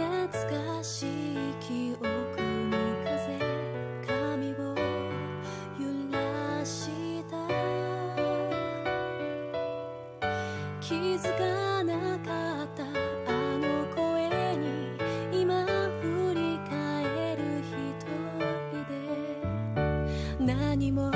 懐かしい記憶に風髪を揺らした気づかなかった。あの声に今振り返る一人で何も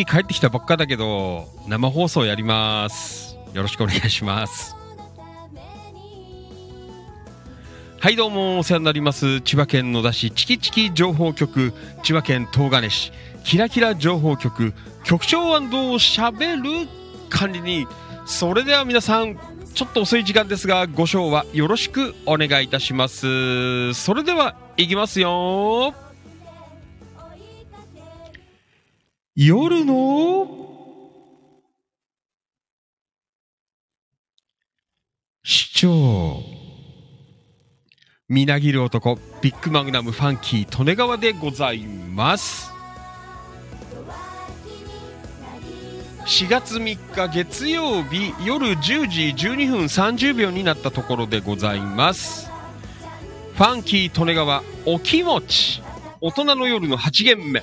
さっき帰ってきたばっかだけど、生放送やります。よろしくお願いします。はい、どうも、お世話になります。千葉県野田市チキチキ情報局、千葉県東金市、キラキラ情報局、局長しゃべる管理人。それでは皆さん、ちょっと遅い時間ですが、ご賞はよろしくお願いいたします。それでは、いきますよ。夜の市長。みなぎる男ビッグマグナムファンキー利根川でございます。4月3日月曜日夜10時12分30秒になったところでございます。ファンキー利根川お気持ち。大人の夜の8限目。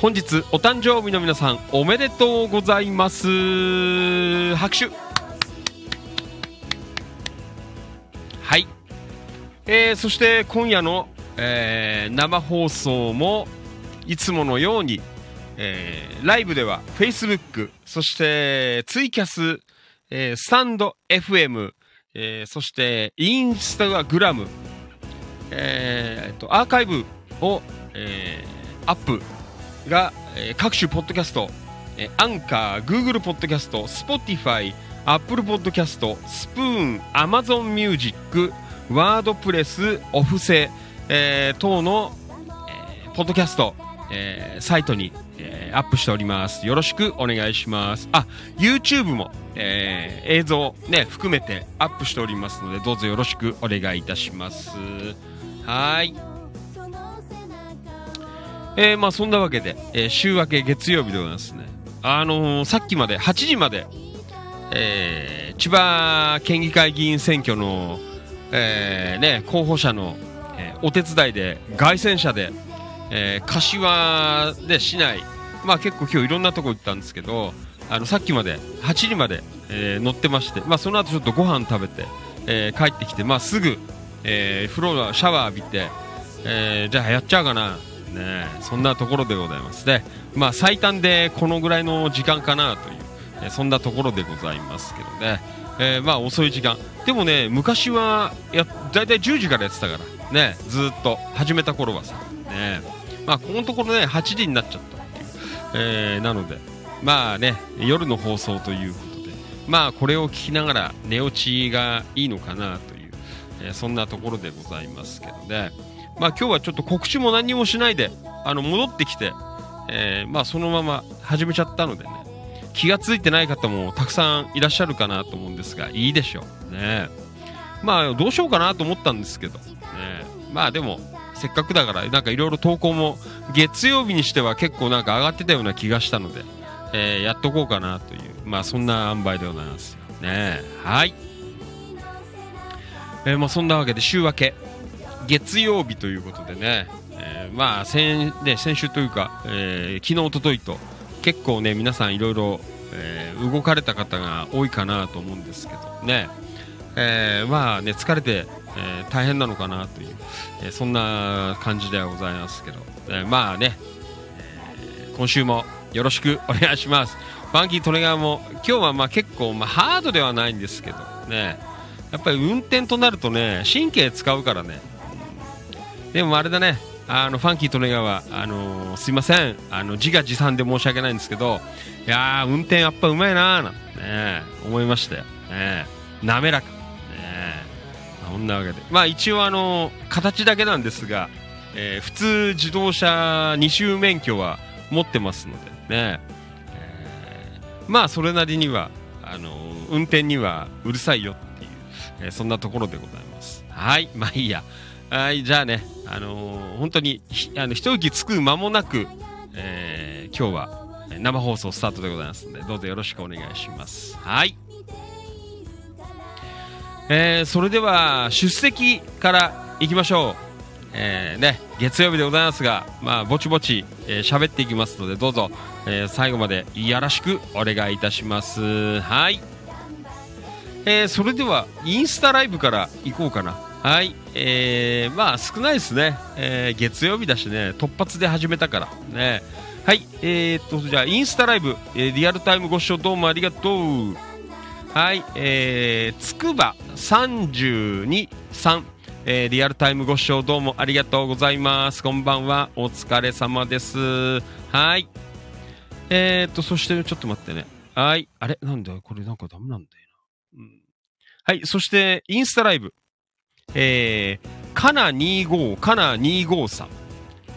本日お誕生日の皆さんおめでとうございます。拍手。はい、えーそして今夜の、えー生放送もいつものように、えーライブでは Facebook そしてツイキャス、えースタンド FM、えーそしてインスタグラム、えーえっとアーカイブを、えーアップが、えー各種ポッドキャスト、えーアンカー、Google ポッドキャスト、Spotify、Apple ポッドキャスト、スプーン、Amazon Music、ワードプレス、オフセ、えー等の、えーポッドキャスト、えーサイトに、えーアップしております。よろしくお願いします。あ、YouTube も、えー映像ね、含めてアップしておりますので、どうぞよろしくお願いいたします。はーい。えーまあそんなわけで、えー週明け月曜日でございますね。あのーさっきまで8時まで、え千葉県議会議員選挙の、えね、候補者の、えお手伝いで凱旋者で、え柏で市内、まあ結構今日いろんなとこ行ったんですけど、あのさっきまで8時まで、え乗ってまして、まあその後ちょっとご飯食べて、え帰ってきて、まあすぐ、えー風呂シャワー浴びて、えじゃあやっちゃうかな。ね、そんなところでございますね。まあ最短でこのぐらいの時間かなという、えそんなところでございますけどね。えーまあ遅い時間。でもね、昔はやだいたい10時からやってたから、ね、ずっと始めた頃はさ、ね、まあこのところね、8時になっちゃったっていう、えーなので、まあね、夜の放送ということで、まあこれを聞きながら寝落ちがいいのかなという、えーそんなところでございますけどね。まあ今日はちょっと告知も何もしないで、あの戻ってきて、えーまあそのまま始めちゃったのでね、気がついてない方もたくさんいらっしゃるかなと思うんですが、いいでしょう。ね。まあどうしようかなと思ったんですけど、ね。まあでも、せっかくだから、なんかいろいろ投稿も月曜日にしては結構なんか上がってたような気がしたので、えーやっとこうかなという、まあそんな塩梅でございますね。はい。えーまあそんなわけで週明け、月曜日ということでね、えーまあ先ね先週というか、えー昨日一昨日と結構ね皆さんいろいろ動かれた方が多いかなと思うんですけどね、えーまあね疲れて、えー大変なのかなという、えーそんな感じではございますけど、えーまあね、え今週もよろしくお願いします。ファンキー・トレガーも今日はまあ結構、まあ、ハードではないんですけどね。やっぱり運転となるとね神経使うからね。でもあれだね。あのファンキー利根川、あのすいません。あの自画自賛で申し訳ないんですけどいやー運転やっぱうまいなーなんてね思いましたよ、ね、滑らか、ね、そんなわけで。まあ一応あの形だけなんですが、えー、普通自動車2種免許は持ってますのでね、え。ー、まあそれなりにはあの運転にはうるさいよっていう、え、そんなところでございます。はい。まあいいや。はい、じゃあね、あのー、本当に、あの、一息つく間もなく、えー、今日は生放送スタートでございますので、どうぞよろしくお願いします。はい。えー、それでは、出席からいきましょう。えー、ね、月曜日でございますが、まあ、ぼちぼち、えー、喋っていきますので、どうぞ、えー、最後までよろしくお願いいたします。はい。えー、それでは、インスタライブからいこうかな。はい、えー、まあ少ないですね、えー、月曜日だしね、突発で始めたからね。はい、えー、っと、じゃあ、インスタライブ、えー、リアルタイムご視聴どうもありがとう。はい、えー、つくば32、3、えー、リアルタイムご視聴どうもありがとうございます。こんばんは、お疲れ様です。はい。えー、っと、そしてちょっと待ってね。はい。あれ？なんだこれなんかダメなんだよな。うん、はい。そして、インスタライブ。えー、かな25、かな25さん。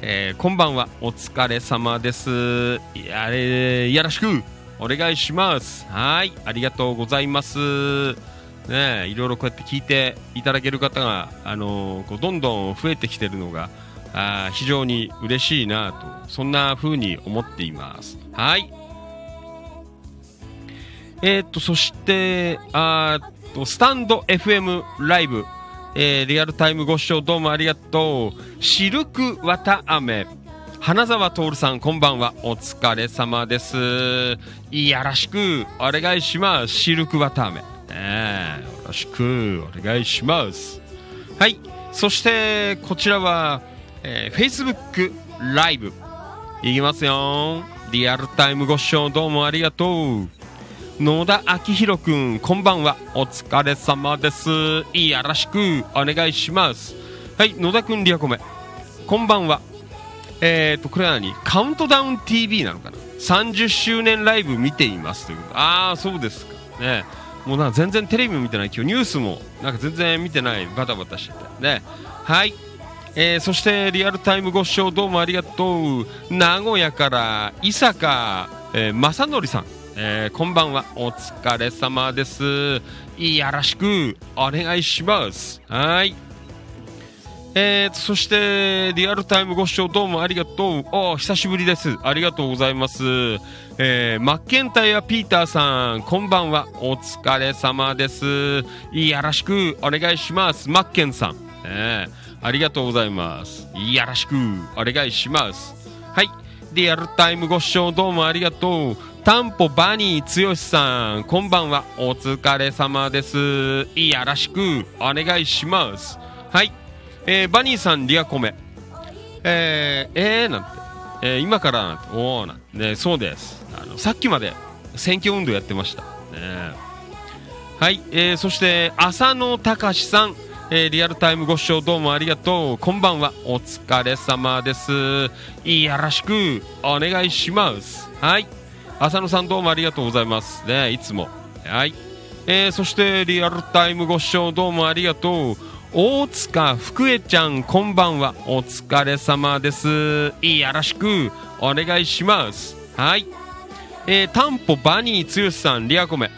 えー、こんばんは。お疲れ様です。やれ、よろしくお願いします。はい。ありがとうございます。ねいろいろこうやって聞いていただける方が、あのー、こうどんどん増えてきてるのが、あ非常に嬉しいなと、そんな風に思っています。はい。えー、っと、そして、あと、スタンド FM ライブえー、リアルタイムご視聴どうもありがとう。シルク綿飴。花沢徹さん、こんばんは。お疲れ様です。いやらしくお願いします。シルク綿飴。えー、よろしくお願いします。はい。そして、こちらは、えー、Facebook ライブ。いきますよ。リアルタイムご視聴どうもありがとう。野田明宏くん、こんばんは。お疲れ様です。いやらしくお願いします。はい、野田くん、リアコメ。こんばんは。えーと、これは何？カウントダウン TV なのかな ?30 周年ライブ見ていますということ。ああ、そうですか。ね。もうなんか全然テレビも見てない。今日ニュースもなんか全然見てない。バタバタしてて。ね。はい。えー、そしてリアルタイムご視聴どうもありがとう。名古屋から伊坂、えー、正則さん。えー、こんばんは。お疲れ様です。よろしくお願いします。はい。えー、そして、リアルタイムご視聴どうもありがとう。お久しぶりです。ありがとうございます。えー、マッケンタイやピーターさん、こんばんは。お疲れ様です。よろしくお願いします。マッケンさん。えー、ありがとうございます。よろしくお願いします。はい。リアルタイムご視聴どうもありがとう。タンポバニー剛さん、こんばんは。お疲れ様です。いやらしくお願いします。はい。えー、バニーさん、リアコメ。えー、えー、なんて。えー、今からなんて。おー、なんて。ね、そうです。あの、さっきまで選挙運動やってました。ね、はい。えー、そして、浅野隆さん。えー、リアルタイムご視聴どうもありがとう。こんばんは。お疲れ様です。いやらしくお願いします。はい。浅野さんどうもありがとうございます。ねいつも。はい、えー、そしてリアルタイムご視聴どうもありがとう。大塚福江ちゃんこんばんは。お疲れ様です。よろしく。お願いします。はい。えー、タンポバニー剛さんリアコメ。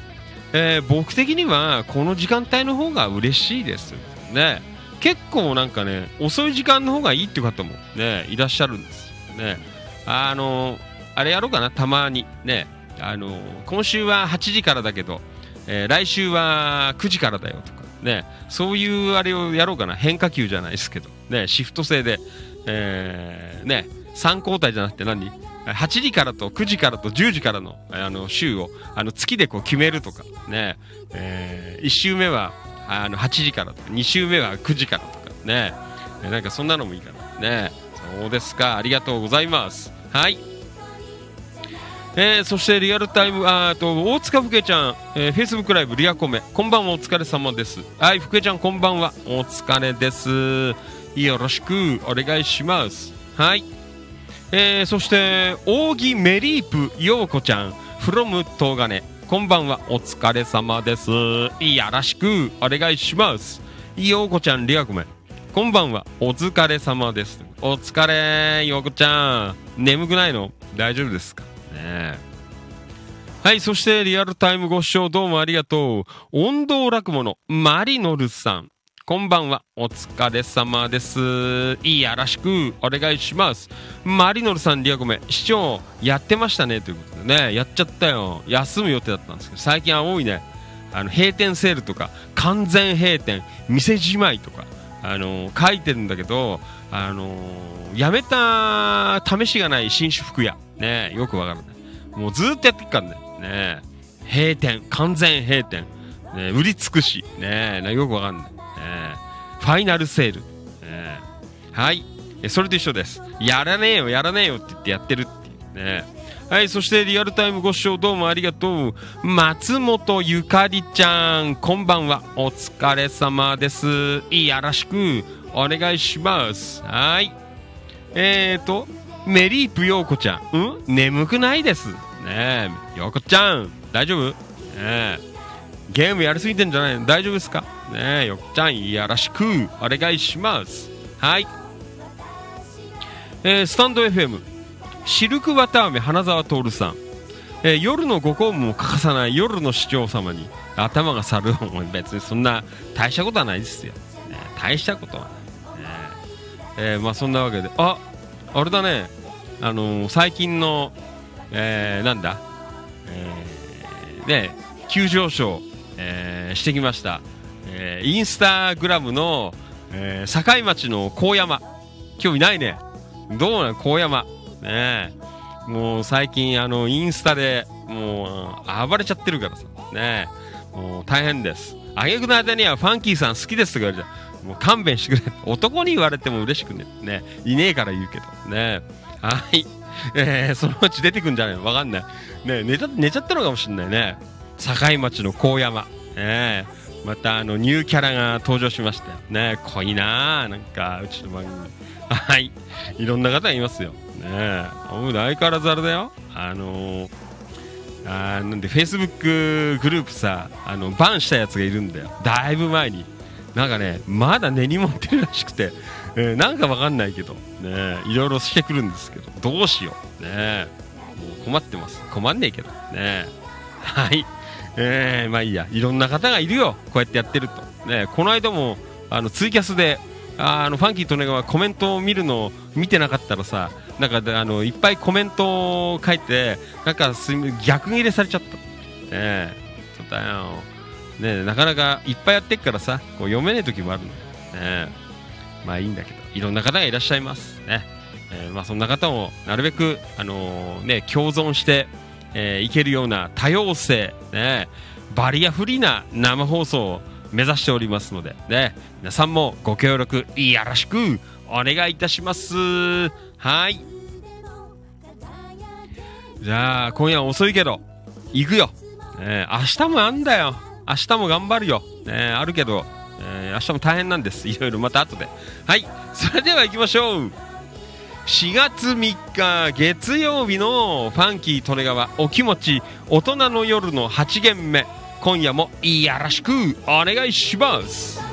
えー、僕的にはこの時間帯の方が嬉しいです。ね。結構なんかね遅い時間の方がいいっていう方もねいらっしゃるんですよね。あのーあれやろうかな、たまに。ね。あの今週は8時からだけど、えー、来週は9時からだよとか、ね。そういうあれをやろうかな。変化球じゃないですけど。ね。シフト制で、えー、ね。3交代じゃなくて何 ?8 時からと9時からと10時からのあの週をあの月でこう決めるとか、ね。えー、1週目はあの8時からとか、2週目は9時からとか、ね。なんかそんなのもいいかな。ね。そうですか。ありがとうございます。はい。えー、そしてリアルタイム、あと大塚ふけちゃん、えー、フェイスブックライブリアコメ、こんばんはお疲れ様です。はい、ふけちゃんこんばんは、お疲れです。よろしくお願いします。はい。えー、そして、扇メリープようこちゃん、from 東金。こんばんは、お疲れ様です。よろしくお願いします。ようこちゃん、リアコメ。こんばんは、お疲れ様です。お疲れ、ようこちゃん。眠くないの？大丈夫ですか？ねはい、そしてリアルタイムご視聴どうもありがとう。音頭落語のマリノルさん。こんばんは。お疲れ様です。よろしくお願いします。マリノルさん、リアコメ、市長、やってましたね。ということでね、やっちゃったよ。休む予定だったんですけど、最近は多いね。あの、閉店セールとか、完全閉店、店じまいとか、あのー書いてるんだけど、あのーやめた試しがない新種服屋。ね、よくわからない。もうずっとやってっからね。ね閉店、完全閉店。ね、売り尽くし。ねよくわかんない。ねファイナルセール。ねはい。それと一緒です。やらねえよ、やらねえよって言ってやってるっていうね。はい、そしてリアルタイムご視聴どうもありがとう。松本ゆかりちゃん、こんばんは。お疲れ様です。よろしくお願いします。はい。えーと、メリープヨーコちゃん、うん？眠くないです。ねえ、ヨーコちゃん、大丈夫？ねえ。ゲームやりすぎてんじゃないの？大丈夫ですか？ねえ、ヨーコちゃん、よろしくお願いします。はい。えースタンド FM、シルクワタアメ花沢徹さん。えー夜のご公務を欠かさない夜の市長様に頭が去るお前別にそんな大したことはないですよ、ね大したことは、えーまあそんなわけで。ああれだね。あのー最近の、えーなんだ、えーね急上昇、えーしてきました、えーインスタグラムの、えー境町の高山。興味ないね。どうなん高山。ねえ。もう最近あのインスタでもう暴れちゃってるからさ。ねもう大変です。挙句の間にはファンキーさん好きですとか言われてもう勘弁してくれ。男に言われても嬉しくね。ねいねえから言うけど。ね。はい。えー、そのうち出てくんじゃないの？わかんない。ね寝た寝ちゃったのかもしんないね。境町の高山。ねまたあのニューキャラが登場しましたね濃いなあ。なんかうちの番組。はい。いろんな方がいますよ。ねえ相変わらずあれだよ。あのーあなんでフェイスブックグループさあのバンしたやつがいるんだよ。だいぶ前に。なんかねまだ根に持ってるらしくて、えーなんかわかんないけどねいろいろしてくるんですけどどうしよう。ねもう困ってます。困んねえけど。ねはい。えー、まあいいや。いろんな方がいるよ。こうやってやってると。ねこの間もあのツイキャスであのファンキーとネガはコメントを見るのを見てなかったらさなんかあのいっぱいコメントを書いてなんかす逆切れされちゃった。ねえ。そうだよねなかなかいっぱいやってっからさこう読めない時もあるのねまあいいんだけど。いろんな方がいらっしゃいます。ね、えーまあそんな方もなるべくあのーね共存して、えーいけるような多様性ねバリアフリーな生放送を目指しておりますのでね皆さんもご協力よろしくお願いいたします。はい。じゃあ今夜遅いけど行くよ、ね明日もあんだよ。明日も頑張るよ、えーあるけど、えー明日も大変なんです。いろいろまた後で。はい。それでは行きましょう。4月3日月曜日のファンキー利根川お気持ち大人の夜の8限目。今夜もよろしくお願いします。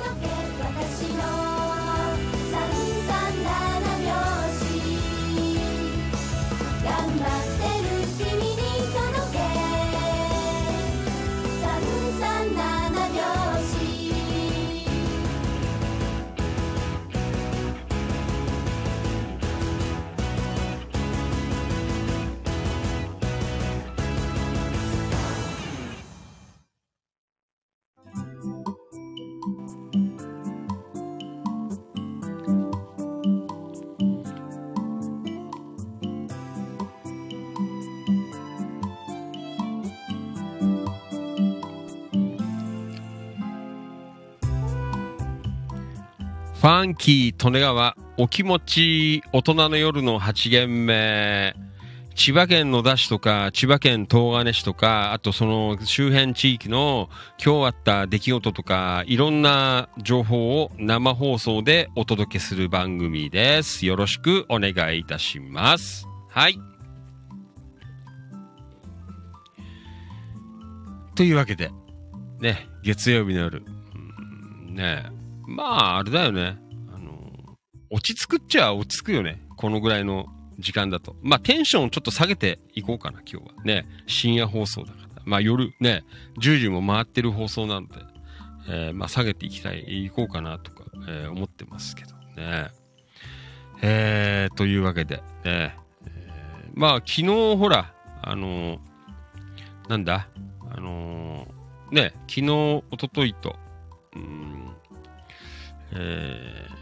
ファンキー利根川お気持ち大人の夜の8限目千葉県野田市とか、千葉県東金市とか、あとその周辺地域の今日あった出来事とか、いろんな情報を生放送でお届けする番組です。よろしくお願いいたします。はい。というわけで、ね、月曜日の夜、うんねえ、まあ、あれだよね。あの、落ち着くっちゃ落ち着くよね。このぐらいの時間だと。まあ、テンションをちょっと下げていこうかな、今日は。ね、深夜放送だから。まあ、夜、ね、10時も回ってる放送なんで、えーまあ、下げていきたい、いこうかなとか、えー思ってますけどね。えー、というわけで、ね、えーまあ、昨日、ほら、あのーなんだ、あのーね、昨日、一昨日と、うん、えー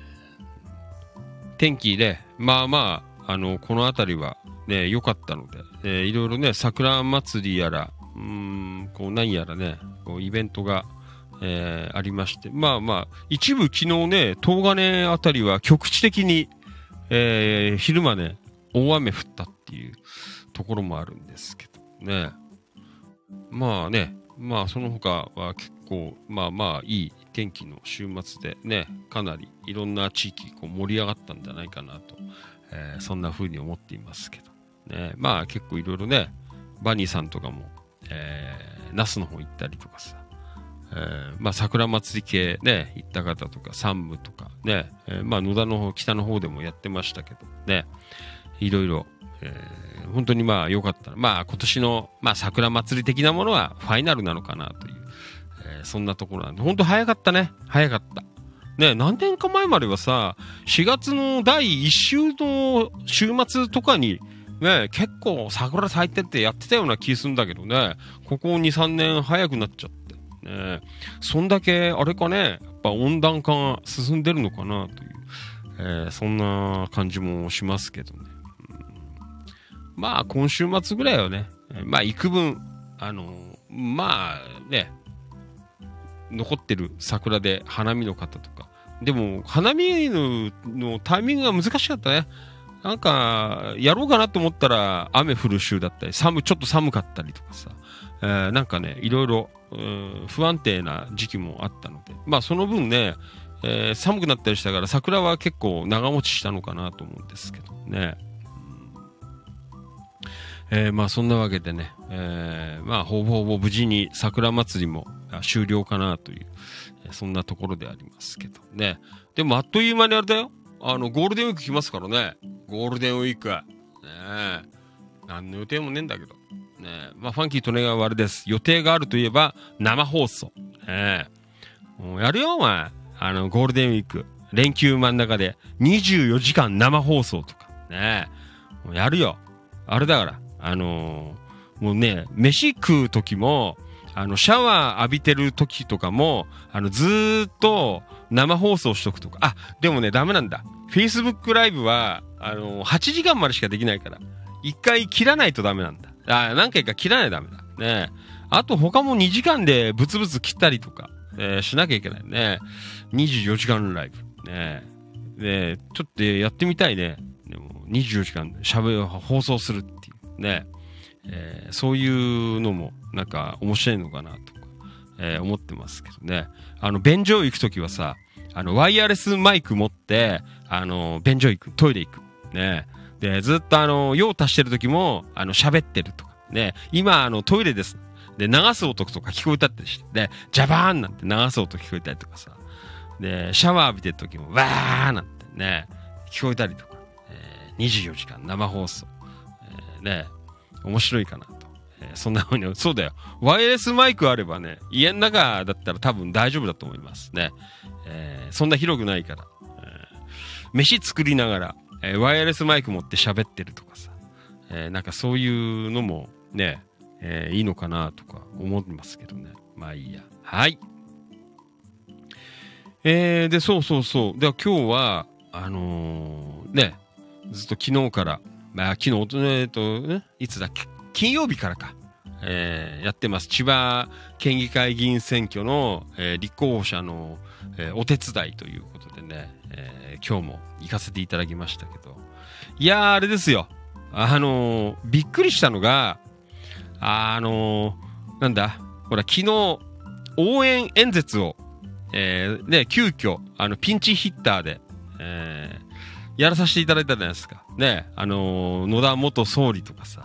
天気で、まあまあ、あの、この辺りはね、良かったので、えーいろいろね、桜祭りやら、うん、こう、何やらね、こう、イベントが、えーありまして、まあまあ、一部昨日ね、東金あたりは局地的に、えー昼間ね、大雨降ったっていうところもあるんですけどね。まあね、まあその他は結構、まあまあいい天気の週末でね、かなりいろんな地域こう盛り上がったんじゃないかなと、えーそんな風に思っていますけど。ね、まあ結構いろいろね、バニーさんとかも、えー、那須の方行ったりとかさ、えーまあ桜祭り系ね、行った方とか、山武とかね、えーまあ野田の方、北の方でもやってましたけどね、いろいろ、えー本当にまあ良かった。まあ今年の、まあ桜祭り的なものはファイナルなのかなという、えーそんなところなんで、本当早かったね。早かった。ね、何年か前まではさ、4月の第1週の週末とかに、ね、結構桜咲いてってやってたような気するんだけどね、ここ2、3年早くなっちゃって。ね、そんだけ、あれかね、やっぱ温暖化が進んでるのかなという、えーそんな感じもしますけどね。まあ、今週末ぐらいはね、まあ、幾分、あのまあね、残ってる桜で花見の方とか。でも、花見ののタイミングが難しかったね。なんか、やろうかなと思ったら、雨降る週だったり、寒、ちょっと寒かったりとかさ。えーなんかね、いろいろ、不安定な時期もあったので。まあ、その分ね、えー寒くなったりしたから、桜は結構長持ちしたのかなと思うんですけどね。えーまあそんなわけでね、えーまあほぼほぼ無事に桜祭りも終了かなという、えそんなところでありますけどね。でもあっという間にあれだよ。あの、ゴールデンウィーク来ますからね。ゴールデンウィーク。ねえ。何の予定もねえんだけど。ねえ。まあファンキーと願うあれです。予定があるといえば生放送。ねえ。もうやるよ、お前。あの、ゴールデンウィーク。連休真ん中で24時間生放送とか。ねえ。もうやるよ。あれだから、あのーもうね、飯食う時も、あの、シャワー浴びてる時とかも、あの、ずーっと生放送しとくとか。あ、でもね、ダメなんだ。Facebook ライブは、あのー8時間までしかできないから、一回切らないとダメなんだ。あ、何回か切らないとダメだ。ねあと他も2時間でブツブツ切ったりとか、えーしなきゃいけないね。24時間ライブ。ねねちょっとやってみたいね。でも24時間喋る、放送するね。えーそういうのもなんか面白いのかなとか、えー思ってますけどね。あの、便所行くときはさ、あの、ワイヤレスマイク持って、あの、便所行く、トイレ行く。ね。で、ずっとあの、用足してるときも、あの、喋ってるとか。ね。今、あの、トイレです。で、流す音とか聞こえたってして、で、ジャバーンなんて流す音聞こえたりとかさ。で、シャワー浴びてるときも、わーなんてね、聞こえたりとか。えー24時間生放送。ね、面白いかなと。えーそんな風に、そうだよ。ワイヤレスマイクあればね、家の中だったら多分大丈夫だと思いますね。えーそんな広くないから。えー飯作りながら、えワイヤレスマイク持って喋ってるとかさ。えなんかそういうのもね、えいいのかなとか思いますけどね。まあいいや。はい。えー、で、そうそうそう。では今日は、あのーね、ずっと昨日から、まあ昨日、えっと、いつだっけ？金曜日からか。えーやってます。千葉県議会議員選挙の、えー立候補者の、えーお手伝いということでね、え今日も行かせていただきましたけど。いや、あれですよ。あのびっくりしたのが、あのなんだ、ほら、昨日、応援演説を、えー、ね、急遽、あの、ピンチヒッターで、えやらさせていただいたじゃないですか。ね、あのー野田元総理とかさ、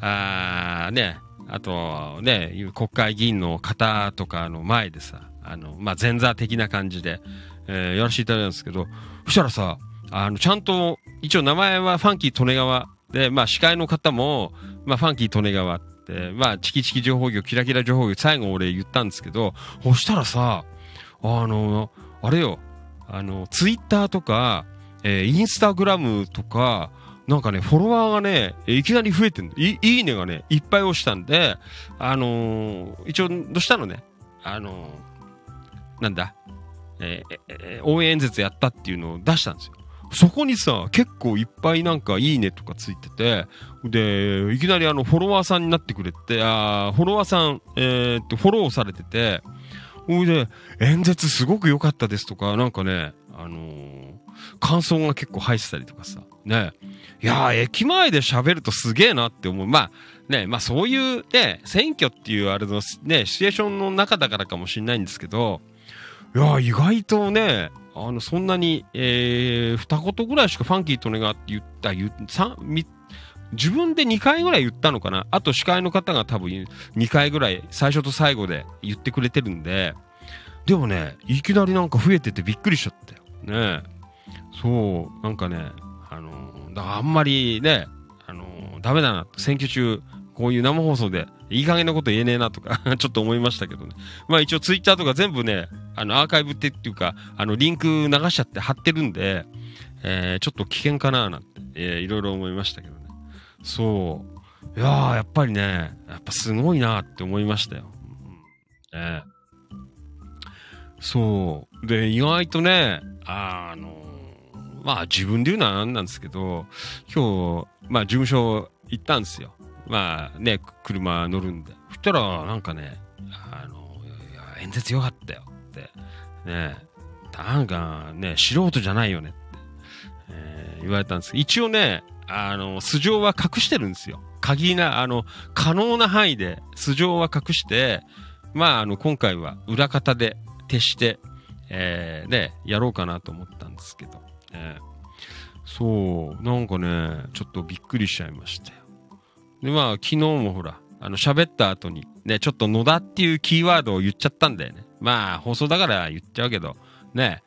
あね、あと、ね、国会議員の方とかの前でさ、あの、まあ、前座的な感じで、えーやらせていただいたんですけど、そしたらさ、あの、ちゃんと、一応名前はファンキー利根川で、まあ、司会の方も、まあ、ファンキー利根川って、まあ、チキチキ情報業、キラキラ情報業、最後俺言ったんですけど、そしたらさ、あの、あれよ、あの、ツイッターとか、えーインスタグラムとか、なんかね、フォロワーがね、いきなり増えてんの。いいいねがね、いっぱい押したんで、あのー一応、どうしたのね、あのーなんだ、えーえー応援演説やったっていうのを出したんですよ。そこにさ、結構いっぱいなんかいいねとかついてて、で、いきなりあの、フォロワーさんになってくれて、あーフォロワーさん、えーっと、フォローされてて、ほいで、演説すごく良かったですとか、なんかね、あのー感想が結構入ってたりとかさ、ね。いやー、駅前で喋るとすげえなって思う。まあ、ね、まあそういうね、選挙っていうあれのね、シチュエーションの中だからかもしれないんですけど、いやー、意外とね、あの、そんなに、えー、二言ぐらいしかファンキーとねがって言った、言っ三自分で2回ぐらい言ったのかな？あと司会の方が多分2回ぐらい最初と最後で言ってくれてるんで、でもね、いきなりなんか増えててびっくりしちゃったよ。ねそう、なんかね、あのだからあんまりね、あのーダメだな、選挙中、こういう生放送で、いい加減なこと言えねえなとか、ちょっと思いましたけどね。まあ一応ツイッターとか全部ね、あの、アーカイブってっていうか、あの、リンク流しちゃって貼ってるんで、えーちょっと危険かななんて、えーいろいろ思いましたけどね。そう。いやー、やっぱりね、やっぱすごいなって思いましたよ。うんねそう。で、意外とね、あのまあ自分で言うのはなんなんですけど、今日、まあ事務所行ったんですよ。まあね、車乗るんで。そしたら、なんかね、あの、いや、演説よかったよって。ね、なんかね、素人じゃないよねって、えー言われたんです一応ね、あの、素性は隠してるんですよ。限りな、あの、可能な範囲で素性は隠して、まあ、あの、今回は裏方で徹して、えー、ね、やろうかなと思ったんですけど、えーそう、なんかね、ちょっとびっくりしちゃいましたよ。で、まあ、昨日もほら、あの、喋った後に、ね、ちょっと野田っていうキーワードを言っちゃったんだよね。まあ、放送だから言っちゃうけど、ね、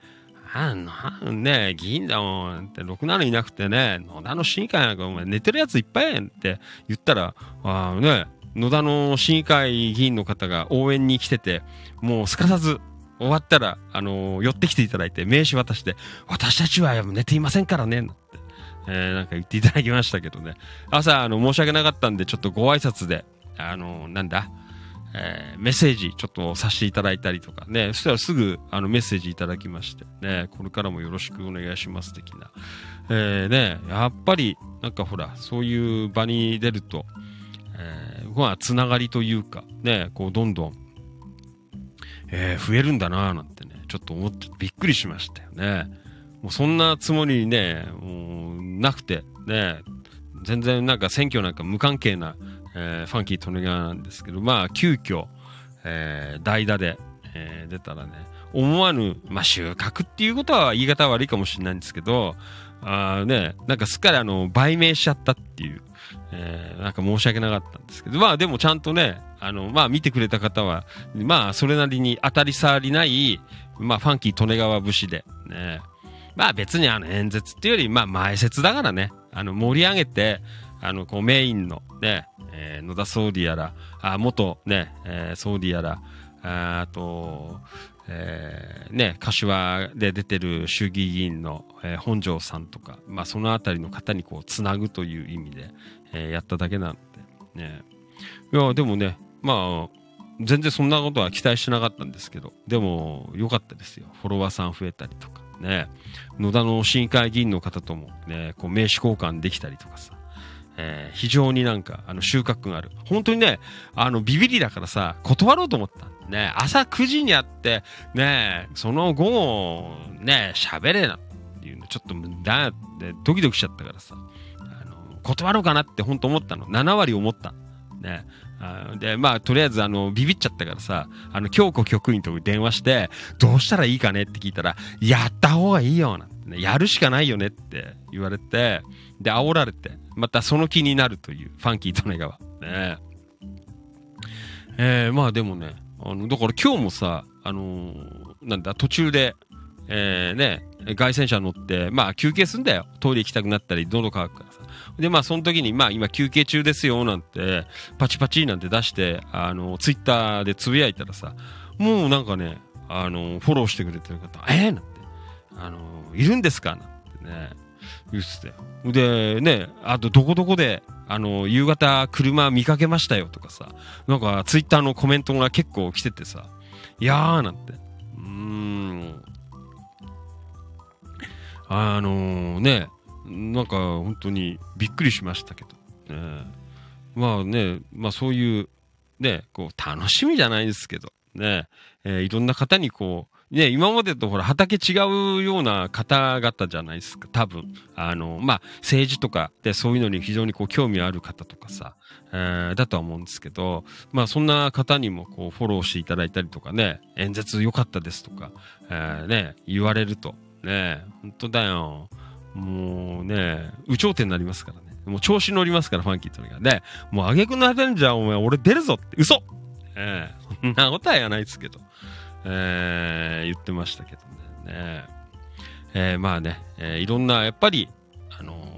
あなんね、議員だもんって、ろくなのいなくてね、野田の市議会なんかお前寝てるやついっぱいやんって言ったら、あーね、野田の市議会議員の方が応援に来てて、もうすかさず終わったら、あの寄ってきていただいて名刺渡して、私たちは寝ていませんからね、なんて、えーなんか言っていただきましたけどね。朝、あの、申し訳なかったんで、ちょっとご挨拶で、あのなんだ、えーメッセージちょっとさせていただいたりとかね、そしたらすぐあのメッセージいただきまして、ね、これからもよろしくお願いします的な。えーね、やっぱりなんかほら、そういう場に出ると、えーまあ、つながりというか、ね、こうどんどん、えー増えるんだなぁなんてね、ちょっと思ってびっくりしましたよね。もうそんなつもりね、もうなくて、ね、全然なんか選挙なんか無関係な、えーファンキー・トネガーなんですけど、まあ、急遽、えー代打で、えー出たらね、思わぬ、まあ、収穫っていうことは言い方悪いかもしれないんですけど、あね、なんかすっかりあの、売名しちゃったっていう、えーなんか申し訳なかったんですけど、まあでもちゃんとね、あの、まあ見てくれた方は、まあそれなりに当たり障りない、まあファンキー利根川節で、ね、まあ別にあの演説っていうより、まあ前説だからね、あの盛り上げて、あの、こうメインのね、えー野田総理やら、あ、元ね、えー総理やら、ああと、えーね、柏で出てる衆議院議員の、えー本庄さんとか、まあそのあたりの方にこう、つなぐという意味で、えーやっただけなんで、ね。いや、でもね、まあ、全然そんなことは期待してなかったんですけど、でも、良かったですよ。フォロワーさん増えたりとか、ね。野田の市議会議員の方ともね、こう名刺交換できたりとかさ、えー非常になんか、あの、収穫がある。本当にね、あの、ビビりだからさ、断ろうと思った。ね、朝9時に会って、ね、その午後、ね、喋れなっていうの、ちょっと、だって、ドキドキしちゃったからさ、あの、断ろうかなって本当思ったの。7割思った。ね。で、まあ、とりあえず、あの、ビビっちゃったからさ、あの、京子局員と電話して、どうしたらいいかねって聞いたら、やった方がいいよ、なんてね、やるしかないよねって言われて、で、煽られて、またその気になるという、ファンキー利根川。ねえー、まあでもね、あの、だから今日もさ、あのーなんだ、途中で、えー、ね、外線車乗って、まあ休憩すんだよ。トイレ行きたくなったり、喉乾くからさ。で、まあその時に、まあ今休憩中ですよ、なんて、パチパチなんて出して、あの、ツイッターでつぶやいたらさ、もうなんかね、あの、フォローしてくれてる方、えー、なんて、あの、いるんですかなんてね、言って。で、ね、あとどこどこで、あの、夕方車見かけましたよとかさ、なんかツイッターのコメントが結構来ててさ、いやなんて、うーん、あのね、なんか本当にびっくりしましたけど、ね、まあね、まあそういう、ね、こう楽しみじゃないですけど、ね、えーいろんな方にこう、ね、今までとほら畑違うような方々じゃないですか、多分。あの、まあ政治とかでそういうのに非常にこう興味ある方とかさ、えーだとは思うんですけど、まあそんな方にもこうフォローしていただいたりとかね、演説良かったですとか、えーね、言われると、ね、本当だよ。もうね、有頂天になりますからね。もう調子乗りますから、ファンキーとにかく。で、もう挙句のアベンジャーお前俺出るぞって、嘘ええそんなことはやないですけど、ええ言ってましたけどね。ねええまあね、えーいろんな、やっぱり、あのー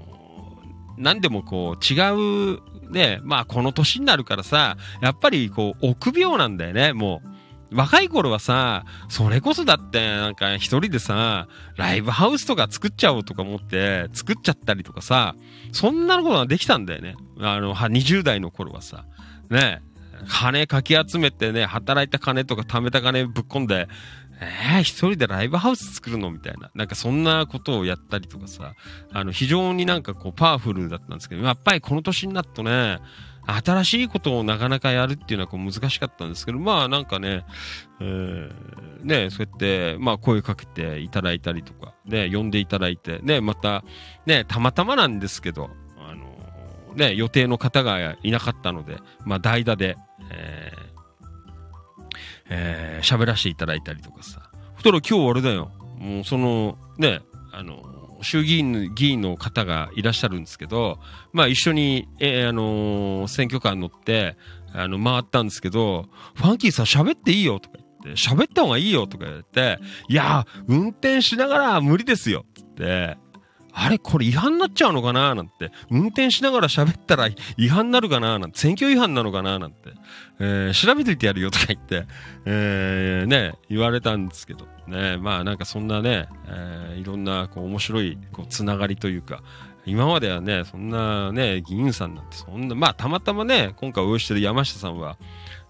何でもこう違う、ね、まあこの年になるからさ、やっぱりこう臆病なんだよね、もう。若い頃はさ、それこそだって、なんか一人でさ、ライブハウスとか作っちゃおうとか思って、作っちゃったりとかさ、そんなことができたんだよね。あの、20代の頃はさ。ね金かき集めてね、働いた金とか貯めた金ぶっ込んで、えー、一人でライブハウス作るのみたいな。なんかそんなことをやったりとかさ、あの、非常になんかこうパワフルだったんですけど、やっぱりこの年になるとね、新しいことをなかなかやるっていうのはこう難しかったんですけど、まあなんかね、えーね、そうやって、まあ声かけていただいたりとか、ね、呼んでいただいて、ね、また、ね、たまたまなんですけど、あのね、予定の方がいなかったので、まあ代打で、えーえー喋らせていただいたりとかさ。そしたら今日あれだよ。もうその、ね、あの、衆議院の議員の方がいらっしゃるんですけど、まあ一緒に、えーあのー選挙カー乗って、あの、回ったんですけど、ファンキーさん喋っていいよとか言って、喋った方がいいよとか言って、いや、運転しながら無理ですよっつって、あれこれ違反になっちゃうのかな？なんて、運転しながら喋ったら違反になるかな？なんて、選挙違反なのかな？なんて、えー調べといてやるよとか言って、えーね、言われたんですけど、ね、まあなんかそんなね、えーいろんなこう面白いこうつながりというか、今まではね、そんなね、議員さんなんてそんな、まあたまたまね、今回お会いしてる山下さんは、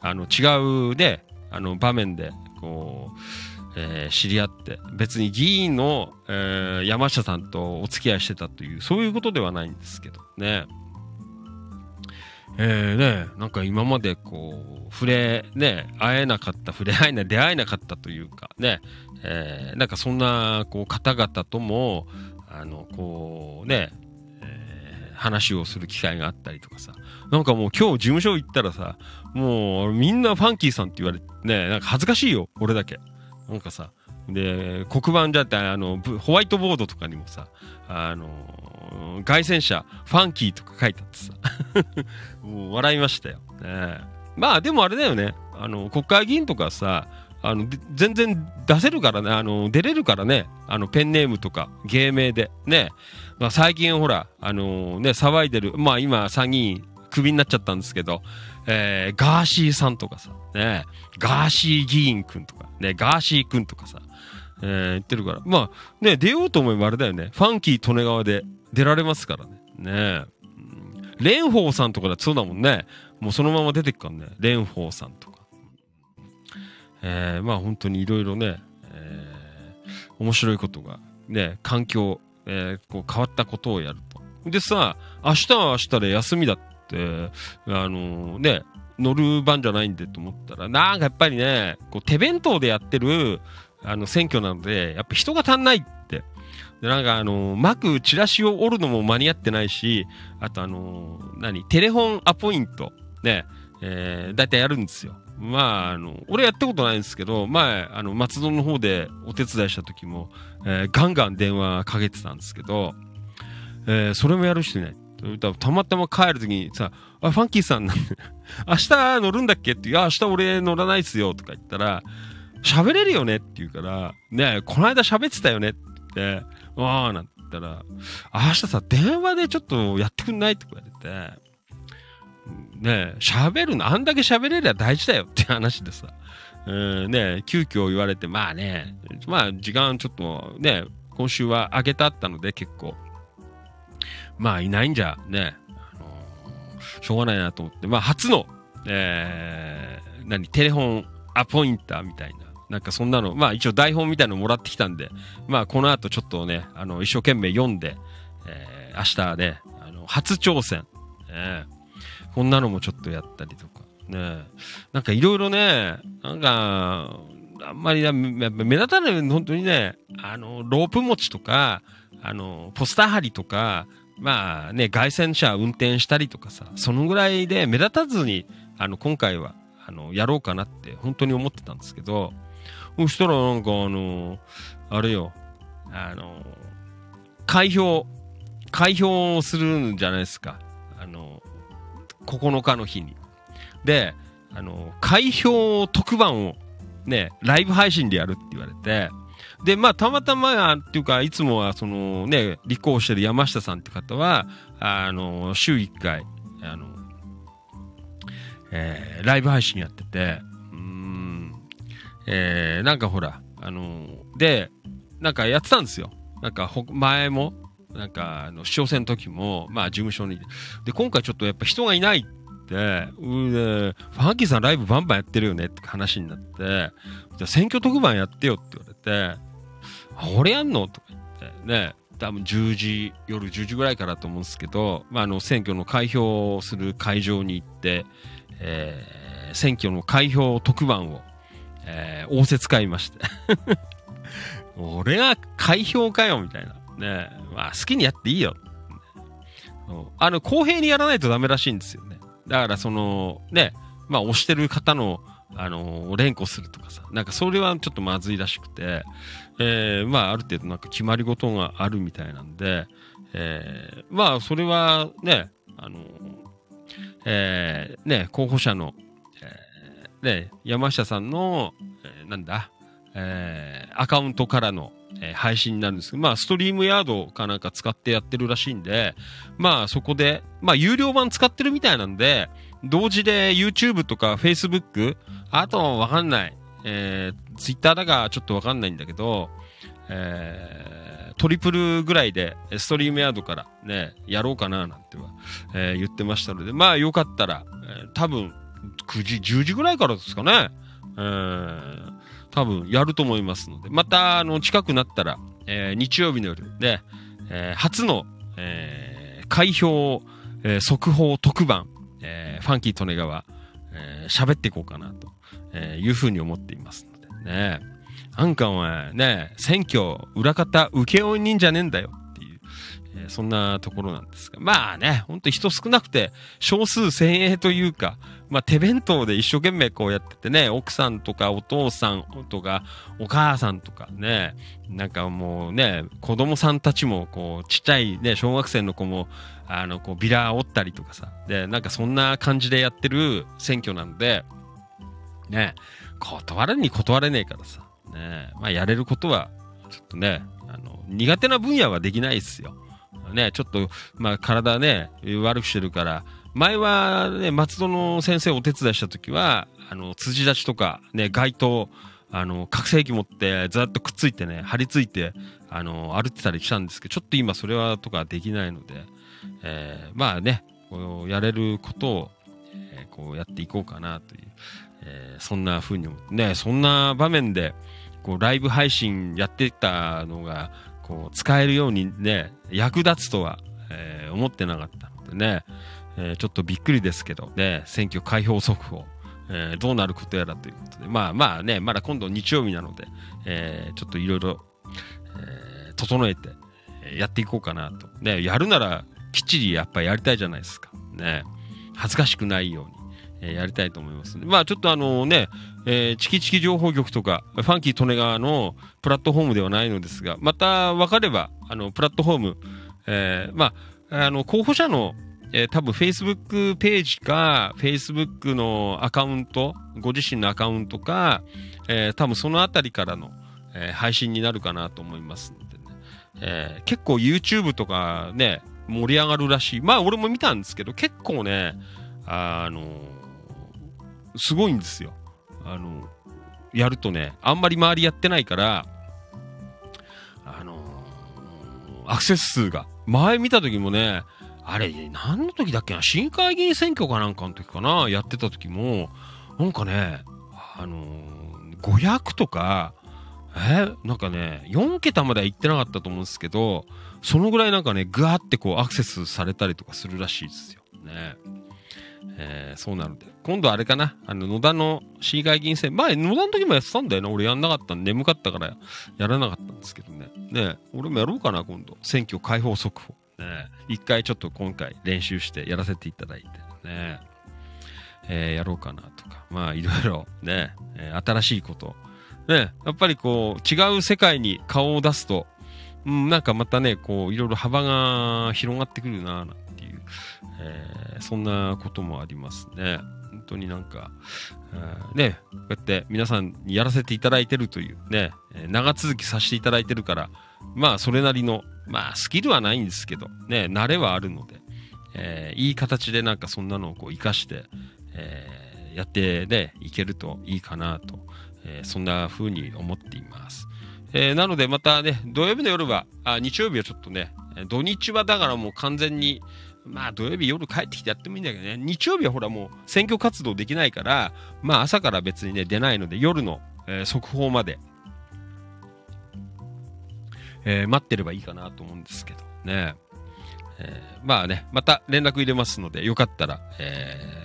あの違うね、あの場面で、こう、えー知り合って、別に議員の、えー山下さんとお付き合いしてたという、そういうことではないんですけどね。えーね、なんか今までこう、触れ、ね、会えなかった、触れ合えない、出会えなかったというか、ね、えーなんかそんな、こう、方々とも、あの、こう、ね、えー話をする機会があったりとかさ、なんかもう今日事務所行ったらさ、もうみんなファンキーさんって言われて、ね、なんか恥ずかしいよ、俺だけ。なんかさ、で、黒板じゃって、あの、ホワイトボードとかにもさ、あの、外線車、ファンキーとか書いてあってさ、もう笑いましたよ。ね、まあでもあれだよね、あの、国会議員とかさ、あの、全然出せるからね、あの、出れるからね、あの、ペンネームとか、芸名で、ね、まあ最近ほら、あのね、騒いでる、まあ今参議院クビになっちゃったんですけど、えー、ガーシーさんとかさ、ね、ガーシー議員くんとか、ね、ガーシーくんとかさ、えー言ってるから、まあね、出ようと思えばあれだよね、ファンキー利根川で出られますからね、ね。うん。蓮舫さんとかだってそうだもんね、もうそのまま出てくからね、蓮舫さんとか。えーまあ本当にいろいろね、えー面白いことが、ね、環境、えーこう変わったことをやると。でさ、明日は明日で休みだって、あのね、乗る番じゃないんでと思ったら、なんかやっぱりね、こう手弁当でやってる、あの選挙なので、やっぱ人が足んないって。で、なんかあの、巻くチラシを折るのも間に合ってないし、あとあの、何テレフォンアポイント。ね、えー、だいたいやるんですよ。まあ、あの、俺やったことないんですけど、前、あの、松戸の方でお手伝いした時も、えー、ガンガン電話かけてたんですけど、えー、それもやる人いない。たまたま帰る時にさ、あ、ファンキーさん、明日乗るんだっけって、いや、明日俺乗らないっすよとか言ったら、喋れるよねって言うから、ねこの間喋ってたよねって。言って、ああ、なんて言ったら、明日さ、電話でちょっとやってくんないとか言われて、ね喋るの、あんだけ喋れりゃ大事だよって話でさ、うん、ね急遽言われて、まあね、まあ時間ちょっとね、今週は上げたったので結構、まあいないんじゃね、しょうがないなと思って、まあ初の、えー、何、テレフォンアポインターみたいな、なんかそんなの、まあ一応台本みたいなのもらってきたんで、まあこの後ちょっとね、あの、一生懸命読んで、えー、明日ね、あの、初挑戦、えーこんなのもちょっとやったりとか、ね、なんかいろいろね、なんか、あんまり目立たない、本当にね、あの、ロープ持ちとか、あの、ポスター貼りとか、まあね、外線車運転したりとかさ、そのぐらいで目立たずに、あの、今回は、あの、やろうかなって本当に思ってたんですけど、そしたらなんかあの、あれよ、あの、開票、開票するんじゃないですか。あの、9日の日に。で、あの、開票特番をね、ライブ配信でやるって言われて、で、まあ、たまたま、っていうか、いつもは、そのね、立候補してる山下さんって方は、あの、週1回、あの、えーライブ配信やってて、うん、えーなんかほら、あの、で、なんかやってたんですよ。なんかほ、前も、なんか、あの、市長選の時も、まあ、事務所に。で、今回ちょっとやっぱ人がいないって、うで、ファンキーさんライブバンバンやってるよねって話になって、じゃ選挙特番やってよって言われて、俺やんの？とか言って、ね、多分10時、夜10時ぐらいからと思うんですけど、まあ、あの、選挙の開票をする会場に行って、えー選挙の開票特番を、えー、仰せ使いまして。俺が開票かよ、みたいな。ねまあ、好きにやっていいよ。あの、公平にやらないとダメらしいんですよね。だから、その、ね、まあ、押してる方の、あの連呼するとかさ。なんか、それはちょっとまずいらしくて、えーまあ、ある程度なんか決まり事があるみたいなんで、えーまあ、それはね、あのえーね、候補者の、えーね、山下さんの、えーなんだ、えーアカウントからの、え配信になるんですけど、まあ、ストリームヤードかなんか使ってやってるらしいんで、まあ、そこで、まあ、有料版使ってるみたいなんで、同時で YouTube とか Facebook、あとわかんない、えー、Twitter だかちょっとわかんないんだけど、えートリプルぐらいで、ストリームヤードからね、やろうかななんては、えー言ってましたので、まあよかったら、えー多分、9時、10時ぐらいからですかね。えー多分やると思いますので、また、あの、近くなったら、えー日曜日の夜で、えー初の、えー開票、えー速報特番、えーファンキー利根川、えー喋っていこうかなと、えーいうふうに思っていますのでね。なんかお前ね、選挙裏方請負人じゃねえんだよっていう、えーそんなところなんですが。まあね、ほんと人少なくて少数精鋭というか、まあ手弁当で一生懸命こうやっててね、奥さんとかお父さんとかお母さんとかね、なんかもうね、子供さんたちもこうちっちゃいね、小学生の子もあの、こうビラ折ったりとかさ、で、なんかそんな感じでやってる選挙なんで、ね、断れに断れねえからさ、ね、まあやれることは、ちょっとね、あの、苦手な分野はできないですよ。ね、ちょっと、まあ体ね、悪くしてるから、前はね、松戸の先生お手伝いした時は、あの、辻立ちとか、ね、街灯、あの、拡声器持って、ずっとくっついてね、張り付いて、あの、歩ってたりしたんですけど、ちょっと今それはとかできないので、えーまあね、こうやれることを、えーこうやっていこうかなという、えーそんな風に思って、ね、そんな場面で、こう、ライブ配信やってたのが、こう、使えるようにね、役立つとは、えー思ってなかったのでね、えーちょっとびっくりですけど、ね、選挙開票速報、えーどうなることやらということで、まあまあね、まだ今度日曜日なので、えーちょっといろいろ、整えて、やっていこうかなと。ね、やるなら、きっちりやっぱりやりたいじゃないですか。ね。恥ずかしくないように、えーやりたいと思いますんで。まあちょっとあのね、えーチキチキ情報局とか、ファンキー利根川のプラットフォームではないのですが、また分かれば、あの、プラットフォーム、えーまあ、あの、候補者の、えー多分 Facebook ページか、Facebook のアカウント、ご自身のアカウントか、えー多分そのあたりからの、えー配信になるかなと思いますのでね。え結構 YouTube とかね、盛り上がるらしい。まあ俺も見たんですけど、結構ね、あのすごいんですよ。あのやるとね、あんまり周りやってないから、あのアクセス数が。前見た時もね、あれ、何の時だっけな、市議会議員選挙かなんかの時かな、やってた時も、なんかね、あの500とか、えなんかね、4桁までは行ってなかったと思うんですけど、そのぐらいなんかね、ぐわってこうアクセスされたりとかするらしいですよ。ね。えーそうなので。今度あれかなあの、野田の市議会議員選、前、野田の時もやってたんだよな。俺やんなかったんで、眠かったからやらなかったんですけどね。ね俺もやろうかな、今度。選挙開放速報。ね一回ちょっと今回練習してやらせていただいて、ねえーやろうかなとか。まあ、いろいろね、えー新しいこと。ねやっぱりこう、違う世界に顔を出すと、うん、なんかまたね、こう、いろいろ幅が広がってくるな、なんていう、えーそんなこともありますね。本当になんか、えーね、こうやって皆さんにやらせていただいてるというね、え長続きさせていただいてるから、まあ、それなりの、まあ、スキルはないんですけど、ね、慣れはあるので、えーいい形でなんかそんなのをこう活かして、えーやってね、いけるといいかなと、えーそんな風に思っています。えーなのでまたね、土曜日の夜は、あ日曜日はちょっとね、土日はだからもう完全に、まあ土曜日夜帰ってきてやってもいいんだけどね、日曜日はほらもう選挙活動できないから、まあ朝から別にね、出ないので夜の、えー速報まで、えー待ってればいいかなと思うんですけどね。えーまあね、また連絡入れますので、よかったら、えー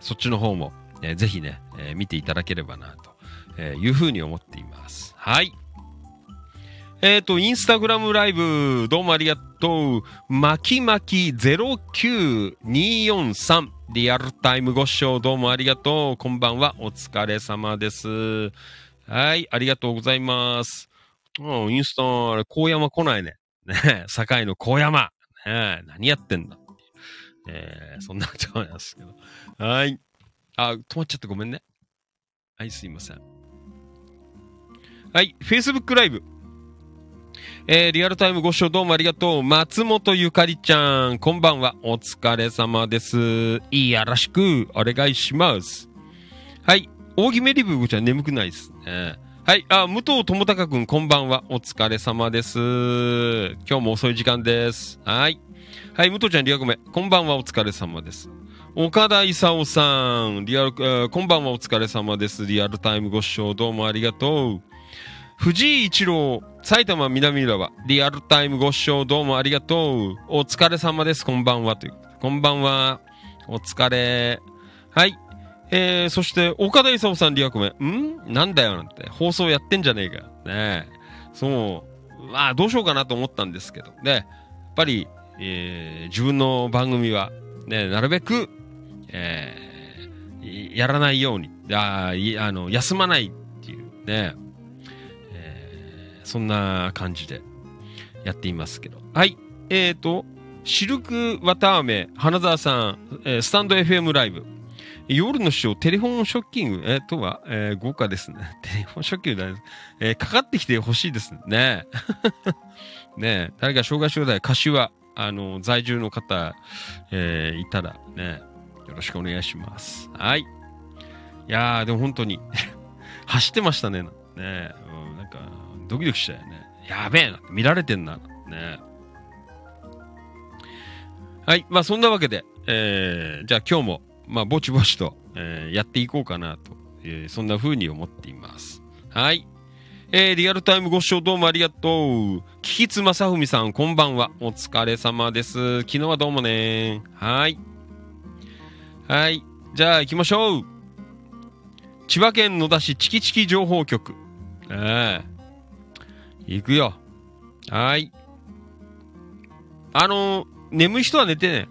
そっちの方も、えーぜひね、えー見ていただければな、というふうに思っています。はい。えっ、と、インスタグラムライブ、どうもありがとう。まきまき09243、リアルタイムご視聴どうもありがとう。こんばんは、お疲れ様です。はい、ありがとうございます。うん、インスタ、あれ、高山来ないね。ね、堺の高山。ね、何やってんだえー、そんなことなんですけど。はい。あ、止まっちゃってごめんね。はい、すいません。はい、Facebook ライブ。えー、リアルタイムご視聴どうもありがとう。松本ゆかりちゃん、こんばんは。お疲れ様です。いやらしく、お願いします。はい、大木メリブーちゃん眠くないですね。はい、あ、武藤智隆くん、こんばんは。お疲れ様です。今日も遅い時間です。はい。はい、武藤ちゃん、リアコメ。こんばんは、お疲れ様です。岡田勲さん、リアル、えーこんばんは、お疲れ様です。リアルタイムご視聴どうもありがとう。藤井一郎、埼玉南浦和、リアルタイムご視聴どうもありがとう。お疲れ様です、こんばんは。というこんばんは。お疲れ。はい。えー、そして、岡田勲さん、リアコメ。ん？なんだよ、なんて。放送やってんじゃねえか。ね。そう。まあ、どうしようかなと思ったんですけど。ね。やっぱり、えー自分の番組は、ね、なるべく、えーやらないように、あいあの、休まないっていうね、えーそんな感じでやっていますけど。はい。えーと、シルク綿飴、花沢さん、えースタンド FM ライブ。夜のショー、テレフォンショッキング、えーとは、えー豪華ですね。テレフォンショッキングだね。えーかかってきてほしいですね。ね、誰か障害障害、柏、あの、在住の方、えーいたらね、よろしくお願いします。はい。いやー、でも本当に、走ってましたね。ね、うん、なんか、ドキドキしたよね。やべえな、見られてんな、ねはい。まあ、そんなわけで、えーじゃあ今日も、まあ、ぼちぼちと、えーやっていこうかなと、えーそんな風に思っています。はい。えーリアルタイムご視聴どうもありがとう。キキツマサフミさん、こんばんは。お疲れ様です。昨日はどうもね。はい。はい。じゃあ行きましょう。千葉県野田市チキチキ情報局。ええ行くよ。はい。あの、眠い人は寝てね。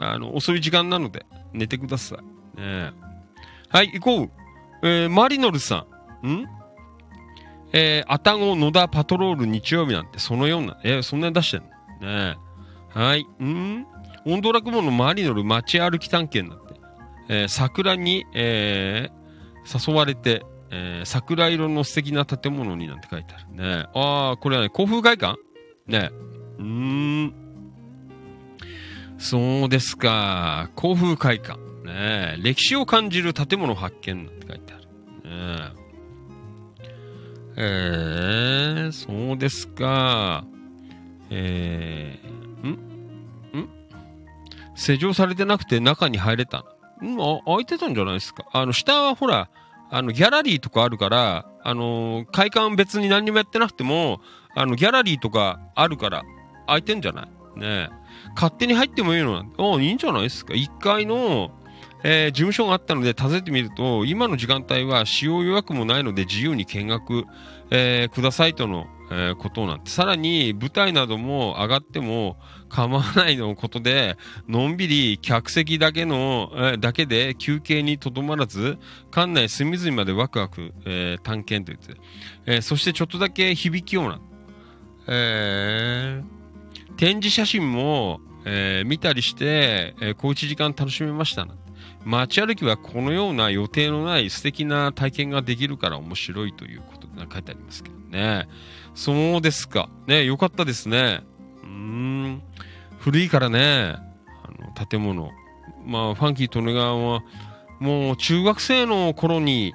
あの、遅い時間なので、寝てください。ねえはい、行こう。えー、マリノルさん。ん？えー、アタゴ野田パトロール日曜日なんてそのような、えー、そんなに出してんの？ねえはい。ん？オンドラ雲のマリノル街歩き探検だって。えー、桜に、えー、誘われて、えー、桜色の素敵な建物になんて書いてあるね。ああ、これはね、古風会館？ねうーん。そうですか。古風会館。ね歴史を感じる建物発見なんて書いてある。ねえー、そうですか。えー、ん？ん？施錠されてなくて中に入れたの？んあ、開いてたんじゃないですか。あの、下はほら、あの、ギャラリーとかあるから、あのー会館別に何にもやってなくても、あの、ギャラリーとかあるから、開いてんじゃない？ねえ。勝手に入ってもいいのなんて、あいいんじゃないですか。1階の、えー事務所があったので訪ねてみると、今の時間帯は使用予約もないので自由に見学、えーくださいとの、えーことなんて、さらに舞台なども上がっても構わないのことで、のんびり客席だけの、えーだけで休憩にとどまらず、館内隅々までワクワク、えー探検と言って、えーそしてちょっとだけ響きような、えー展示写真も、えー見たりして、えー小一時間楽しめましたな。街歩きはこのような予定のない素敵な体験ができるから面白いということで書いてありますけどね。そうですか。ね、よかったですね。うーん。古いからね、あの、建物。まあ、ファンキーとねがわは、もう中学生の頃に、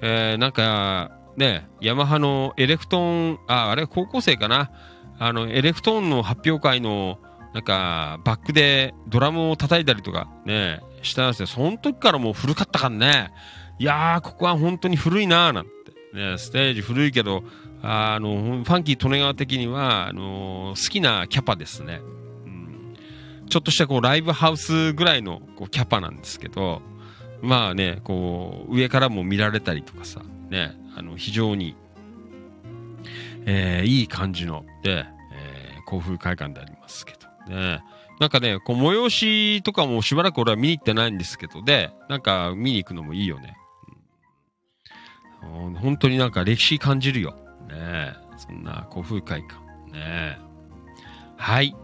えーなんか、ね、ヤマハのエレクトーン、あ、あれ高校生かな。あの、エレクトーンの発表会の、なんか、バックでドラムを叩いたりとかね、したんですよ。その時からもう古かったからね。いやー、ここは本当に古いなーなんて。ね、ステージ古いけど、あの、ファンキー利根川的には、あの好きなキャパですね。うん、ちょっとしたこう、ライブハウスぐらいのこうキャパなんですけど、まあね、こう、上からも見られたりとかさ、ね、あの、非常に、えーいい感じの、で、えー、甲風会館でありますけど、ね。なんかね、こう、催しとかもしばらく俺は見に行ってないんですけど、で、なんか見に行くのもいいよね。うん、本当になんか歴史感じるよ。ねそんな古風会館。ねはい。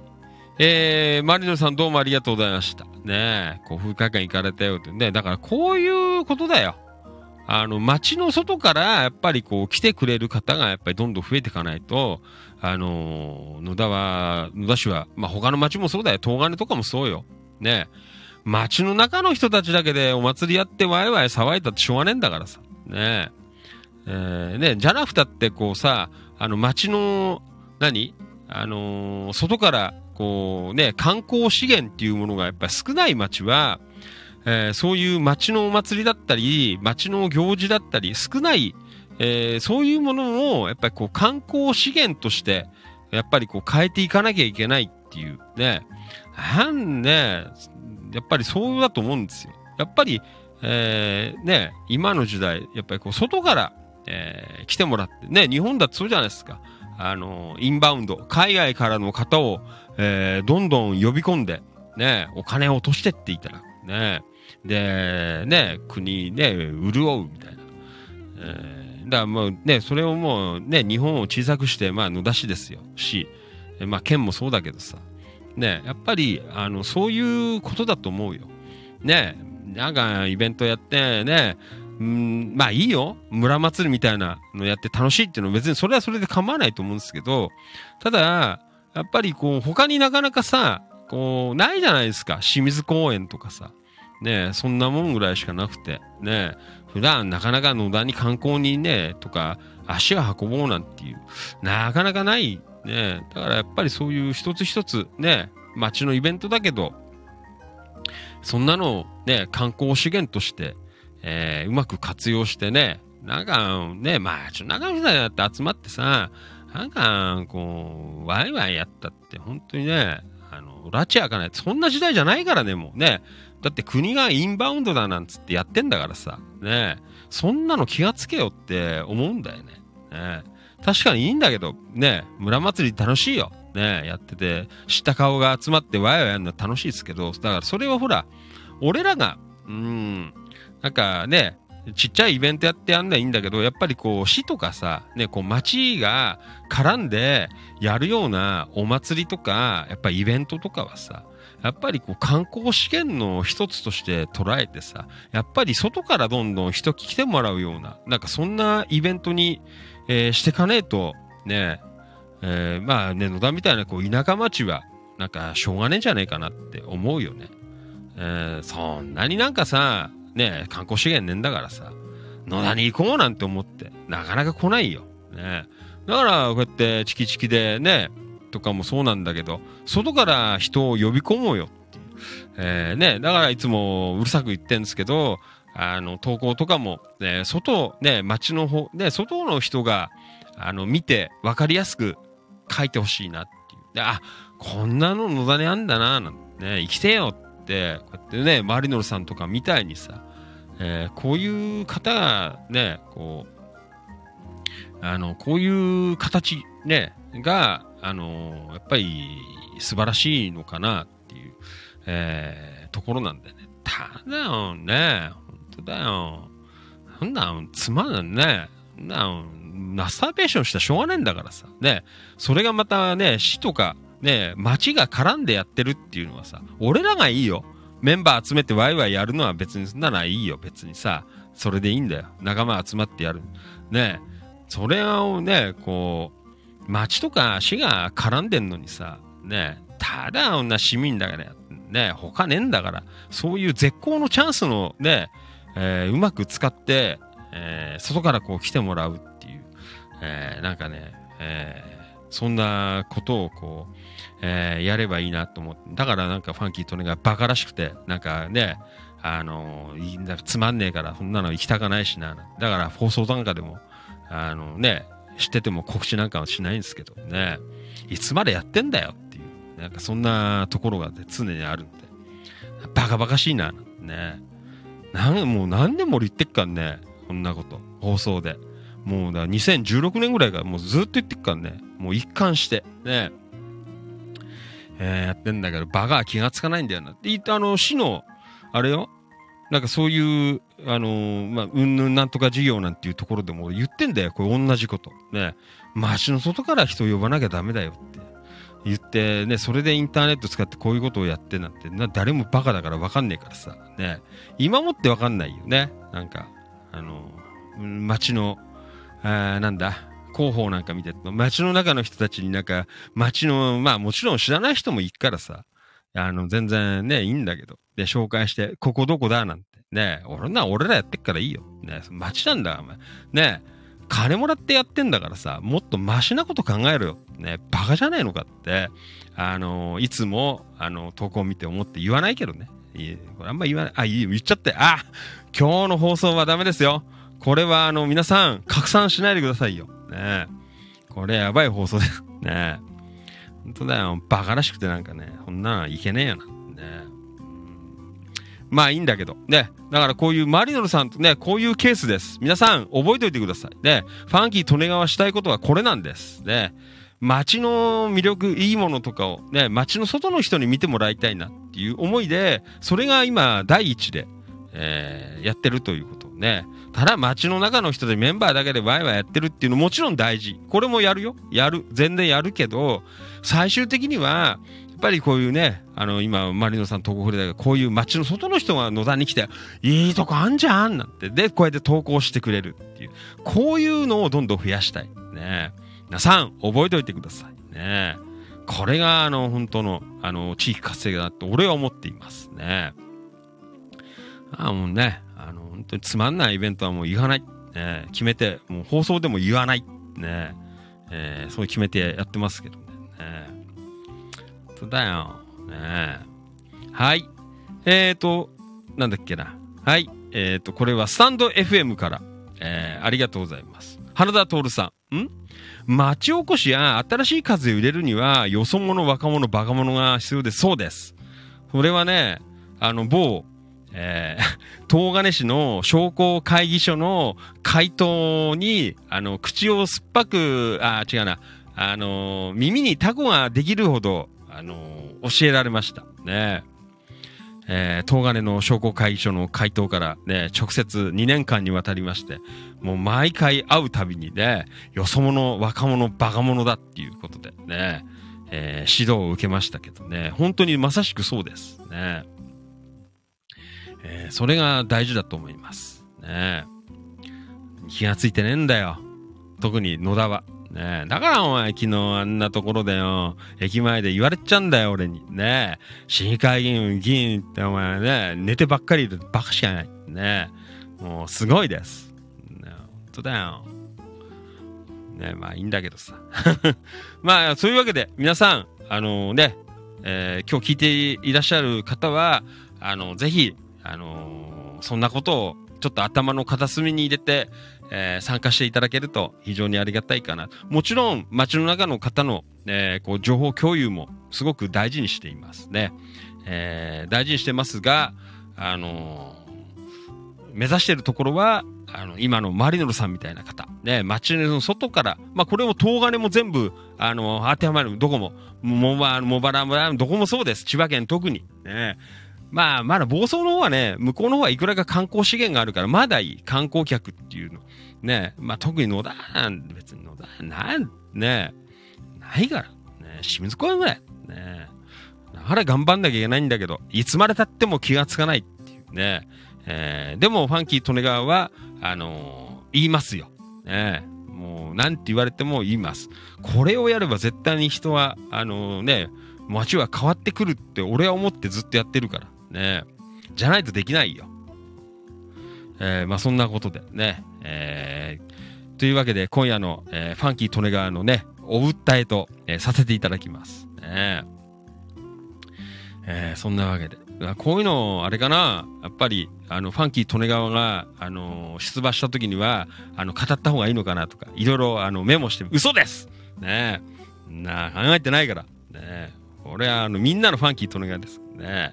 えー、マリノさんどうもありがとうございました。ねえ古風会館行かれたよって。ねだからこういうことだよ。あの、街の外から、やっぱりこう、来てくれる方が、やっぱりどんどん増えていかないと、あのー野田は、野田市は、まあ、他の町もそうだよ。東金とかもそうよ。ね街の中の人たちだけでお祭りやってワイワイ騒いだってしょうがねえんだからさ。ねえ。えーねじゃなくたってこうさ、あの街の、何？あのー外から、こうね、観光資源っていうものがやっぱり少ない街は、えーそういう街のお祭りだったり、街の行事だったり、少ない、えーそういうものを、やっぱりこう観光資源として、やっぱりこう変えていかなきゃいけないっていうね。なんね、やっぱりそうだと思うんですよ。やっぱり、えーね、今の時代、やっぱりこう外から、えー来てもらって、ね、日本だってそうじゃないですか。あの、インバウンド、海外からの方を、えーどんどん呼び込んで、ね、お金を落としてっていただく。ね。で、ね、国ね、潤うみたいな。えーだからもうね、それをもうね、日本を小さくして、まあ野田市ですよ。市。えまあ県もそうだけどさ。ね、やっぱり、あの、そういうことだと思うよ。ね、なんかイベントやってね、うん、まあいいよ。村祭りみたいなのやって楽しいっていうのは別にそれはそれで構わないと思うんですけど、ただ、やっぱりこう、他になかなかさ、こう、ないじゃないですか。清水公園とかさ。ねそんなもんぐらいしかなくて。ね普段なかなか野田に観光にね、とか、足を運ぼうなんていう、なかなかない。ねだからやっぱりそういう一つ一つ、ね街のイベントだけど、そんなのをね、観光資源として、えーうまく活用してね、なんかね、まあ、ちょ、中身さんやって集まってさ、なんか、こう、ワイワイやったって、本当にね、あの、拉致開かない。そんな時代じゃないからね、もうね。だって国がインバウンドだなんつってやってんだからさ、ねそんなの気がつけよって思うんだよね。ね確かにいいんだけど、ね、村祭り楽しいよ。ね、やってて、知った顔が集まってワイワイやるの楽しいですけど、だからそれはほら、俺らが、うん、なんかね、ちっちゃいイベントやってやんのはいいんだけど、やっぱりこう、市とかさ、ね、こう、町が絡んでやるようなお祭りとか、やっぱイベントとかはさ、やっぱりこう、観光資源の一つとして捉えてさ、やっぱり外からどんどん人来てもらうような、なんかそんなイベントに、えーしてかねえと、ね、えーまあね、野田みたいなこう、田舎町は、なんかしょうがねえんじゃねえかなって思うよね。えーそんなになんかさ、ね、観光資源ねえんだからさ、野田に行こうなんて思って、なかなか来ないよ。ね。だから、こうやってチキチキでね、とかもそうなんだけど、外から人を呼び込もうよっていう。えーね、だからいつもうるさく言ってんですけど、あの、投稿とかも、ね、外、ね、街の方、ね、外の人が、あの、見て分かりやすく書いてほしいなっていう。で、あ、こんなの野田にあんだな、なんてね、生きてよって、こうやってね、マリノルさんとかみたいにさ、えーこういう方がね、こう、あの、こういう形ね、が、あの、やっぱり素晴らしいのかなっていう、えーところなんだよね。ただよね、本当だよ。そんなん、つまんないね。そんなん、マスターベーションしたらしょうがないんだからさ。ね、それがまたね、市とか、ね、町が絡んでやってるっていうのはさ、俺らがいいよ。メンバー集めてワイワイやるのは別にそんなのはいいよ。別にさ、それでいいんだよ。仲間集まってやる。ね、それをね、こう、町とか市が絡んでんのにさ、ね、ただ女市民だからね、他ねえんだから、そういう絶好のチャンスのね、えーうまく使って、えー外からこう来てもらうっていう、えーなんかね、えーそんなことをこう、えーやればいいなと思って、だからなんかファンキートネがバカらしくて、なんかね、あのいいんだつまんねえから、そんなの行きたかないしな。だから放送なんかでも、あのね、知ってても告知なんかはしないんですけどね、いつまでやってんだよっていう、なんかそんなところが、常にあるんで、バカバカしいな、ね。なんもう何年も言ってっからね、こんなこと、放送で。もうだ、2016年ぐらいからもうずっと言ってっからね、もう一貫して、ね。えーやってんだけど、バカは気がつかないんだよな。って言って、あの、市の、あれよ、なんかそういう、あのーまあ、うんぬんなんとか事業なんていうところでも言ってんだよ、これ同じこと。ね。街の外から人を呼ばなきゃダメだよって言って、ね、それでインターネット使ってこういうことをやってなんて、な誰もバカだから分かんねえからさ、ね。今もって分かんないよね。なんか、あの街の、なんだ、広報なんか見てると、街の中の人たちになんか、街の、まあもちろん知らない人もいっからさ、あの、全然ね、いいんだけど。で、紹介して、ここどこだなんて。ね俺な、俺らやってっからいいよ。ね街なんだ、お前。ね金もらってやってんだからさ、もっとマシなこと考えろよ。ねバカじゃないのかって、あの、いつも、あの、投稿見て思って言わないけどね。いいこれあんま言わない。あ、いい、言っちゃって。あ、今日の放送はダメですよ。これは、あの、皆さん、拡散しないでくださいよ。ねこれやばい放送です。ね本当だよ。バカらしくてなんかね、こんなのいけねえよな。ねまあいいんだけど。ね。だからこういうマリノルさんとね、こういうケースです。皆さん、覚えておいてください。ね。ファンキー・利根川したいことはこれなんです。ね。街の魅力、いいものとかをね、街の外の人に見てもらいたいなっていう思いで、それが今、第一で、えーやってるということね。ただ街の中の人でメンバーだけでワイワイやってるっていうのもちろん大事。これもやるよ。やる。全然やるけど、最終的には、やっぱりこういうね、あの、今、マリノさん投稿触れたけ、こういう街の外の人が野田に来て、いいとこあんじゃんなんて。で、こうやって投稿してくれるっていう。こういうのをどんどん増やしたい。ね。皆さん、覚えておいてください。ね。これが、あの、本当の、あの、地域活性化だと俺は思っていますね。あもうね、あの、本当につまんないイベントはもう言わない。ね、決めて、もう放送でも言わない。ね、えーそう決めてやってますけどね。本当だよ。ねはい。えーと、なんだっけな。はい。えーと、これはスタンド FM から、えーありがとうございます。花田徹さん。ん？町おこしや新しい風を入れるには、よそ者、若者、バカ者が必要で。そうです。それはね、あの、某、えー、東金市の商工会議所の回答に、あの、口を酸っぱく、あ、違うな、あの、耳にタコができるほど、あの、教えられました。ね。えー、東金の商工会議所の回答からね、直接2年間にわたりまして、もう毎回会うたびにね、よそ者、若者、バカ者だっていうことでね、えー指導を受けましたけどね、本当にまさしくそうです。ね。えーそれが大事だと思います。ね気がついてねえんだよ。特に野田は。ねだからお前昨日あんなところでよ、駅前で言われちゃうんだよ俺に。ねえ市議会議員、議員ってお前ね、寝てばっかりいるバカしかない。ねえもうすごいです。ね本当だよ。ねまあいいんだけどさ。まあそういうわけで皆さん、あのね、えー今日聞いていらっしゃる方は、あの、ぜひ、あのそんなことをちょっと頭の片隅に入れて、えー参加していただけると非常にありがたいかな。もちろん街の中の方の、えーこう情報共有もすごく大事にしていますね。えー大事にしてますが、あの目指しているところは、あの、今のマリノルさんみたいな方、ね、街の外から、まあ、これも東金も全部、あの、当てはまる、どこも、もば、茂原村、どこもそうです。千葉県特に。ね。まあ、まだ房総の方はね、向こうの方はいくらか観光資源があるから、まだいい。観光客っていうの。ね。まあ、特に野田なん、別に野田、なん、ね。ないから。ね。清水公園ぐらい。ね。だから頑張んなきゃいけないんだけど、いつまで経っても気がつかないっていうね。えーでも、ファンキー利根川は、あのー言いますよ。ねもう、なんて言われても言います。これをやれば絶対に人は、あのね、街は変わってくるって俺は思ってずっとやってるから。ねじゃないとできないよ。えーまあそんなことでね。えーというわけで今夜の、えーファンキー利根川のね、お訴えと、えーさせていただきます。ねえーそんなわけで。こういうの、あれかなやっぱり、あの、ファンキー利根川が、あの出馬した時には、あの、語った方がいいのかなとか、いろいろ、あの、メモして、嘘ですねえ。な、考えてないから。ねえ。俺は、あの、みんなのファンキー利根川です。ねえ。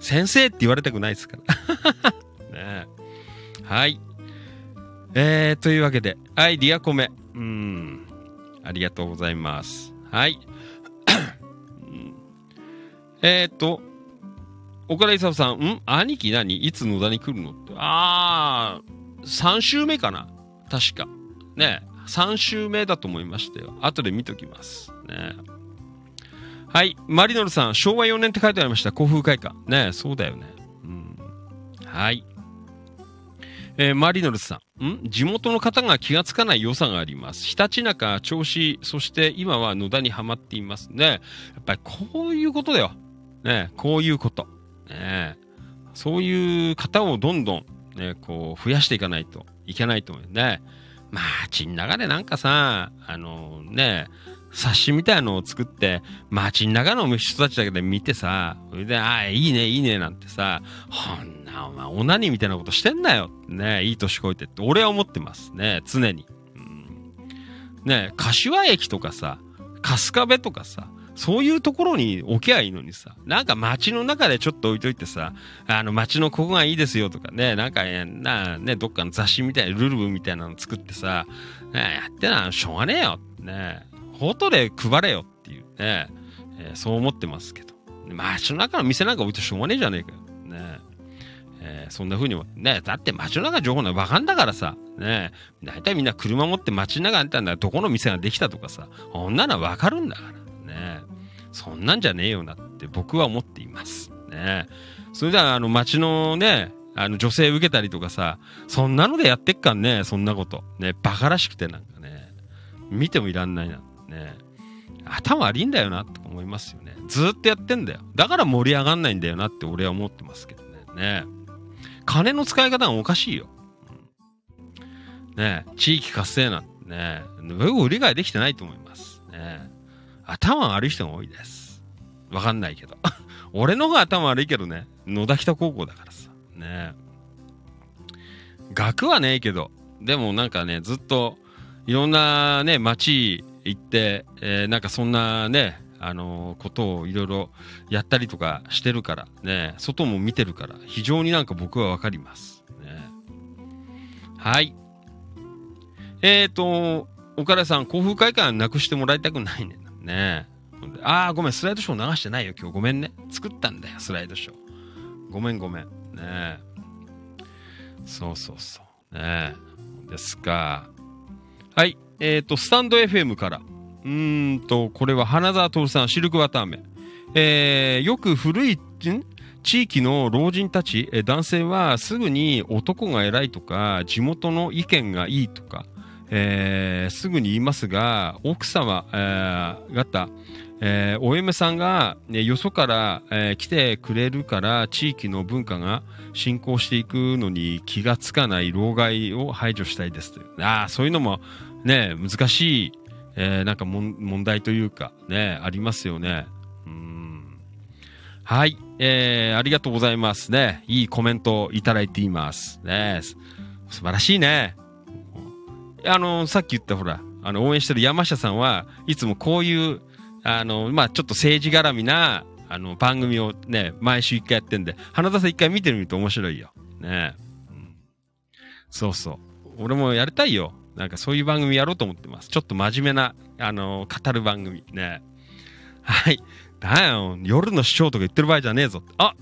先生って言われたくないですから。ねえ。はい。えー、というわけで、はい、リアコメ。うん。ありがとうございます。はい。えっと、岡田勲さん、ん？兄貴何？いつ野田に来るのって。あー、3週目かな確か。ね3週目だと思いましたよ。後で見ときます。ねはい。マリノルさん、昭和4年って書いてありました。古風会館。ねそうだよね。うん。はい。えーマリノルさん。ん？地元の方が気がつかない良さがあります。ひたちなか、銚子、そして今は野田にはまっていますね。やっぱりこういうことだよ。ねこういうこと。ねそういう方をどんどん、ね、こう、増やしていかないといけないと思うよね。まあ、街の中でなんかさ、あのね、冊子みたいなのを作って、街の中の人たちだけで見てさ、それで、ああ、いいね、いいね、なんてさ、ほんな、お前、オナニーみたいなことしてんなよ。ね、いい年こいてって、俺は思ってます。ね、常に。うん、ね、柏駅とかさ、春日部とかさ、そういうところに置けばいいのにさ、なんか街の中でちょっと置いといてさ、あの街のここがいいですよとかね、なんかね、なね、どっかの雑誌みたいな、ルルブみたいなの作ってさ、ね、やってな、しょうがねえよ。ね、ホートで配れよっていうね、えーそう思ってますけど。街の中の店なんか置いてしょうがねえじゃねえかよ。ねえーそんな風にも、ねだって街の中の情報なんかわかんだからさ、ね大体みんな車持って街の中にいたんだらどこの店ができたとかさ、こんなのはわかるんだから。ねそんなんじゃねえよなって僕は思っています。ねそれではあの街のね、あの女性受けたりとかさ、そんなのでやってっかんね、そんなこと。ねバカらしくてなんかね、見てもいらんないな。ね頭悪いんだよなって思いますよね。ずっとやってんだよ。だから盛り上がんないんだよなって俺は思ってますけどね。ね金の使い方がおかしいよ。うんね地域活性なんてね、僕売り買いできてないと思います。ね頭悪い人が多いです。わかんないけど。俺の方が頭悪いけどね。野田北高校だからさ。ね学はねえけど、でもなんかね、ずっといろんなね、街行って、えーなんかそんなね、あのーことをいろいろやったりとかしてるから、ね、外も見てるから、非常になんか僕はわかります。ね。はい。えーと、岡田さん、興奮会館なくしてもらいたくないね。ねああ、ごめん、スライドショー流してないよ、今日。ごめんね。作ったんだよ、スライドショー。ごめん、ごめん。ねそうそうそう。ねですか。はい。えっ、と、スタンド FM から。うんと、これは花沢徹さん、シルクワターメン。えーよく古い、地域の老人たち、えー男性はすぐに男が偉いとか、地元の意見がいいとか、えーすぐに言いますが、奥様、えー方、えーお嫁さんが、ね、よそから、えー来てくれるから地域の文化が進行していくのに気がつかない老害を排除したいですという。あ、そういうのもね、難しい、えーなんかもん問題というか、ね、ありますよね。うん。はい、えーありがとうございますね。いいコメントをいただいています。ね、す素晴らしいね。あの、さっき言ったほら、あの、応援してる山下さんはいつもこういう、あの、まあ、ちょっと政治絡みな、あの、番組をね、毎週一回やってんで、花田さん一回見てみると面白いよ。ね、うんそうそう。俺もやりたいよ。なんかそういう番組やろうと思ってます。ちょっと真面目な、あの、語る番組。ね。はい。だよ。夜の視聴とか言ってる場合じゃねえぞ。あ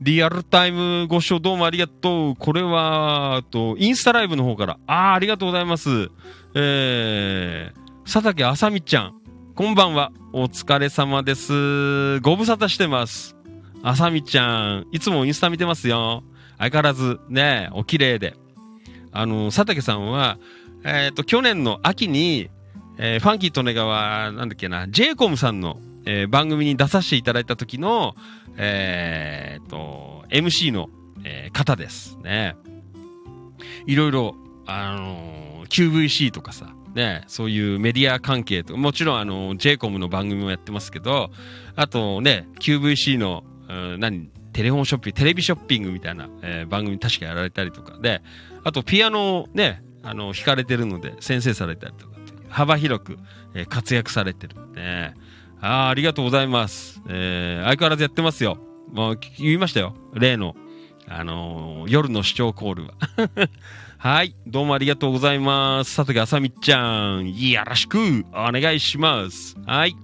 リアルタイムご視聴どうもありがとう。これは、と、インスタライブの方から。ああ、ありがとうございます。えー、佐竹あさみちゃん。こんばんは。お疲れ様です。ご無沙汰してます。あさみちゃん。いつもインスタ見てますよ。相変わらず、ね、お綺麗で。あの、佐竹さんは、えっ、と、去年の秋に、えーファンキー利根川、なんだっけな、j イコムさんの、えー番組に出させていただいた時の、えーっと、MC の、えー方ですね。いろいろ、あのー QVC とかさ、ね、そういうメディア関係とか、もちろんあの、j イコムの番組もやってますけど、あとね、QVC の、うん何、テレフォンショッピング、テレビショッピングみたいな、えー番組確かやられたりとかで、あとピアノをね、あの、弾かれてるので、先生されたりとか幅広く、えー活躍されてる。ね。ああ、ありがとうございます。えー相変わらずやってますよ。もう言いましたよ。例の、あのー夜の視聴コールは。はい。どうもありがとうございます。佐竹あさみちゃん。よろしくお願いします。はい。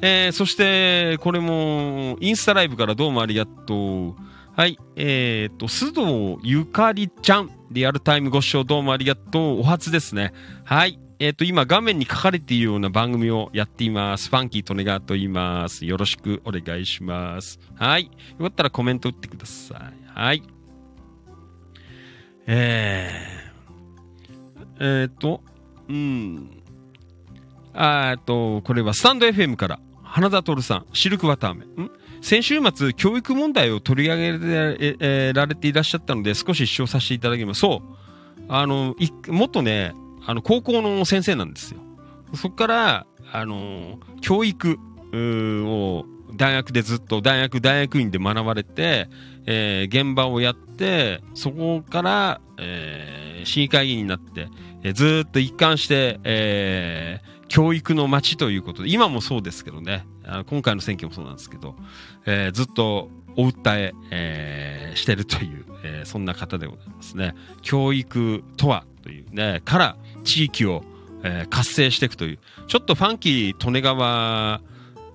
えーそして、これも、インスタライブからどうもありがとう。はい。えっ、と、須藤ゆかりちゃん。リアルタイムご視聴どうもありがとう。お初ですね。はい。えっ、と、今画面に書かれているような番組をやっています。ファンキートネガーと言います。よろしくお願いします。はい。よかったらコメント打ってください。はい。えー、えっ、と、うん。あえっと、これはスタンド FM から、花田徹さん、シルクワターメ。ん？先週末、教育問題を取り上げられ,、ていらっしゃったので、少し視聴させていただきます。そう。あの、い元ね、あの、高校の先生なんですよ。そこから、あの、教育を大学でずっと、大学、大学院で学ばれて、えー現場をやって、そこから、えー市議会議員になって、えーずっと一貫して、えー教育の街ということで、今もそうですけどね、あの今回の選挙もそうなんですけど、えーずっとお訴ええーしてるという、えーそんな方でございますね。教育とはというね、から地域を、えー活性していくという、ちょっとファンキー利根川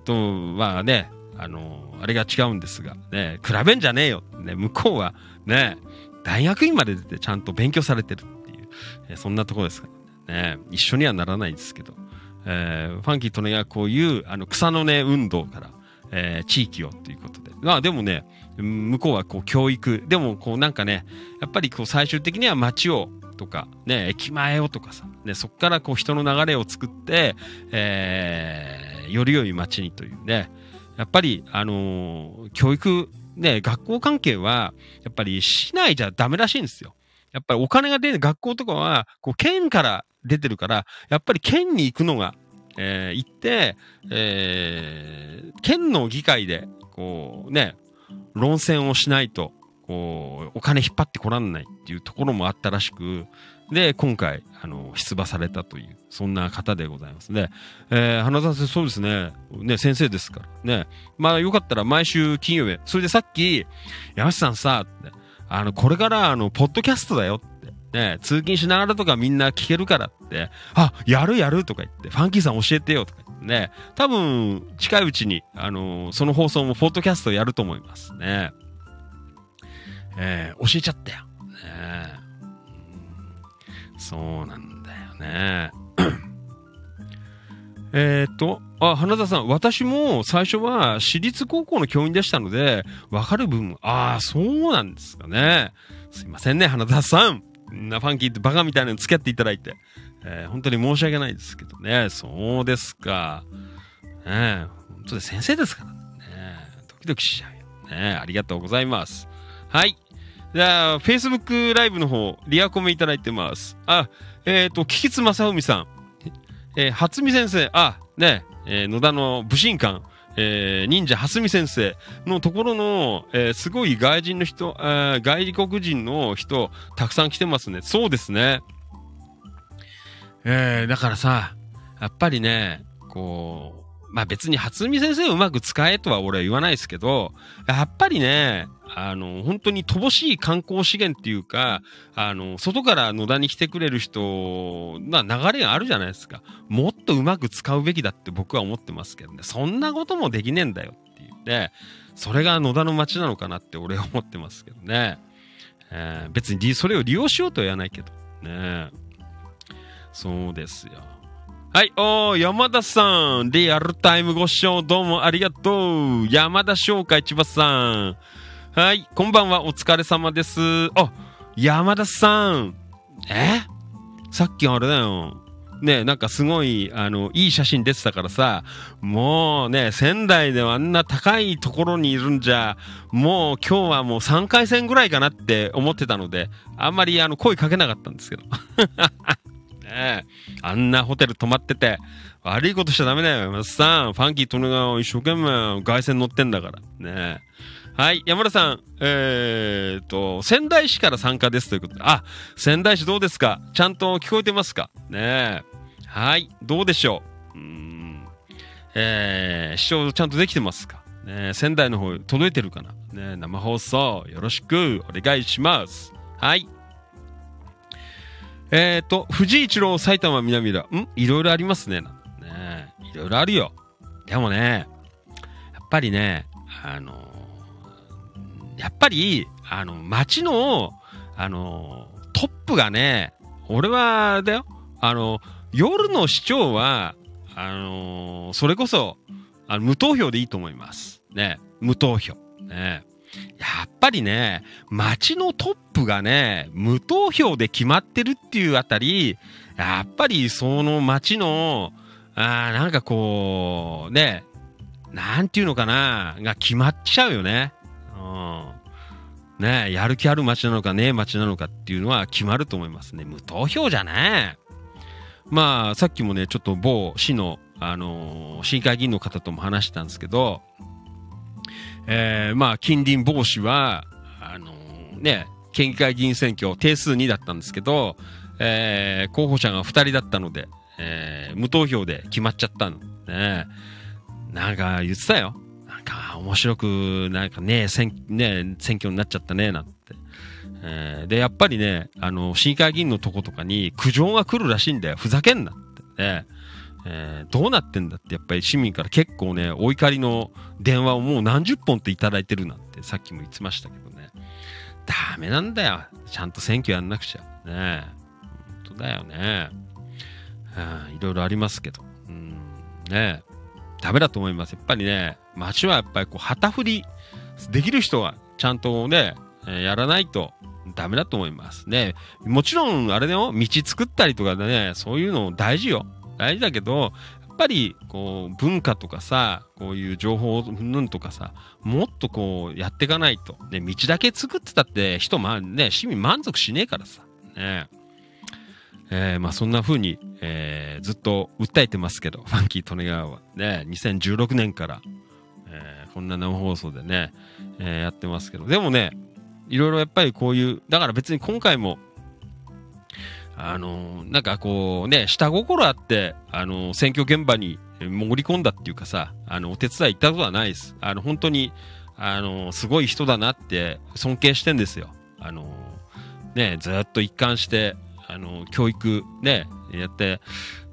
とはね、あのあれが違うんですが、ね、比べんじゃねえよ。ね、向こうはね、大学院まで出てちゃんと勉強されてるっていう、えーそんなところですから。ね一緒にはならないですけど、えーファンキー利根川こういうあの草の根運動から、えー地域をということで。まあでもね、向こうはこう教育、でもこうなんかね、やっぱりこう最終的には街をとか、ね、駅前をとかさ、ね、そこからこう人の流れを作って、えーより良い街にというね、やっぱり、あのー教育、ね、学校関係は、やっぱり市内じゃダメらしいんですよ。やっぱりお金が出る学校とかは、こう県から出てるから、やっぱり県に行くのが、えー行って、えー県の議会で、こうね、論戦をしないと、こう、お金引っ張ってこらんないっていうところもあったらしく、で、今回、あの、出馬されたという、そんな方でございますね。えー、花澤先生、そうですね。ね、先生ですから。ね。まあ、よかったら毎週金曜日。それでさっき、山下さんさ、あの、これから、あの、ポッドキャストだよって。ね、通勤しながらとかみんな聞けるからって、あ、やるやるとか言って、ファンキーさん教えてよとか言ってね、多分、近いうちに、あのその放送もポッドキャストやると思いますね。えー、教えちゃったよ。ねそうなんだよね。えっと、あ、花田さん、私も最初は私立高校の教員でしたので、わかる部分、ああ、そうなんですかね。すいませんね、花田さん。なファンキーってバカみたいなの付き合っていただいて。えー本当に申し訳ないですけどね。そうですか。ねえ、本当で先生ですからね。ドキドキしちゃうよ。ねありがとうございます。はい。じゃあ、Facebook ライブの方、リアコメいただいてます。あ、えっ、と、キキツ正文さん。えー、初見先生、あ、ね、えー野田の武神館、えー忍者蓮見先生のところの、えーすごい外人の人、えー外国人の人、たくさん来てますね。そうですね。えーだからさ、やっぱりね、こう、まあ別に初見先生をうまく使えとは俺は言わないですけど、やっぱりね、あの、本当に乏しい観光資源っていうか、あの、外から野田に来てくれる人、ま流れがあるじゃないですか。もっとうまく使うべきだって僕は思ってますけどね。そんなこともできねえんだよっていうね。それが野田の街なのかなって俺は思ってますけどね。えー別にそれを利用しようとは言わないけど。ねそうですよ。はい、おー、山田さん。リアルタイムご視聴どうもありがとう。山田商会千葉さん。はい、こんばんは、お疲れ様です。あ、山田さん。え？さっきあれだよ。ねなんかすごい、あの、いい写真出てたからさ、もうね、仙台ではあんな高いところにいるんじゃ、もう今日はもう3回戦ぐらいかなって思ってたので、あんまりあの、声かけなかったんですけど。ね、あんなホテル泊まってて、悪いことしちゃダメだよ、山田さん。ファンキー利根川一生懸命外線乗ってんだから。ねえ。はい、山田さん、えーっと、仙台市から参加ですということで、あ、仙台市どうですか？ちゃんと聞こえてますか？ねえ。はい、どうでしょう？うん。えー、視聴ちゃんとできてますか？ね仙台の方届いてるかな？ね生放送よろしくお願いします。はい。えーと、藤井一郎埼玉南浦。ん？いろいろありますね。ねいろいろあるよ。でもね、やっぱりね、あのやっぱり、あの、街の、あのトップがね、俺は、だよ、あの、夜の市長は、あのそれこそ、あの無投票でいいと思います。ね、無投票。ね。やっぱりね、街のトップがね、無投票で決まってるっていうあたり、やっぱりその街の、あなんかこう、ね、なんていうのかな、が決まっちゃうよね。うん。ねやる気ある街なのかねえ街なのかっていうのは決まると思いますね。無投票じゃねまあ、さっきもね、ちょっと某市の、あのー市議会議員の方とも話したんですけど、えーまあ、近隣防止は、あのーね、県議会議員選挙定数2だったんですけど、えー候補者が2人だったので、えー無投票で決まっちゃったの。ね、なんか言ってたよ。なんか面白く、なんかね、選ね選挙になっちゃったね、なんて。えーで、やっぱりね、あの、市議会議員のとことかに苦情が来るらしいんだよ。ふざけんなってね。えーどうなってんだって、やっぱり市民から結構ね、お怒りの電話をもう何十本っていただいてるなんて、さっきも言ってましたけどね。ダメなんだよ。ちゃんと選挙やんなくちゃ。ね本当だよね。いろいろありますけど。うん、ねダメだと思います。やっぱりね、街はやっぱりこう、旗振りできる人はちゃんとね、やらないとダメだと思います。ね、もちろん、あれだよ、道作ったりとかね、そういうの大事よ。大事だけど、やっぱり、こう、文化とかさ、こういう情報うんとかさ、もっとこう、やっていかないと。ね、道だけ作ってたって、人、まあ、ね、市民満足しねえからさ。ね。えーまあそんな風に、えーずっと訴えてますけど、ファンキー利根川はね、2016年から、えーこんな生放送でね、えーやってますけど、でもね、いろいろやっぱりこういう、だから別に今回も、あの、なんかこうね、下心あって、あの、選挙現場に潜り込んだっていうかさ、あの、お手伝い行ったことはないです。あの、本当に、あの、すごい人だなって尊敬してんですよ。あの、ね、ずっと一貫して、あの、教育、ね、やって、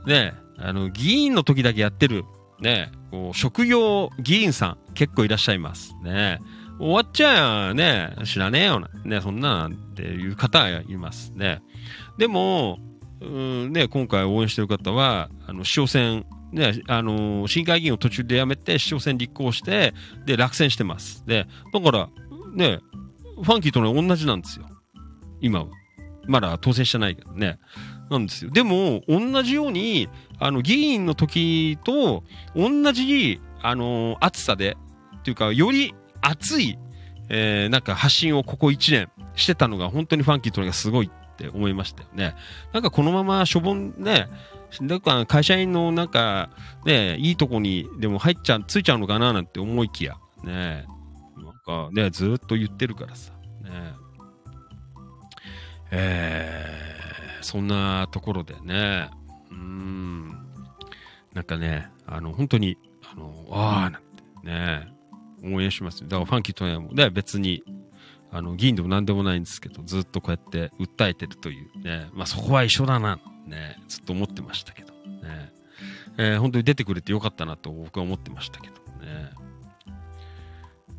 ね、あの、議員の時だけやってる、ね、こう職業議員さん結構いらっしゃいます。ね。終わっちゃうね、知らねえよな、ね、そんなんていう方がいますね。でも、うんね、今回応援してる方は、あの、市長選、ね、あの、市議会議員を途中で辞めて、市長選立候補して、で、落選してます。で、だから、ね、ファンキーとね、同じなんですよ。今は。まだ当選してないけどね。なんですよ。でも、同じように、あの、議員の時と、同じ、あの、暑さで、っていうか、より熱い、えー、なんか発信をここ1年してたのが、本当にファンキーとねがすごいって思いましたよね。なんかこのまましょぼんね、なんか会社員のなんか、ね、いいとこにでも入っちゃう、ついちゃうのかななんて思いきや、ね、なんかね、ずっと言ってるからさ、ね。えー、そんなところでね、うん、なんかね、あの、本当に、あの、ああ、なんてね、応援します。だからファンキーとね、もね、別に、あの、議員でも何でもないんですけど、ずっとこうやって訴えてるというね、まあそこは一緒だな、ね、ずっと思ってましたけど、ね。えー本当に出てくれてよかったなと僕は思ってましたけどね。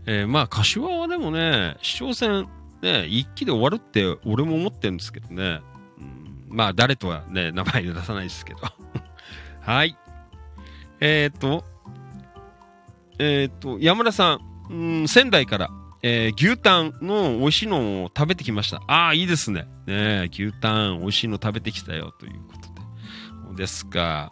えーまあ柏はでもね、市長選、ね、一期で終わるって俺も思ってるんですけどね。まあ誰とはね、名前で出さないですけど。はい。えー、っと、えー、っと、山田さん、うん、仙台から、えー牛タンの美味しいのを食べてきました。ああ、いいですね。ね牛タン美味しいの食べてきたよ、ということで。ですか。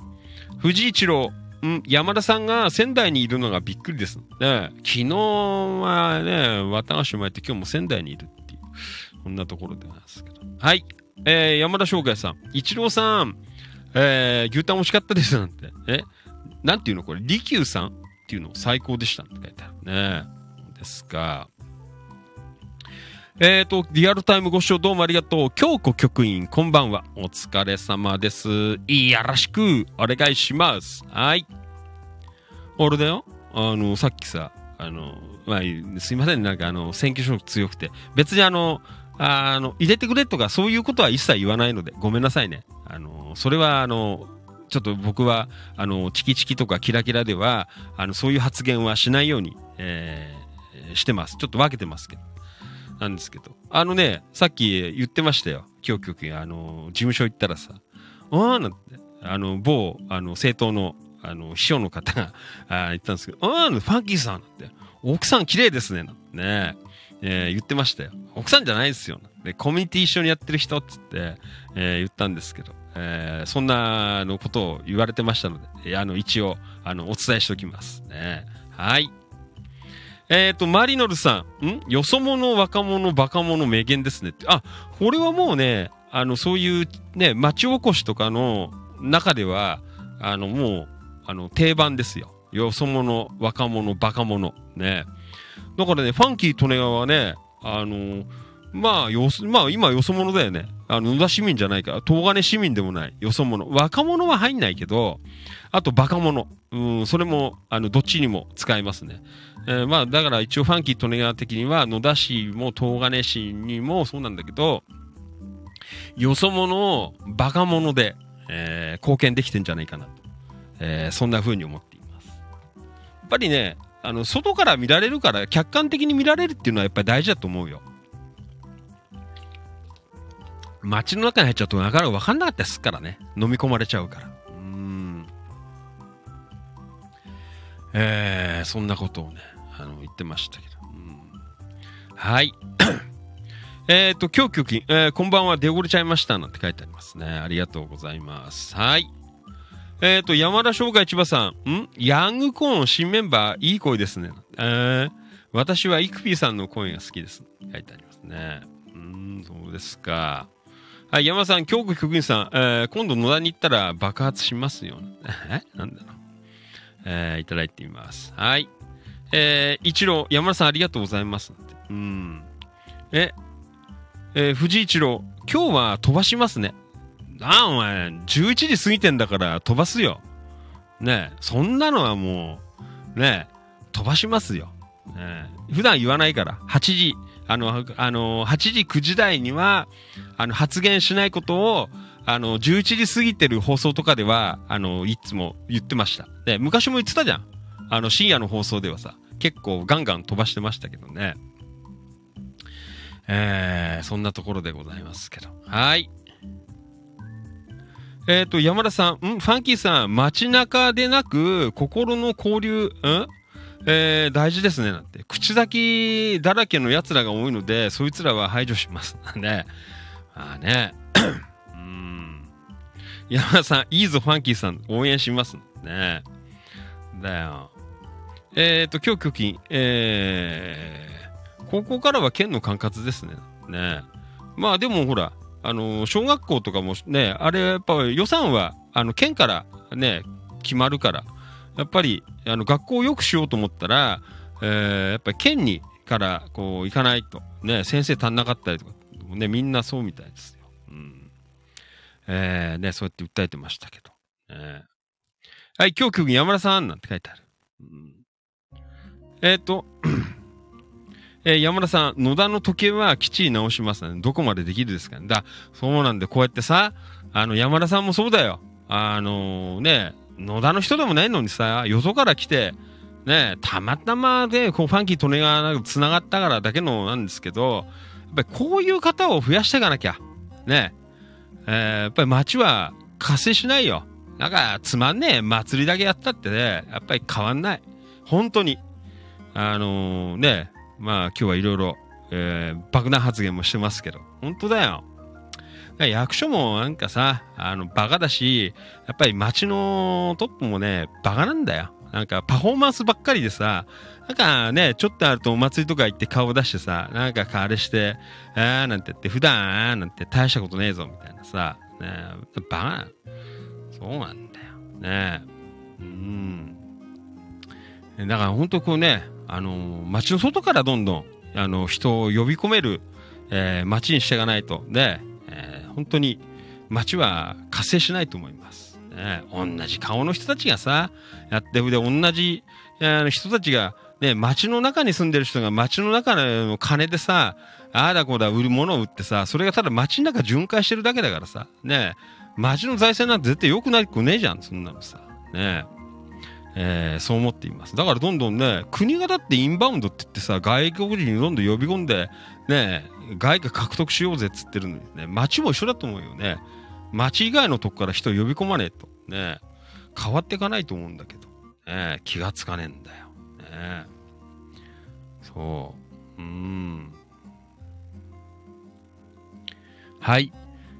藤井一郎、ん、山田さんが仙台にいるのがびっくりです。ね、昨日はね、綿菓子もやって今日も仙台にいるっていう、こんなところでなんですけど。はい。えー、山田翔海さん、一郎さん、えー、牛タン美味しかったですなんて。えなんていうのこれ、利休さん？っていうの最高でしたって書いてあるね。ですか。えーと、リアルタイムご視聴どうもありがとう。京子局員、こんばんは。お疲れ様です。いやらしく、お願いします。はい。俺だよ。あの、さっきさ、あの、まあ、すいません、なんかあの、選挙色強くて。別にあの、あの、入れてくれとかそういうことは一切言わないので、ごめんなさいね。あの、それはあの、ちょっと僕は、あの、チキチキとかキラキラでは、あの、そういう発言はしないように、えーしてます。ちょっと分けてますけど。なんですけど。あのね、さっき言ってましたよ。今日局員、あの、事務所行ったらさ、あーなんて、あの、某、あの、政党の、あの、秘書の方が、あ言ったんですけど、あーファンキーさんなんて、奥さん綺麗ですね、なんてね、えー言ってましたよ。奥さんじゃないですよ。で、コミュニティ一緒にやってる人っつって、えー言ったんですけど、えーそんなのことを言われてましたので、えーあの、一応、あの、お伝えしておきますね。はい。えっ、と、マリノルさん、ん？よそ者、若者、バカ者、名言ですねって。あ、これはもうね、あの、そういうね、町おこしとかの中では、あの、もう、あの、定番ですよ。よそ者、若者、バカ者。ね。だからね、ファンキー・利根川はね、あの、まあ、よ、まあ、今、よそ者だよね。あの、野田市民じゃないから、東金市民でもない、よそ者。若者は入んないけど、あと、バカ者。うん、それも、あの、どっちにも使えますね。えーまあ、だから一応ファンキー・利根川的には、野田市も東金市にもそうなんだけど、よそ者をバカ者で、えー貢献できてんじゃないかなと。えーそんな風に思っています。やっぱりね、あの、外から見られるから、客観的に見られるっていうのはやっぱり大事だと思うよ。街の中に入っちゃうとなかなか分かんなかったりすっからね。飲み込まれちゃうから。うん。えー、そんなことをね、あの、言ってましたけど。うんはい。えっと、今日今日、えーこんばんは、出遅れちゃいました。なんて書いてありますね。ありがとうございます。はい。えっ、と、山田翔海千葉さん。ん？ヤングコーン新メンバー、いい声ですね。えー、私はイクピーさんの声が好きです。書いてありますね。うん、そうですか。はい、山田さん、京子局員さん、えー今度野田に行ったら爆発しますよ。え？なんだろう。えーいただいてみます。はい。えー一郎、山田さんありがとうございます。うん。え、えー藤一郎、今日は飛ばしますね。なあ、お前、11時過ぎてんだから飛ばすよ。ねえ、そんなのはもう、ねえ、飛ばしますよ。ねえ普段言わないから、8時、あの、あの、8時、9時台には、あの、発言しないことを、あの、11時過ぎてる放送とかでは、あの、いつも言ってました。で、昔も言ってたじゃん。あの、深夜の放送ではさ、結構ガンガン飛ばしてましたけどね。えー、そんなところでございますけど。はい。えっ、と、山田さん、ん？ファンキーさん、街中でなく、心の交流、ん？えー、大事ですね、なんて。口先だらけの奴らが多いので、そいつらは排除します。ね。まあね。うん。山田さん、いいぞ、ファンキーさん、応援します。ね。だよ。えっ、と、今日、今日、えー、高校からは県の管轄ですね。ね。まあでもほら、あの小学校とかもね、あれやっぱ予算は、あの、県からね、決まるから、やっぱり、あの、学校を良くしようと思ったら、えーやっぱり県にから、こう、行かないと、ね、先生足んなかったりとか、ね、みんなそうみたいですよ。うん。えーね、そうやって訴えてましたけど。えーはい、今日局山田さんなんて書いてある。うんえっ、と、えー山田さん、野田の時計はきっちり直しますね。どこまでできるですかね。だ、そうなんで、こうやってさ、あの、山田さんもそうだよ。あのね、野田の人でもないのにさ、よそから来て、ね、たまたまで、こう、ファンキー・トネが繋がったからだけのなんですけど、やっぱりこういう方を増やしていかなきゃ。ね。えーやっぱり街は活性しないよ。なんか、つまんねえ祭りだけやったってね、やっぱり変わんない。本当に。あのね、まあ今日はいろいろ、えー爆弾発言もしてますけど、本当だよ。だ役所もなんかさ、あの、バカだし、やっぱり街のトップもね、バカなんだよ。なんかパフォーマンスばっかりでさ、なんかね、ちょっとあるとお祭りとか行って顔出してさ、なんかあれして、あーなんて言って、普段あーなんて大したことねえぞ、みたいなさ、ね、バカなそうなんだよ。ねうん。だから本当こうね、あのー街の外からどんどん、あの、人を呼び込める、えー街にしていかないと、ね、えー本当に街は活性しないと思います。ね、同じ顔の人たちがさ、やってるで、同じ、あの人たちが、ね、街の中に住んでる人が街の中の金でさ、ああだこうだ売るものを売ってさ、それがただ街の中巡回してるだけだからさ、ね、街の財政なんて絶対良くなくねえじゃん、そんなのさ。ねえーそう思っています。だからどんどんね、国がだってインバウンドって言ってさ、外国人にどんどん呼び込んで、ね、外貨獲得しようぜっつってるのにね、街も一緒だと思うよね。街以外のとこから人呼び込まねえと。ね、変わっていかないと思うんだけど、ね、気がつかねえんだよ。ね、そう。うーん。はい。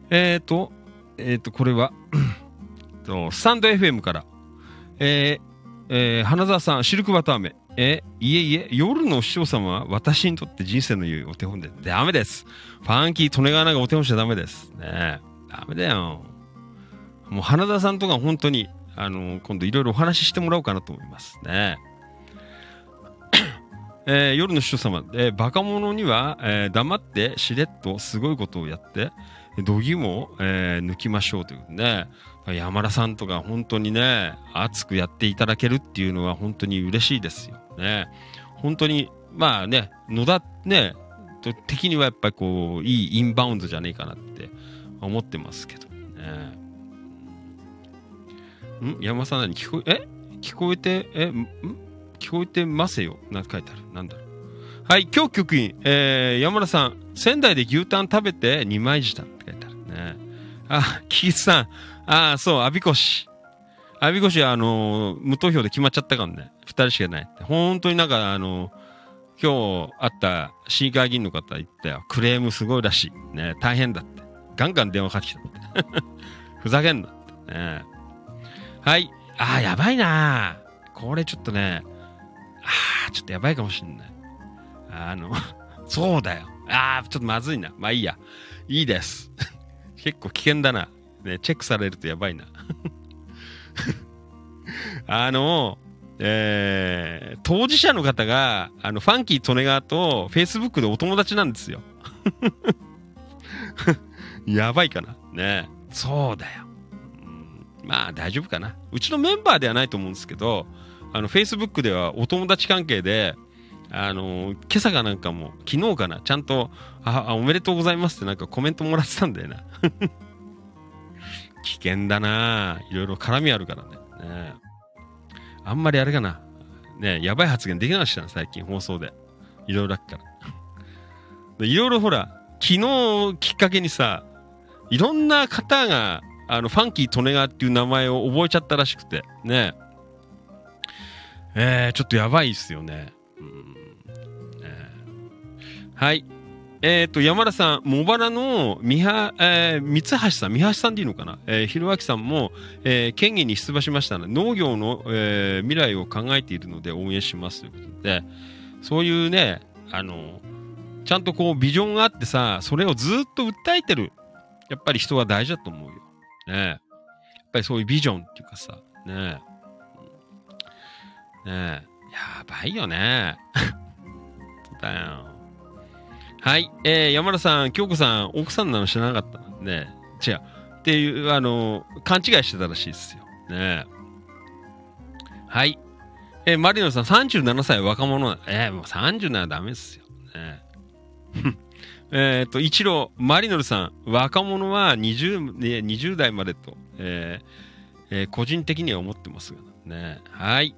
えーと、えーと、これは、とスタンド FM から、えーえー花澤さん、シルクバター飴。えいえいえ、夜のお師匠様は私にとって人生の良いお手本で、ダメです。ファンキー、利根川がお手本しちゃダメです。ねダメだよ。もう花澤さんとか本当に、あの今度いろいろお話ししてもらおうかなと思いますね。えー夜の師匠様、えーバカ者には、えー黙ってしれっとすごいことをやって、度肝を、えー抜きましょうということでね。山田さんとか本当にね、熱くやっていただけるっていうのは本当に嬉しいですよ。ね。本当に、まあね、野田ね、的にはやっぱりこう、いいインバウンドじゃねえかなって思ってますけどね。ん？山田さん何聞こえ、え？聞こえて、え、ん？聞こえてますよ？なんて書いてある。なんだろう。はい、今日局員、えー、山田さん、仙台で牛タン食べて二枚舌ね。あ、キースさん、ああ、そう、アビコシ。アビコシは、あのー無投票で決まっちゃったからね。二人しかいない。本当になんか、あのー今日会った市議会議員の方言ったよ。クレームすごいらしい。ね、大変だって。ガンガン電話かけてきたって。ふざけんなって。ね。はい。ああ、やばいなこれちょっとね、ああ、ちょっとやばいかもしんない。あの、そうだよ。ああ、ちょっとまずいな。まあいいや。いいです。結構危険だな。ね、チェックされるとやばいな。あの、えー、当事者の方が、あの、ファンキー・利根川と、フェイスブックでお友達なんですよ。やばいかなねそうだよ。まあ大丈夫かな。うちのメンバーではないと思うんですけど、あの、Facebook ではお友達関係で、あの今朝かなんかも、昨日かな、ちゃんと、あ、あおめでとうございますってなんかコメントもらってたんだよな。危険だないろいろ絡みあるからね。ねあんまりあれかな。ねやばい発言できなかったな、最近放送で。いろいろあっから。いろいろほら、昨日きっかけにさ、いろんな方が、あの、ファンキー・トネガーっていう名前を覚えちゃったらしくて、ねえー、ちょっとやばいっすよね。うんえーはい。えっ、と、山田さん、茂原の三は、えー三橋さん、三橋さんでいいのかな？えー、ひろあきさんも、えー県議に出馬しましたので、農業の、えー未来を考えているので応援しますということで、そういうね、あの、ちゃんとこうビジョンがあってさ、それをずっと訴えてる、やっぱり人は大事だと思うよ。ねやっぱりそういうビジョンっていうかさ、ねえ。ねえ。やばいよね。だよ。はい。えー、山田さん、京子さん、奥さんなの知らなかった。ね。違う。っていう、あの、勘違いしてたらしいですよ。ね。はい。えーマリノさん、37歳若者。えー、もう30ならダメですよ。ねえ。っ と、一郎、マリノルさん、若者は20、20代までと、えーえー個人的には思ってますがね。はい。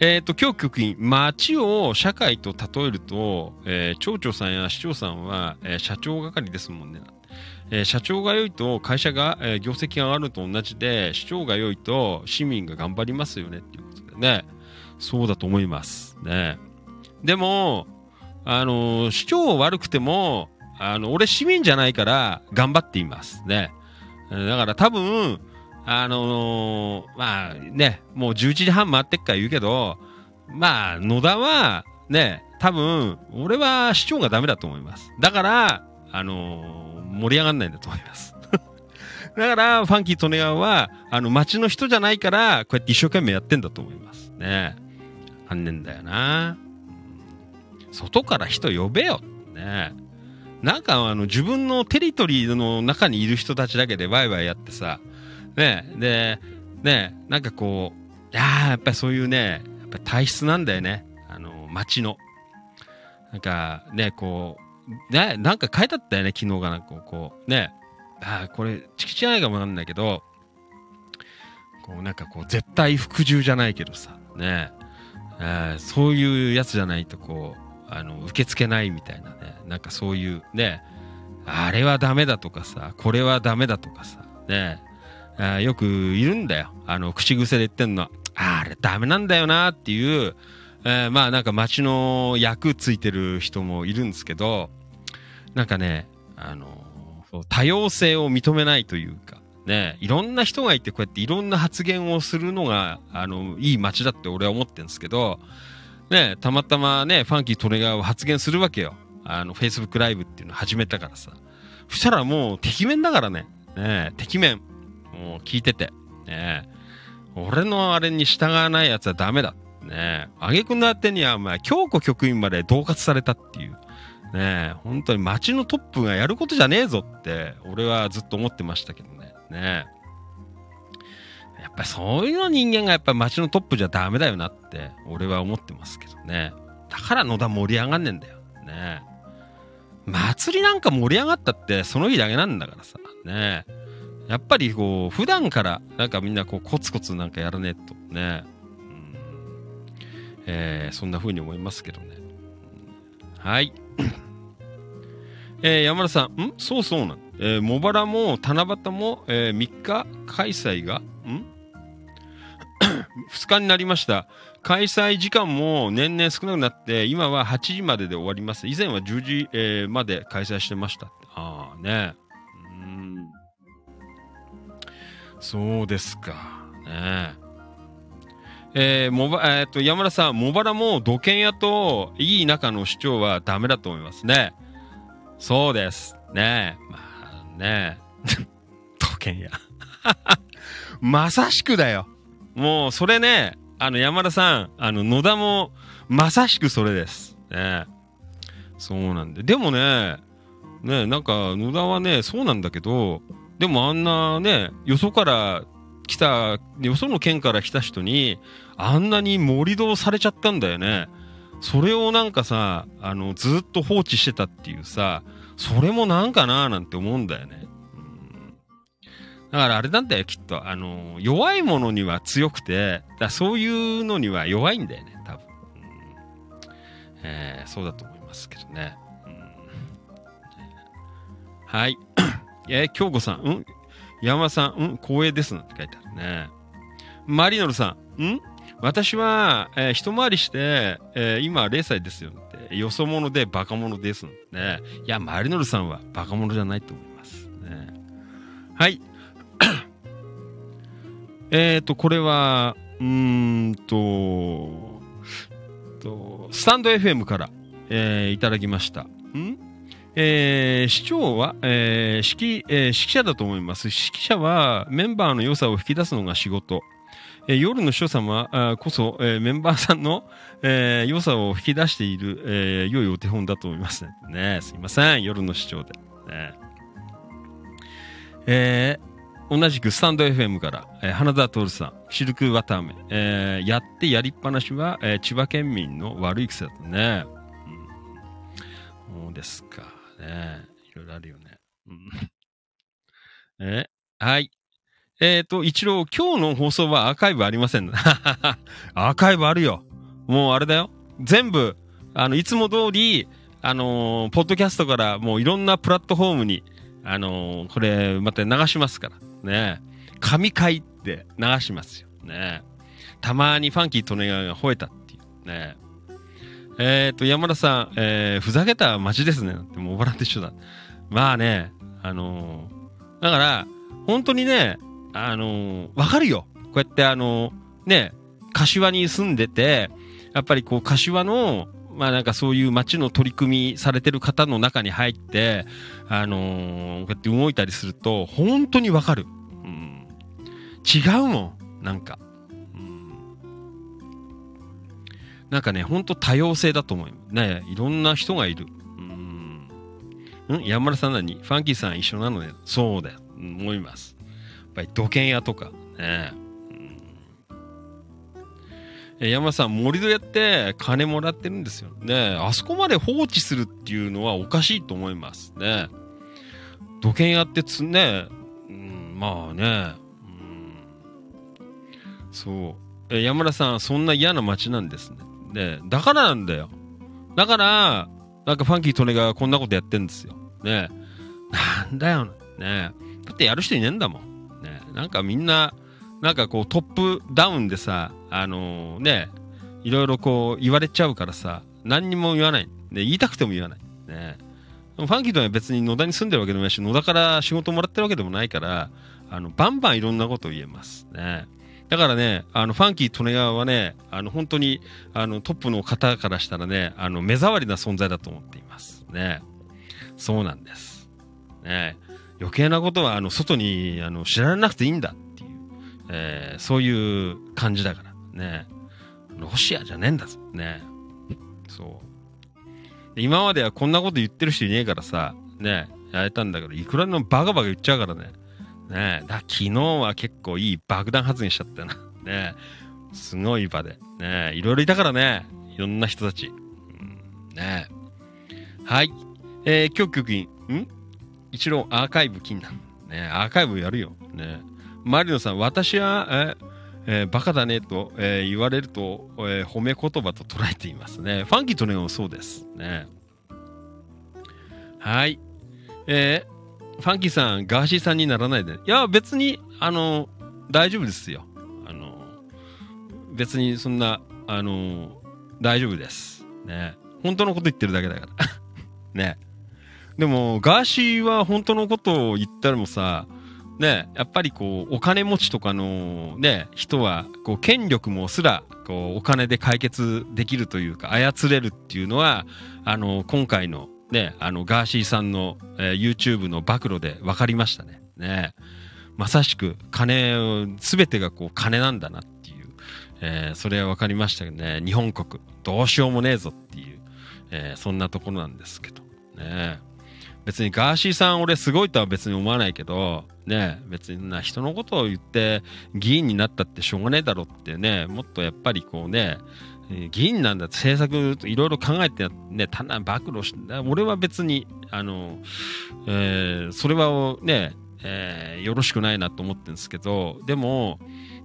えっ、と、今日局員、町を社会と例えると、えー町長さんや市長さんは、えー社長係ですもんね。えー社長が良いと会社が、えー業績が上がると同じで、市長が良いと市民が頑張りますよねっていうことでね。そうだと思います。ね。でも、あのー市長悪くても、あの、俺市民じゃないから頑張っています。ね。だから多分、あのーまあね、もう11時半回ってっから言うけど、まあ、野田は、ね、多分、俺は市長がダメだと思います。だから、あのー盛り上がんないんだと思います。だから、ファンキー・トネガは、あの、町の人じゃないから、こうやって一生懸命やってんだと思います。ね。あんねんだよな。外から人呼べよ。ね。なんか、あの、自分のテリトリーの中にいる人たちだけでワイワイやってさ、ね。で、ね、なんかこう、ややっぱりそういうね、やっぱ体質なんだよね。あの、町の。なんか、ね、こう、ね、なんか書いてあったよね、昨日がなんかこう、ね。あこれ、チキチじゃないかもわかんないけど、こう、なんかこう、絶対服従じゃないけどさ、ね。あそういうやつじゃないとこう、あの、受け付けないみたいなね。なんかそういう、ね。あれはダメだとかさ、これはダメだとかさ、ね。あよくいるんだよ。あの、口癖で言ってんのは、あれダメなんだよなっていう、えーまあなんか街の役ついてる人もいるんですけど、なんかね、あのそう多様性を認めないというか、ね、いろんな人がいてこうやっていろんな発言をするのが、あの、いい街だって俺は思ってるんですけど、ね、たまたまね、ファンキー・トレガーを発言するわけよ。あの、Facebook ライブっていうの始めたからさ。そしたらもう、敵面だからね。ね敵面。もう聞いてて。ね俺のあれに従わないやつはダメだ。ねあげくのあてには、まあ、京子局員まで恫喝されたっていう。ねえ本当に街のトップがやることじゃねえぞって、俺はずっと思ってましたけどね。ねえやっぱりそういうの人間がやっぱり街のトップじゃダメだよなって、俺は思ってますけどね。だから野田盛り上がんねえんだよ。ねえ祭りなんか盛り上がったってその日だけなんだからさ。ねえやっぱりこう、普段からなんかみんなこうコツコツなんかやらねえとね。うんえーそんな風に思いますけどね。はい。えー山田さん、ん？そうそうなん。えー茂原も七夕も、え3日開催が、ん ?2 日になりました。開催時間も年々少なくなって、今は8時までで終わります。以前は10時、えーまで開催してました。ああね。そうですか。ねえー、もば、えーっと、山田さん、茂原も土建屋といい仲の主張はダメだと思いますね。そうです。ねえ。まあねえ。土建屋。まさしくだよ。もう、それね、あの、山田さん、あの、野田も、まさしくそれです。ねそうなんで。でもね、ねなんか、野田はね、そうなんだけど、でもあんなね、よそから来た、よその県から来た人に、あんなに盛り土されちゃったんだよね。それをなんかさ、あの、ずっと放置してたっていうさ、それもなんかなーなんて思うんだよね。うんだからあれなんだよ、きっと。あの、弱いものには強くて、だそういうのには弱いんだよね、多分。うんえーそうだと思いますけどね。うんはい。えー京子さん、うん山田さん、うん光栄ですなんて書いてあるね。マリノルさん、ん？私は、えー一回りして、えー今0歳ですよって。よそ者でバカ者ですね。いや、マリノルさんはバカ者じゃないと思います。ね、はい。えっと、これは、うーんと、と、スタンド FM から、えーいただきました。ん？えー市長は、えー指揮、えー指揮者だと思います。指揮者はメンバーの良さを引き出すのが仕事。えー夜の所様あこそ、えーメンバーさんの、えー良さを引き出している、えー良いお手本だと思いますね。すいません。夜の市長で。ねえー同じくスタンド FM から、えー花田徹さん、シルクワタメ、えーやってやりっぱなしは、えー千葉県民の悪い癖だとね。うん、そうですか。ねいろいろあるよね。うん、え？はい。えっ、と、一郎、今日の放送はアーカイブありません。アーカイブあるよ。もうあれだよ。全部、あの、いつも通り、あのーポッドキャストからもういろんなプラットフォームに、あのーこれ、また流しますから。ね神回って流しますよ。ねたまにファンキー・トネガーが吠えたっていう。ねえっ、と、山田さん、えーふざけた街ですね。なんて、もうおばらと一緒だ。まあね、あのーだから、本当にね、あのわかるよ。こうやってあのね、柏に住んでて、やっぱりこう、柏の、まあなんかそういう街の取り組みされてる方の中に入って、あのこうやって動いたりすると、本当にわかる。うん。違うもん。なんか。なんかね、本当多様性だと思うよ。ね、いろんな人がいる。うん。山田さん何ファンキーさん一緒なのね。そうだよ。思います。やっぱり土建屋とか、ね。うん山田さん、盛り土やって金もらってるんですよ。ねあそこまで放置するっていうのはおかしいと思いますね。土建屋ってつね、うん、まあね、うん、そう。山田さん、そんな嫌な街なんですね。ねだからなんだよ。だから、なんかファンキートネがこんなことやってんですよ。ねなんだよ。ねだってやる人いねえんだもん。ねなんかみんな、なんかこうトップダウンでさ、あのね、いろいろこう言われちゃうからさ、何にも言わない。ね、言いたくても言わない。ねファンキーとは別に野田に住んでるわけでもないし、野田から仕事もらってるわけでもないから、あの、バンバンいろんなことを言えます。ね。だからね、あの、ファンキー利根川はね、あの、本当に、あの、トップの方からしたらね、あの、目障りな存在だと思っています。ね。そうなんです。ね。余計なことは、あの、外に、あの、知られなくていいんだっていう、えーそういう感じだから。ね。ロシアじゃねえんだぞ。ね。そう。今まではこんなこと言ってる人いねえからさ、ね、やれたんだけど、いくらでもバカバカ言っちゃうからね。ねだ昨日は結構いい爆弾発言しちゃったな。ねすごい場で。ねいろいろいたからね。いろんな人たち。うん、ねはい。えー、今日局員、ん？一郎アーカイブ禁断。ねアーカイブやるよ。ねマリノさん、私は、ええーバカだねと、えー言われると、えー褒め言葉と捉えていますね。ファンキーとねもそうです。ね。はい。えーファンキーさん、ガーシーさんにならないで。いや、別に、あの、大丈夫ですよ。あの、別にそんな、あの、大丈夫です。ね。本当のこと言ってるだけだから。ね。でも、ガーシーは本当のことを言ったらもさ、ね、やっぱりこう、お金持ちとかのね、人は、こう、権力もすら、こう、お金で解決できるというか、操れるっていうのは、あの、今回の、ね、あの、ガーシーさんの、えー YouTube の暴露で分かりましたね。ね。まさしく、金、すべてがこう、金なんだなっていう、えーそれは分かりましたけどね、日本国、どうしようもねえぞっていう、えーそんなところなんですけど、ね。別にガーシーさん俺すごいとは別に思わないけど、ね、別にな人のことを言って議員になったってしょうがねえだろってね、もっとやっぱりこうね、議員なんだ政策いろいろ考えてね、ただ暴露して俺は別に、あの、えーそれはね、えーよろしくないなと思ってるんですけど、でも、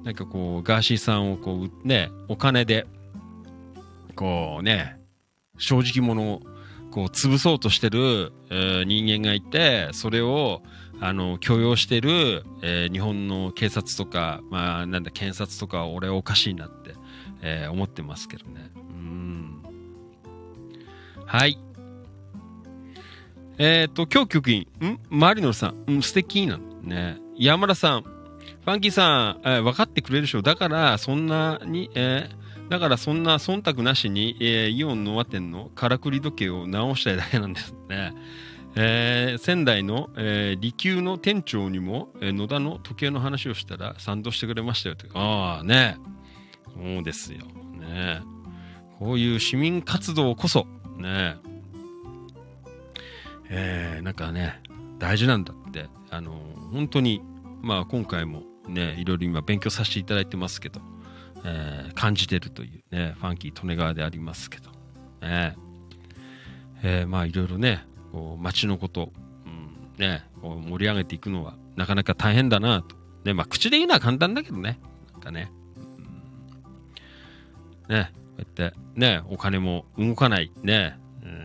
なんかこう、ガーシーさんをこう、ね、お金で、こうね、正直者をこう潰そうとしてる、えー人間がいて、それを、あの、許容してる、えー日本の警察とか、まあ、なんだ、検察とか、俺おかしいなって、えー思ってますけどね。うん。はい。えっ、と、今日局員、ん？マリノルさん、うん、素敵なのね。山田さん、ファンキーさん、えー分かってくれるでしょだから、そんなに、えーだからそんな忖度なしに、えーイオンノア店のからくり時計を直したいだけなんですね。えー仙台の、えー、利休の店長にも、えー野田の時計の話をしたら賛同してくれましたよと。ああね。そうですよ。ね。こういう市民活動こそ、ね。えーなんかね、大事なんだって、あの本当に、まあ今回もね、いろいろ今勉強させていただいてますけど、えー感じてるというね、ファンキー利根川でありますけど、ね。えーまあいろいろね、こう街のこと、うん、ね、こう盛り上げていくのはなかなか大変だなと。ね、まあ口で言うのは簡単だけどね、なんかね。ね、こうやって、ね、お金も動かない、ね、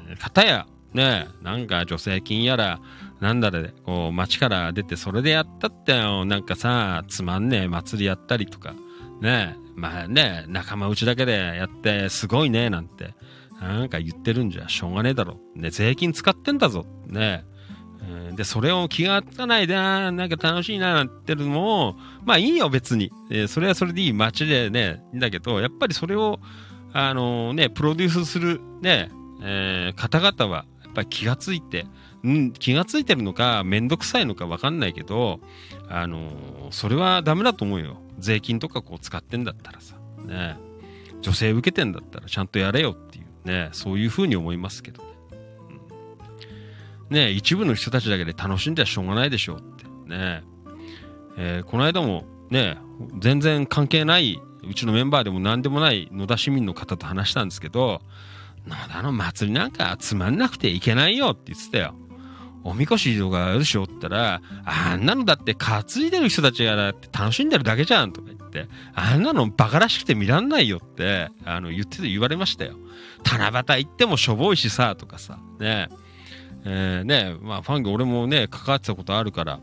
うん、片や、ね、なんか助成金やら、なんだで、こう街から出てそれでやったってよ、なんかさ、つまんねえ祭りやったりとか、ね、まあね、仲間内だけでやってすごいね、なんて。なんか言ってるんじゃしょうがねえだろ。ね、税金使ってんだぞ。ね。うんで、それを気がつかないで、なんか楽しいな、なんて言ってるのも、まあいいよ、別に。えーそれはそれでいい街でね、いいんだけど、やっぱりそれを、あのね、プロデュースする、ね、えー方々は、やっぱり気がついて、ん、気がついてるのか、めんどくさいのかわかんないけど、あのそれはダメだと思うよ。税金とかこう使ってんだったらさ、ね。女性受けてんだったらちゃんとやれよっていうね、そういうふうに思いますけどね。ね一部の人たちだけで楽しんではしょうがないでしょうってね。えーこの間もね、全然関係ない、うちのメンバーでも何でもない野田市民の方と話したんですけど、野田の祭りなんかつまんなくていけないよって言ってたよ。おみこしとかやるでしょって言ったら、あんなのだって担いでる人たちがだって楽しんでるだけじゃんとか言って、あんなのバカらしくて見らんないよって、あの、言ってて言われましたよ。七夕行ってもしょぼいしさ、とかさ、ねええーねまあファンが俺もね、関わってたことあるから、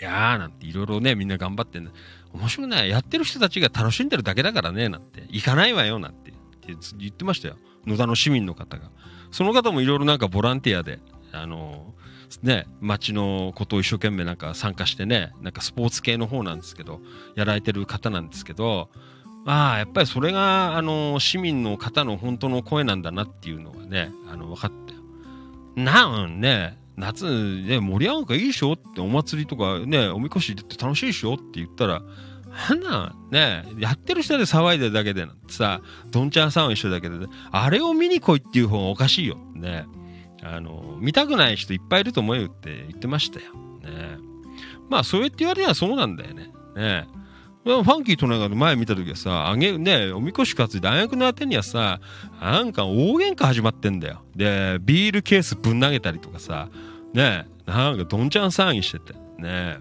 いやーなんていろいろね、みんな頑張ってんね。面白くない。やってる人たちが楽しんでるだけだからね、なんて。行かないわよ、なんて言ってましたよ。野田の市民の方が。その方もいろいろなんかボランティアで、あのね、街のことを一生懸命なんか参加してね、なんかスポーツ系の方なんですけど、やられてる方なんですけど、まあ、やっぱりそれが、あの、市民の方の本当の声なんだなっていうのがね、あの、分かったよ。なんね、夏ね、盛り上がるかいいでしょってお祭りとかね、おみこしって楽しいでしょって言ったら、あんな、ね、やってる人で騒いでるだけでさ、どんちゃんさんは一緒だけど、あれを見に来いっていう方がおかしいよ。ね。あの、見たくない人いっぱいいると思うよって言ってましたよ。ね。まあ、そうやって言われりゃそうなんだよね。ね。ファンキーとなんか前見た時はさ、あげ、ね、おみこし担いで大学のあてにはさ、なんか大喧嘩始まってんだよ。で、ビールケースぶん投げたりとかさ、ね、なんかどんちゃん騒ぎしてて、ね。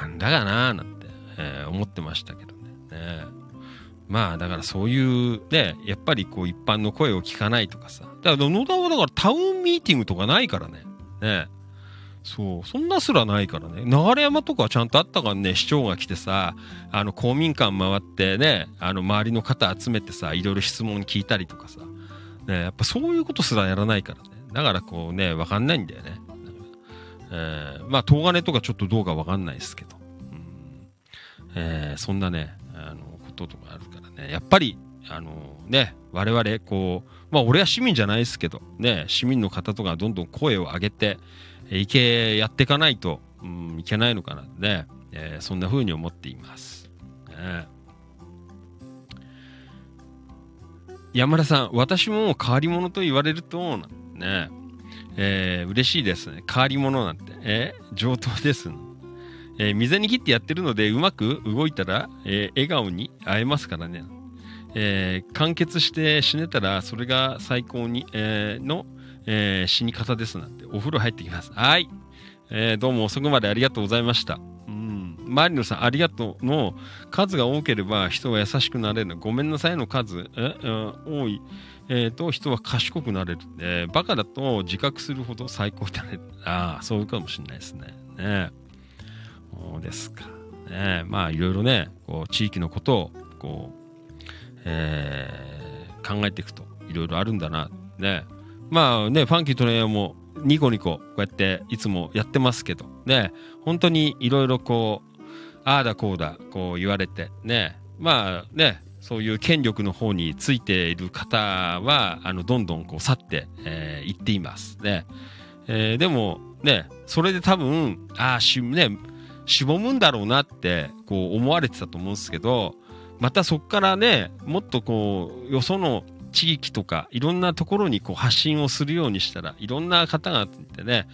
なんだかなーなんて、えー思ってましたけどね。ねまあだからそういうね、やっぱりこう一般の声を聞かないとかさ。だから野田はだからタウンミーティングとかないからね。ねそう、そんなすらないからね。流山とかはちゃんとあったからね、市長が来てさ、あの公民館回ってね、あの周りの方集めてさ、いろいろ質問聞いたりとかさ。ねやっぱそういうことすらやらないからね。だからこうね、わかんないんだよね。えーまあ、東金とかちょっとどうかわかんないですけど。うんえーそんなね、あの、こととかあるからね。やっぱり、あのね、我々、こう、まあ、俺は市民じゃないですけど、ね、市民の方とかどんどん声を上げて、いけ、やっていかないと、うん、いけないのかなね、えーそんな風に思っています。ね山田さん、私も変わり者と言われると、ね、えー嬉しいですね。変わり者なんて。えー上等です。えー水に切ってやってるので、うまく動いたら、えー笑顔に会えますからね。えー完結して死ねたら、それが最高に、えーの、えー死に方ですなんて。お風呂入ってきます。はい。えーどうも遅くまでありがとうございました。うん。マリノさん、ありがとうの数が多ければ人は優しくなれる。ごめんなさいの数、えうん多い、えーと人は賢くなれる。えーバカだと自覚するほど最高になれる。ああ、そうかもしれないですね。ねそうですか。ねまあ、いろいろね、こう、地域のことを、こう、えー考えていくと、いろいろあるんだな。ねまあね、ファンキートレーナーもニコニコ、こうやっていつもやってますけど、ね本当にいろいろこう、ああだこうだ、こう言われて、ねまあね、そういう権力の方についている方は、あの、どんどんこう去って、えーっています。ね。えーでも、ね、それで多分、ああ、し、ね、しぼむんだろうなって、こう思われてたと思うんですけど、またそこからね、もっとこう、よその地域とか、いろんなところにこう発信をするようにしたら、いろんな方がいてね、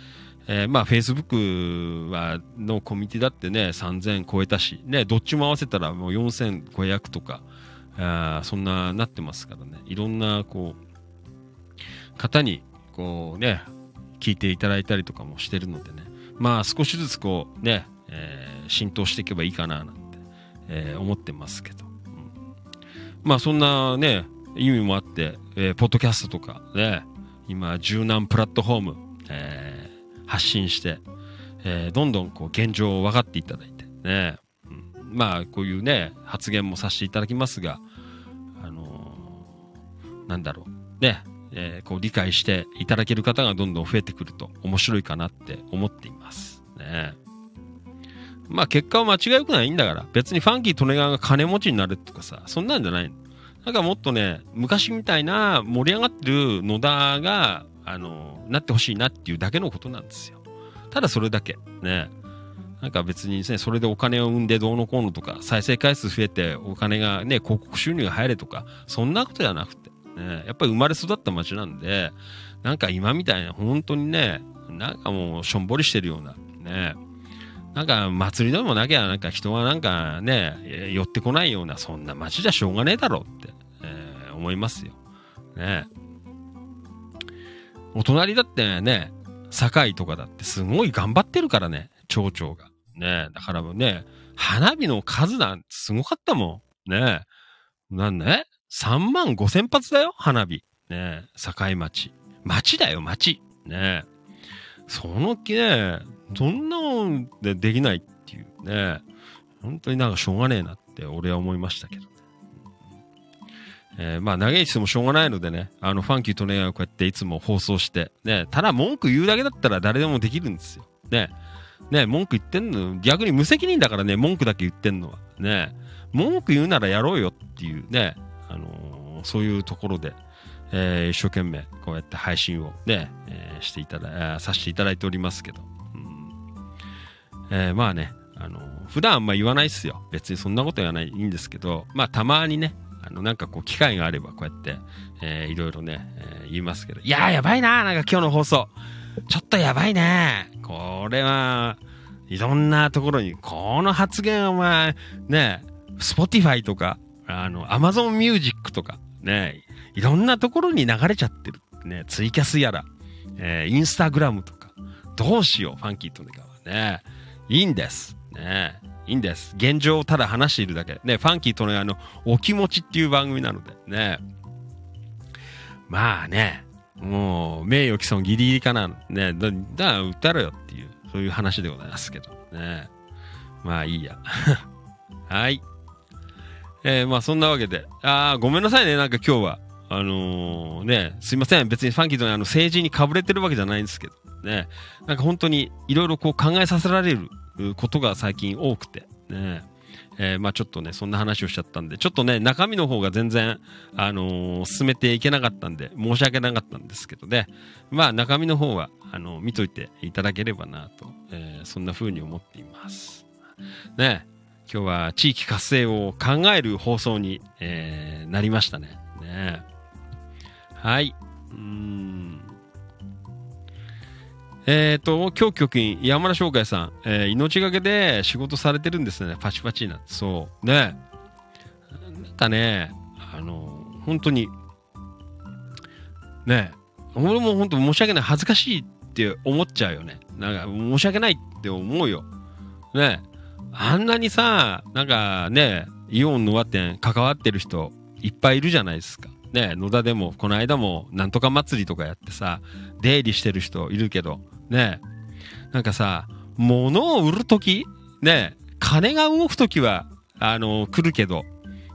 えーまあ、Facebook は、のコミュニティだってね、3000超えたし、ね、どっちも合わせたらもう4500とか、あそんななってますからね、いろんな、こう、方に、こうね、聞いていただいたりとかもしてるのでね、まあ、少しずつこう、ね、えー浸透していけばいいかな、なんて、えー思ってますけど。うん。まあ、そんなね、意味もあって、えーポッドキャストとかね、今、柔軟プラットフォーム、えー発信して、えーどんどんこう現状を分かっていただいてね、うんまあこういうね発言もさせていただきますがあのーなんだろうね、えーこう理解していただける方がどんどん増えてくると面白いかなって思っています。ね。まあ結果は間違いよくないんだから別にファンキー利根川が金持ちになるとかさそんなんじゃないの。なんかもっとね昔みたいな盛り上がってる野田があのなってほしいなっていうだけのことなんですよただそれだけ。ね。なんか別にですね、それでお金を生んでどうのこうのとか、再生回数増えてお金がね、広告収入が入れとか、そんなことじゃなくて、ね、やっぱり生まれ育った街なんで、なんか今みたいな、本当にね、なんかもうしょんぼりしてるような、ね、なんか祭りでもなきゃ、なんか人はなんかね、寄ってこないような、そんな街じゃしょうがねえだろうって、えー思いますよ。ね。お隣だってね、堺とかだってすごい頑張ってるからね、町長が。ねだからもうね、花火の数なんてすごかったもん。ねなんね ?3 万5千発だよ、花火。ね堺町。町だよ、町。ねその気ね、そんなもんでできないっていうね、本当になんかしょうがねえなって俺は思いましたけどね。えーまあ、長いしてもしょうがないのでね、あの、ファンキーとね、こうやっていつも放送して、ね、ただ文句言うだけだったら誰でもできるんですよ。ね、ね、文句言ってんの、逆に無責任だからね、文句だけ言ってんのは。ね、文句言うならやろうよっていうね、あのーそういうところで、えー一生懸命こうやって配信をね、えーしていただ、えさせていただいておりますけど。えーまあね、あの普段あんま言わないっすよ。別にそんなこと言わないいいんですけど、まあたまにね、あの、なんかこう、機会があれば、こうやって、えーいろいろね、えー言いますけど、いやー、やばいなー、なんか今日の放送。ちょっとやばいねー。これは、いろんなところに、この発言はお前、ね、Spotify とか、あの、Amazon Music とか、ね、いろんなところに流れちゃってる。ね、ツイキャスやら、えーインスタグラムとか、どうしよう、ファンキーとねかはね。いいんです。ねいいんです。現状をただ話しているだけ。ね、ファンキーとね、あの、お気持ちっていう番組なので、ね。まあね、もう、名誉毀損ギリギリかな。ね、だ、だから歌ろよっていう、そういう話でございますけど、ね。まあいいや。はい。えーまあそんなわけで、あーごめんなさいね、なんか今日は。あのーね、すいません。別にファンキーとね、あの、政治にかぶれてるわけじゃないんですけど、ね。なんか本当にいろいろこう考えさせられることが最近多くて、ね。えーまあちょっとね、そんな話をしちゃったんで、ちょっとね、中身の方が全然、あのー進めていけなかったんで、申し訳なかったんですけどね。まあ中身の方は、あの見といていただければなと、えそんな風に思っています。ね。今日は地域活性を考える放送に、えーなりましたね。ねはい。うん。えっ、と、今日局員、山田翔海さん、えー命がけで仕事されてるんですね。パチパチにな。そう。ね。なんかね、あの、本当に、ね、俺も本当申し訳ない。恥ずかしいって思っちゃうよね。なんか、申し訳ないって思うよ。ね。あんなにさ、なんかね、イオンの輪店関わってる人いっぱいいるじゃないですか。ね、野田でも、この間も、なんとか祭りとかやってさ、出入りしてる人いるけど、ね、なんかさ、物を売るとき、ね、金が動くときは、あの、来るけど、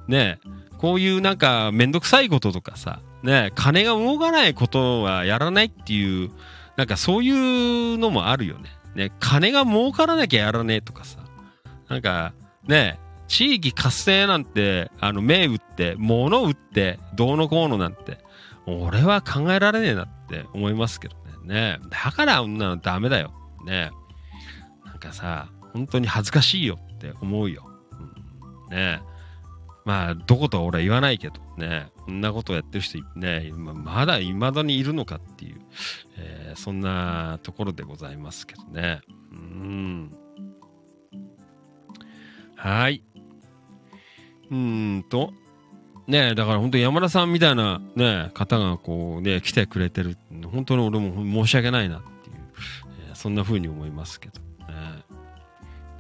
ね、こういうなんかめんどくさいこととかさ、ね、金が動かないことはやらないっていう、なんかそういうのもあるよね。ね、金が儲からなきゃやらねえとかさ、なんか、ね、地域活性なんて、あの、目打って、物打って、どうのこうのなんて、俺は考えられねえなって思いますけどね。だから女のダメだよ。ねなんかさ、本当に恥ずかしいよって思うよ。うん、ねまあ、どことは俺は言わないけどね、こんなことをやってる人ね、ままだ未だにいるのかっていう、えーそんなところでございますけどね。うん。はい。うんと、ねえ、だから本当に山田さんみたいなね、方がこうね、来てくれてる。本当に俺も申し訳ないなっていう、えーそんな風に思いますけどね。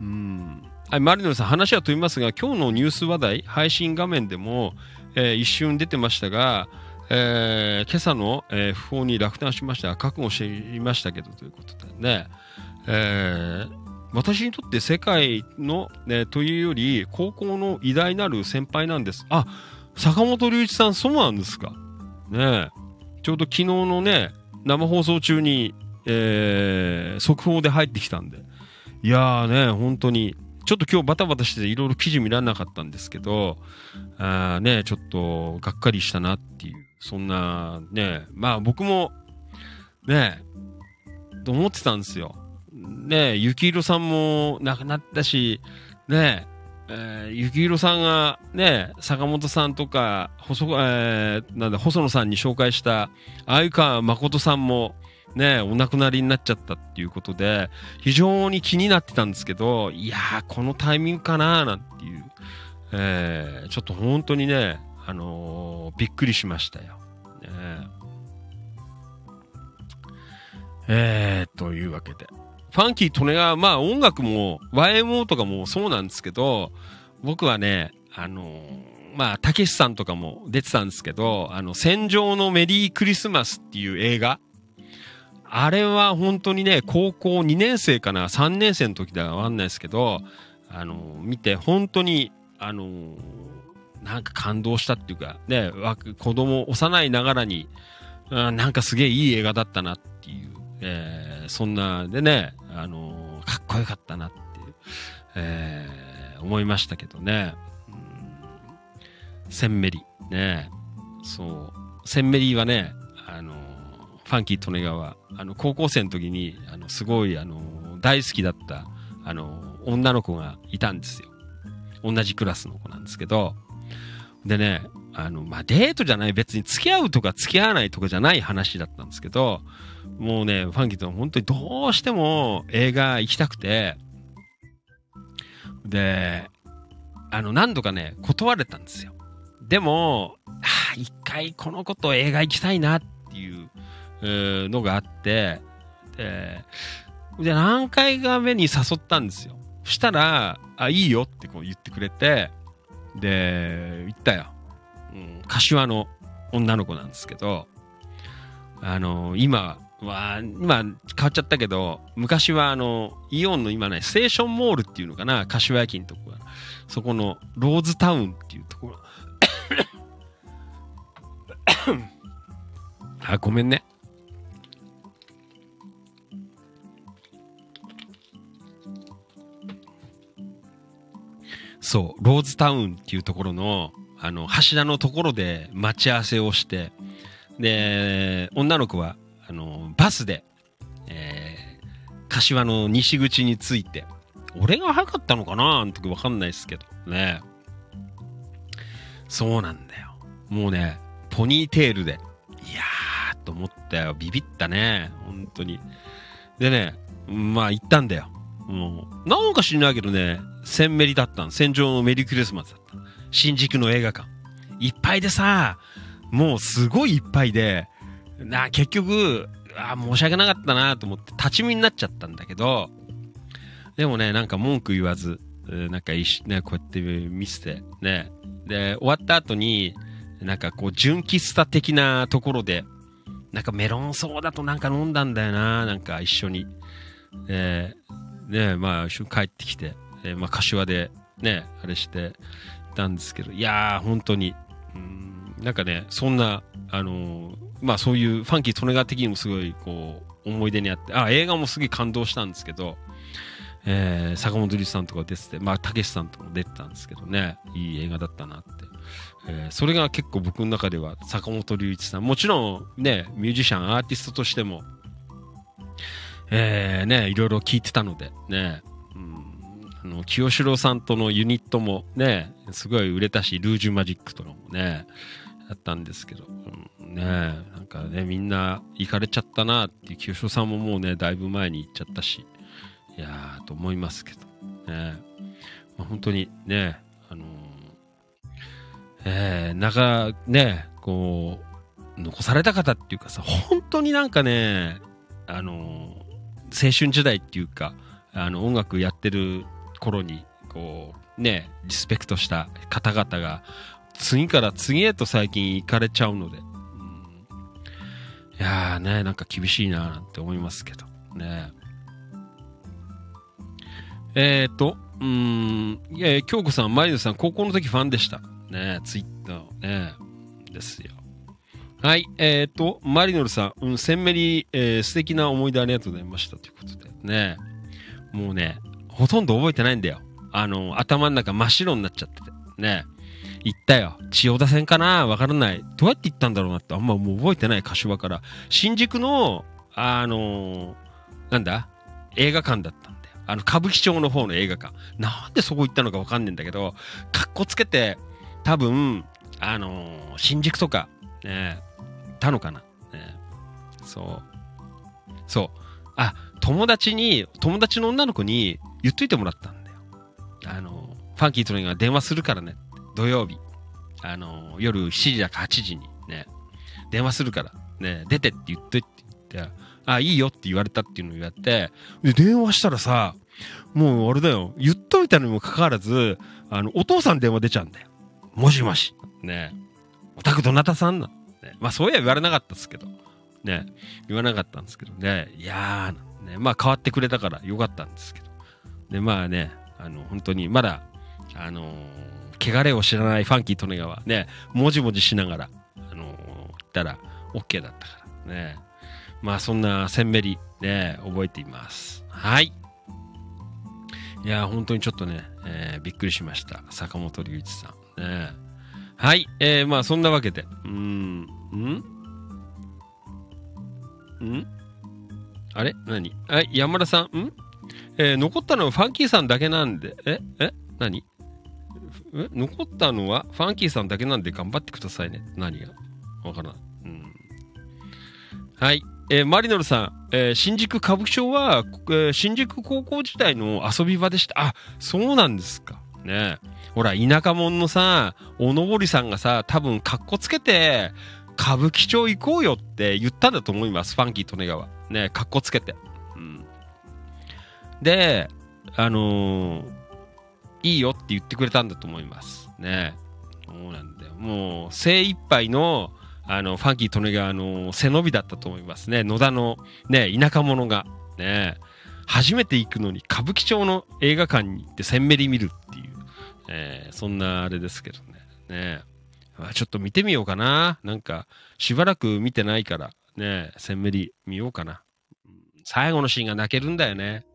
うん。はい、マリノルさん、話は飛びますが、今日のニュース話題、配信画面でも、えー一瞬出てましたが、えー今朝の、えー訃報に落胆しました。覚悟していましたけど、ということでね。えー私にとって世界の、ね、というより、高校の偉大なる先輩なんです。あ、坂本龍一さん、そうなんですか。ねえちょうど昨日のね、生放送中に、えー速報で入ってきたんで。いやーね、本当に、ちょっと今日バタバタしていろいろ記事見られなかったんですけど、あーね、ちょっとがっかりしたなっていう、そんな、ね、まあ僕も、ね、と思ってたんですよ。ね、ゆきいろさんも亡くなったし、ね、えー、ゆきいろさんがね、坂本さんとか、細、えー、なんだ、細野さんに紹介した、相川誠さんも、ね、お亡くなりになっちゃったっていうことで、非常に気になってたんですけど、いやー、このタイミングかなーなんていう、えー、ちょっと本当にね、あのーびっくりしましたよ。ねえー、というわけで。ファンキー・トネが、まあ音楽も YMO とかもそうなんですけど、僕はね、あのーまあ、たけしさんとかも出てたんですけど、あの、戦場のメリークリスマスっていう映画、あれは本当にね、高校2年生かな、3年生の時だかわかんないですけど、あのー見て本当に、あのーなんか感動したっていうか、ね、わ子供、幼いながらに、うんなんかすげえいい映画だったなっていう、えーそんな、でね、あのーかっこよかったなっていう、えー思いましたけどね。センメリ、ね、そう、センメリはね、あのーファンキー・トネガは、あの、高校生の時に、あの、すごい、あのー大好きだった、あのー女の子がいたんですよ。同じクラスの子なんですけど、でね、あの、まあ、デートじゃない、別に付き合うとか付き合わないとかじゃない話だったんですけど、もうね、ファンキーと本当にどうしても映画行きたくて、で、あの、何度かね、断れたんですよ。でも、ああ、一回この子と映画行きたいなっていう、えーのがあって、で、で、何回か目に誘ったんですよ。そしたら、あ、いいよってこう言ってくれて、で、行ったよ。うん、柏の女の子なんですけど、あの、今は、今変わっちゃったけど、昔はあの、イオンの今ね、ステーションモールっていうのかな、柏駅のとこが、そこのローズタウンっていうところ。あ、ごめんね。そう、ローズタウンっていうところの、あの、柱のところで待ち合わせをして、で、女の子は、あの、バスで、えー、柏の西口に着いて、俺が早かったのかな？あの時わかんないですけど、ね。そうなんだよ。もうね、ポニーテールで、いやーと思ったよ。ビビったね。本当に。でね、まあ行ったんだよ。もう、なんか知んないけどね、センメリだったの。戦場のメリークリスマスだった。新宿の映画館。いっぱいでさ、もうすごいいっぱいで、な、結局、あ申し訳なかったなと思って立ち見になっちゃったんだけど、でもね、なんか文句言わず、なんかいいし、ね、こうやって見せて、ね。で、終わった後に、なんかこう、純喫茶的なところで、なんかメロンソーダとなんか飲んだんだよな、なんか一緒に。え、ねまあ、一緒に帰ってきて、えーまあ、柏で、ね、あれして、たんですけど、いやー、本当に、うん、なんかね、そんな、あのまあそういうファンキー・トネガー的にもすごい、こう、思い出にあって、あ、映画もすげえ感動したんですけど、えー、坂本龍一さんとか出てて、まあ、たけしさんとかも出てたんですけどね、いい映画だったなって。えーそれが結構僕の中では坂本龍一さん、もちろんね、ミュージシャン、アーティストとしても、えー、ね、いろいろ聞いてたので、ね、うん、あの、清志郎さんとのユニットもね、すごい売れたし、ルージュマジックとかもね、だったんですけど、うん、ね、なんかね、みんな行かれちゃったなっていう、清志さんももうね、だいぶ前に行っちゃったし、いやー、と思いますけど、ね、まあ、本当にね、あのーえー、なんかね、こう、残された方っていうかさ、本当になんかね、あのー青春時代っていうか、あの、音楽やってる頃に、こう、ね、リスペクトした方々が、次から次へと最近行かれちゃうので、うん、いやーね、なんか厳しいななんて思いますけど、ね。えーと、うーん、いや、京子さん、マリノさん、高校の時ファンでした。ねツイッターね、ですよ。はい、えーと、マリノルさん、うん、センメリ、えー素敵な思い出ありがとうございましたということで、ね、もうね、ほとんど覚えてないんだよ。あの、頭の中真っ白になっちゃってて、ね、行ったよ。千代田線かな？わからない。どうやって行ったんだろうなって、あんまもう覚えてない、柏から。新宿の、あのーなんだ？映画館だったんだよ。あの、歌舞伎町の方の映画館。なんでそこ行ったのかわかんねえんだけど、かっこつけて、多分、あのー新宿とか、ね、たのかな、ね、そう。そう。あ、友達に、友達の女の子に言っといてもらったんだよ。あの、ファンキートレイが電話するからね。土曜日。あの、夜7時だか8時にね、電話するから、ね、出てって言っといて言って、あ、いいよって言われたっていうのを言って、で、電話したらさ、もうあれだよ、言っといたのにもかかわらず、あの、お父さん電話出ちゃうんだよ。もしもし。ねお宅どなたさんなの、ね、まあそういや言われなかったですけど。ね言わなかったんですけどね。いやー、ね、まあ変わってくれたからよかったんですけど。で、まあね、あの、本当にまだ、あのー汚れを知らないファンキー・トネガはね、もじもじしながら、あのーったら OK だったから。ね。まあそんなセンメリ、ね、覚えています。はい。いや、本当にちょっとね、えーびっくりしました。坂本龍一さん。ね、はい。えー、まあそんなわけで、うーん、ん？ん？あれ？何？はい、山田さん、ん？えー残ったのはファンキーさんだけなんで、え？え？何？え残ったのはファンキーさんだけなんで頑張ってくださいね。何が？わからん。うん。はい。えーマリノルさん、えー新宿歌舞伎町は、えー新宿高校時代の遊び場でした。あ、そうなんですか。ねほら、田舎者のさ、おのぼりさんがさ、多分、かっこつけて、歌舞伎町行こうよって言ったんだと思います。ファンキー・トネガは。ねかっこつけて。うん。で、あのーいいよって言ってくれたんだと思います。ねそうなんだよ。もう、精一杯の、あの、ファンキー・トネガの背伸びだったと思いますね。野田の、ね、田舎者が。ね初めて行くのに歌舞伎町の映画館に行ってセンメリ見るっていう、えーそんなあれですけどね。ねあちょっと見てみようかな。なんか、しばらく見てないから、ねセンメリ見ようかな。最後のシーンが泣けるんだよね。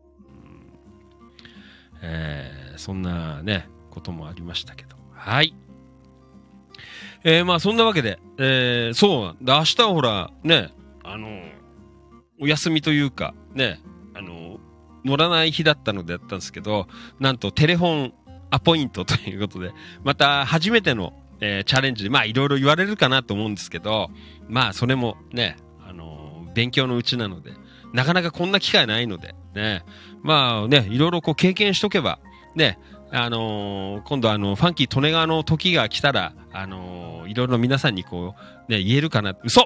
えーそんなね、こともありましたけど。はい。えーまあそんなわけで、えーそう。明日はほら、ね、あの、お休みというか、ね、あの、乗らない日だったのでやったんですけど、なんとテレフォンアポイントということで、また初めての、えーチャレンジで、まあいろいろ言われるかなと思うんですけど、まあそれもね、あの、勉強のうちなので、なかなかこんな機会ないので、ね。まあね、いろいろこう経験しとけば、ね、あのー今度あの、ファンキー利根川の時が来たら、あのーいろいろ皆さんにこう、ね、言えるかな。嘘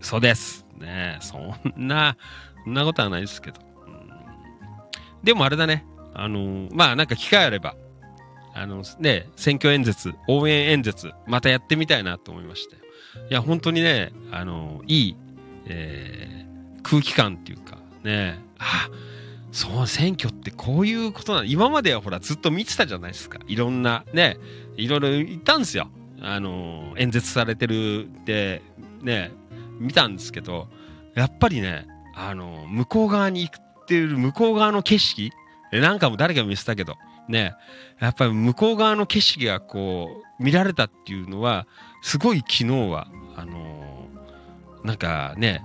嘘です。ねそんな、そんなことはないですけど。うんでもあれだね。あのーまあなんか機会あれば、あのね、選挙演説、応援演説、またやってみたいなと思いましたよ。いや、本当にね、あのいい、えー空気感っていうか、ね、あ、そう、選挙ってこういうことなの？今まではほら、ずっと見てたじゃないですか。いろんな、ね、いろいろ言ったんですよ。あの演説されてるって、ね、見たんですけど、やっぱりね、あの向こう側に行ってる向こう側の景色なんかも誰かも見せたけど、ね、やっぱり向こう側の景色がこう、見られたっていうのは、すごい昨日は、あのなんかね、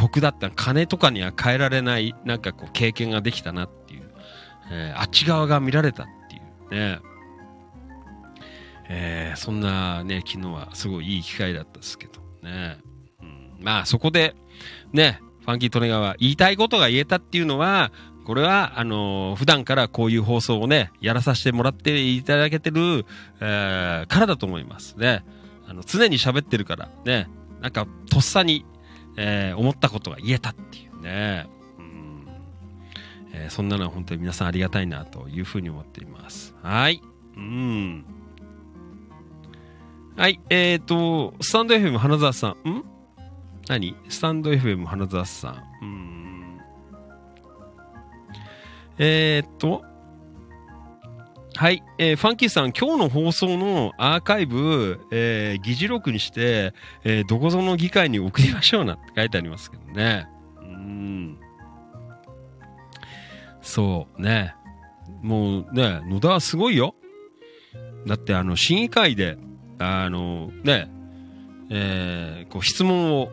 得だった。金とかには変えられない、なんかこう、経験ができたなっていう。えーあっち側が見られたっていうね。えーそんなね、昨日はすごいいい機会だったですけどね。うん、まあそこで、ね、ファンキートネガは言いたいことが言えたっていうのは、これは、あのー普段からこういう放送をね、やらさせてもらっていただけてる、えーからだと思いますね。あの、常に喋ってるから、ね、なんか、とっさに、えー思ったことが言えたっていうね。うんえーそんなのは本当に皆さんありがたいなというふうに思っています。はい。うん。はい、えっ、ー、と、スタンド FM 花澤さん。ん？何？スタンド FM 花澤さん。うーん。えっ、ー、と、はい、えーファンキーさん、今日の放送のアーカイブ、えー議事録にして、えーどこぞの議会に送りましょうなって書いてありますけどね。うん。そうね。もうね、野田はすごいよ。だってあの、審議会で、あの、ね、えーこう質問を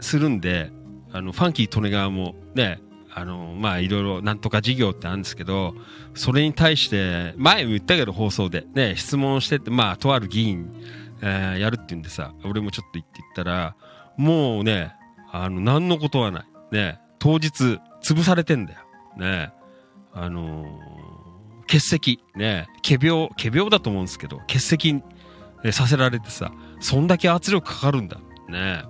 するんで、あの、ファンキー利根川もね、あの、まあ、いろいろなんとか事業ってあるんですけど、それに対して、前も言ったけど放送で、ね、質問してて、まあ、とある議員、えーやるって言うんでさ、俺もちょっと言って言ったら、もうね、あの、何のことはない。ね、当日、潰されてんだよ。ね、あのー欠席、ね、仮病、仮病だと思うんですけど、欠席させられてさ、そんだけ圧力かかるんだ。ね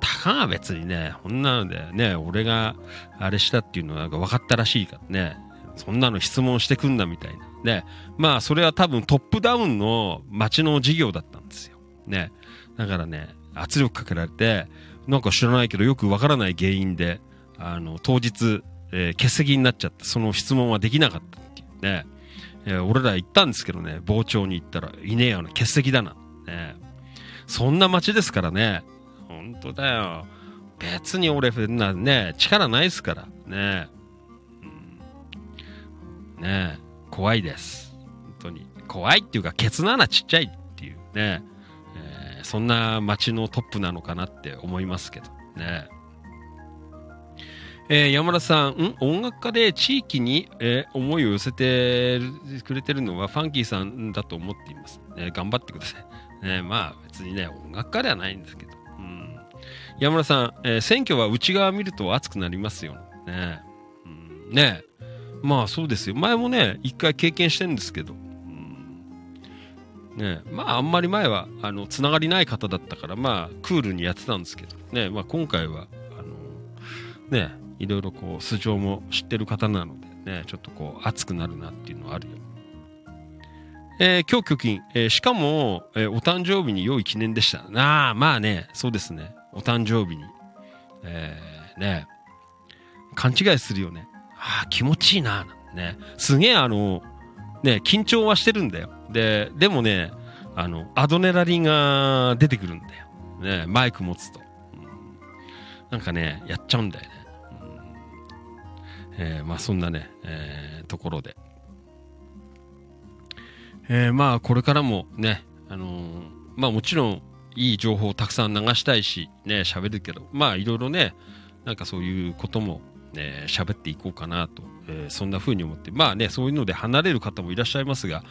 たかが別にね、こんなのでね、俺があれしたっていうのはなんか分かったらしいからね、そんなの質問してくんだみたいな。ね。まあ、それは多分トップダウンの町の事業だったんですよ。ね。だからね、圧力かけられて、なんか知らないけどよく分からない原因で、あの、当日、えー欠席になっちゃって、その質問はできなかったっていうね。えー俺ら行ったんですけどね、傍聴に行ったら、いねえよな、欠席だな。ね。そんな街ですからね。本当だよ。別に俺、なね、力ないですから。ね。うんね怖いです。本当に。怖いっていうか、ケツの穴ちっちゃいっていうね。えーそんな街のトップなのかなって思いますけどね。えー山田さん、ん？音楽家で地域に、えー思いを寄せてくれてるのはファンキーさんだと思っています。ね、頑張ってください。ね、まあ別にね、音楽家ではないんですけど。山田さん、えー選挙は内側見ると熱くなりますよね。うん、ねまあそうですよ。前もね、一回経験してるんですけど。ねまああんまり前は、あの、つながりない方だったから、まあクールにやってたんですけど。ねまあ今回は、あの、ねいろいろこう素性も知ってる方なのでねちょっとこう熱くなるなっていうのはあるよ。えー今日貯金、えーしかも、えーお誕生日に良い記念でした。ああ、まあね、そうですね。お誕生日に。えーね、勘違いするよね。ああ、気持ちいいな、ね。すげえあの、ね、緊張はしてるんだよ。で、でもね、あの、アドネラリンが出てくるんだよ。ね、マイク持つと。うんなんかね、やっちゃうんだよね。えーまあそんなね、えーところで。えーまあこれからもね、あのーまあもちろんいい情報をたくさん流したいし、ね、喋るけど、まあいろいろね、なんかそういうことも、ね、喋っていこうかなと、えーそんな風に思って、まあね、そういうので離れる方もいらっしゃいますが、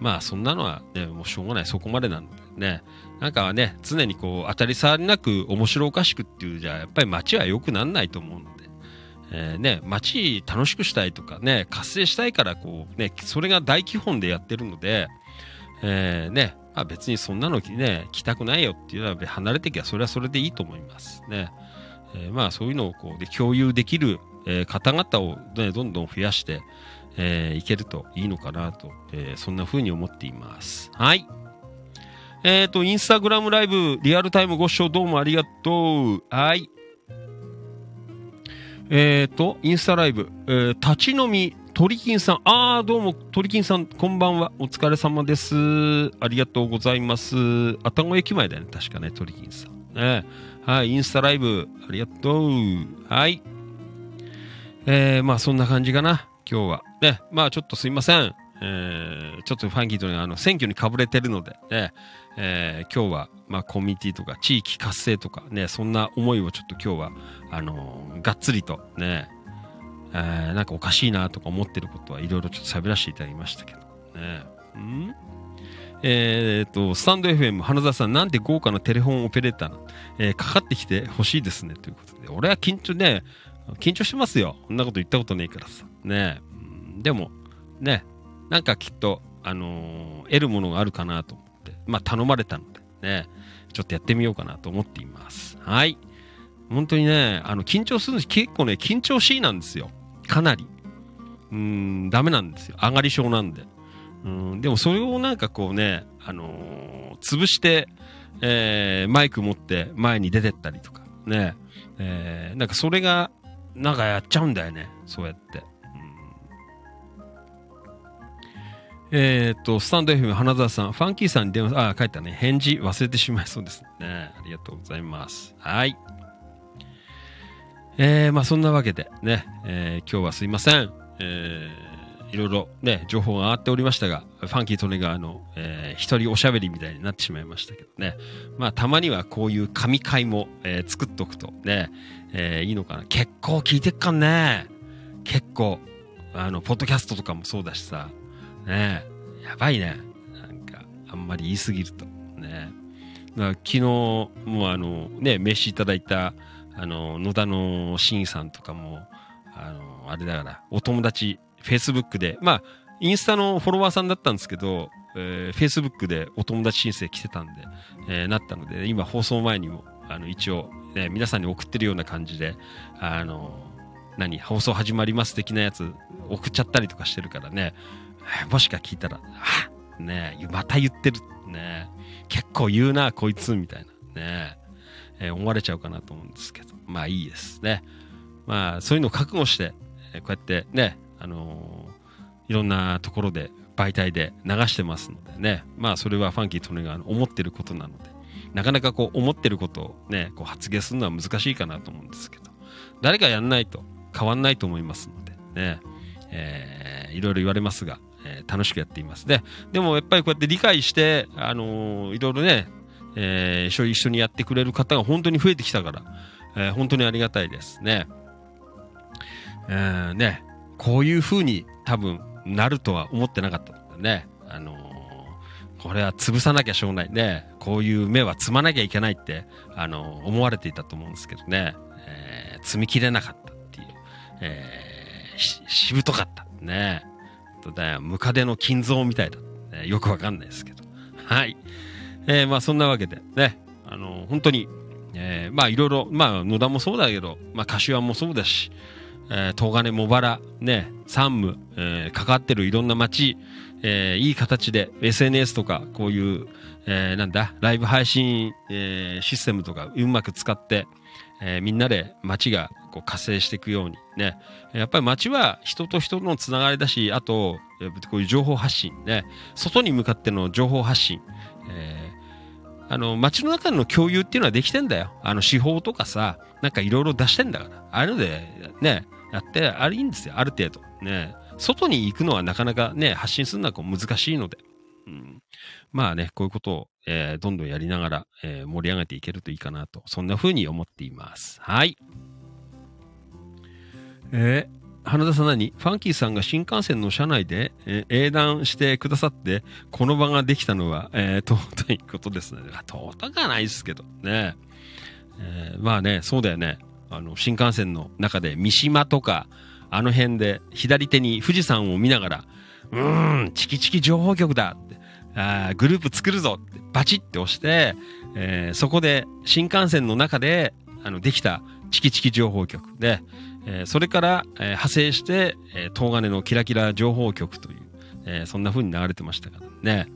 まあそんなのはね、もうしょうがない、そこまでなんでね。なんかね、常にこう、当たり障りなく面白おかしくっていうじゃ、やっぱり街は良くなんないと思うので、えね、街楽しくしたいとかね、活性したいからこうね、それが大基本でやってるので、えーね、まあ、別にそんなのね、来たくないよっていうのは離れてきゃそれはそれでいいと思いますね。えーまあそういうのをこうで共有できる、えー方々を、ね、どんどん増やして、えーいけるといいのかなと、えーそんな風に思っています。はい。えっ、と、インスタグラムライブ、リアルタイムご視聴どうもありがとう。はい。えっ、と、インスタライブ、えー立ち飲み、鳥金さん。あー、どうも、鳥金さん、こんばんは。お疲れ様です。ありがとうございます。愛宕駅前だよね、確かね、鳥金さん。ね。はい、インスタライブ、ありがとう。はい。えー、まあ、そんな感じかな、今日は。ね、まあ、ちょっとすいません。えー、ちょっとファンキーとね、あの、選挙にかぶれてるので、ね、えー今日は、まあ、コミュニティとか、地域活性とか、ね、そんな思いをちょっと今日は、あのーがっつりと、ね、えーなんかおかしいなとか思ってることはいろいろちょっと喋らせていただきましたけど、ね。うん？えっと、スタンド FM、花澤さん、なんて豪華なテレフォンオペレーター、えーかかってきてほしいですね、ということで。俺は緊張ね、緊張してますよ。こんなこと言ったことねえからさ。ねうんでも、ね、なんかきっと、あのー得るものがあるかなと思って、まあ頼まれたので、ね、ちょっとやってみようかなと思っています。はい。本当にね、あの、緊張するんです。結構ね、緊張しいなんですよ。かなり。うーん、ダメなんですよ。上がり症なんで。うん、でもそれをなんかこうね、あのー潰して、えーマイク持って前に出てったりとか、ね、えーなんかそれが、なんかやっちゃうんだよね。そうやって。うんえーっと、スタンド FM 花澤さん、ファンキーさんに電話、あ、書いたね。返事忘れてしまいそうですね。ありがとうございます。はい。えー、まあそんなわけでね、えー今日はすいません。えーいろいろね、情報が上がっておりましたが、ファンキー・トネガーの、えー一人おしゃべりみたいになってしまいましたけどね。まあたまにはこういう神回も、えー作っとくとね、えーいいのかな。結構聞いてっかんね。結構。あの、ポッドキャストとかもそうだしさ。ねやばいね。なんか、あんまり言いすぎると。ね昨日、もうあの、ね、名刺いただいた、あの、野田の真さんとかも、あの、あれだから、お友達、Facebook で、まあ、インスタのフォロワーさんだったんですけど、えー、Facebook でお友達申請来てたんで、えーなったので、今放送前にも、あの、一応、ね、皆さんに送ってるような感じで、あの、何、放送始まります的なやつ送っちゃったりとかしてるからね、もしか聞いたら、あね、また言ってる、ね結構言うな、こいつ、みたいな、ねえー思われちゃうかなと思うんですけど、まあいいですね。まあ、そういうのを覚悟して、えーこうやってね、あのーいろんなところで、媒体で流してますのでね、まあそれはファンキー・トネが思ってることなので、なかなかこう思ってることをね、こう発言するのは難しいかなと思うんですけど、誰かやんないと変わんないと思いますので、ね、えーいろいろ言われますが、えー楽しくやっています。で、でもやっぱりこうやって理解して、あのーいろいろね、えー一緒にやってくれる方が本当に増えてきたから、えー本当にありがたいですね。えーね、こういう風に多分なるとは思ってなかったのでね、あのーこれは潰さなきゃしょうがないね。こういう目は積まなきゃいけないって、あのー思われていたと思うんですけどね、えー積み切れなかったっていう、えーし、ぶとかった。ね。とだよ、ムカデの金蔵みたいだ。ねよくわかんないですけど。はい。えーまあそんなわけで、ね、あのー本当に、えーまあいろいろ、まあ野田もそうだけど、まあ柏もそうだし、えー、東金、茂原、ね、山武、えー関わってるいろんな街、えーいい形で SNS とか、こういう、えーなんだ、ライブ配信、えーシステムとかうまく使って、えーみんなで街がこう活性していくようにね。やっぱり街は人と人のつながりだし、あと、こういう情報発信ね。外に向かっての情報発信。あの、街の中の共有っていうのはできてんだよ。あの、手法とかさ、なんかいろいろ出してんだから。ああいうので、ね、やって、あれいいんですよ。ある程度。ね。外に行くのはなかなかね、発信するのはこう難しいので。うん。まあね、こういうことを、えーどんどんやりながら、えー盛り上げていけるといいかなと、そんな風に思っています。はい。え花田さん何？ファンキーさんが新幹線の車内で、えー英断してくださって、この場ができたのは、えー、尊いことですね。尊くはないですけどね。えーまあね、そうだよね。あの、新幹線の中で三島とか、あの辺で左手に富士山を見ながら、うーん、チキチキ情報局だって、あグループ作るぞってバチって押して、えーそこで新幹線の中で、あの、できたチキチキ情報局で、えーそれから、えー派生して、えー東金のキラキラ情報局という、えーそんな風に流れてましたからね。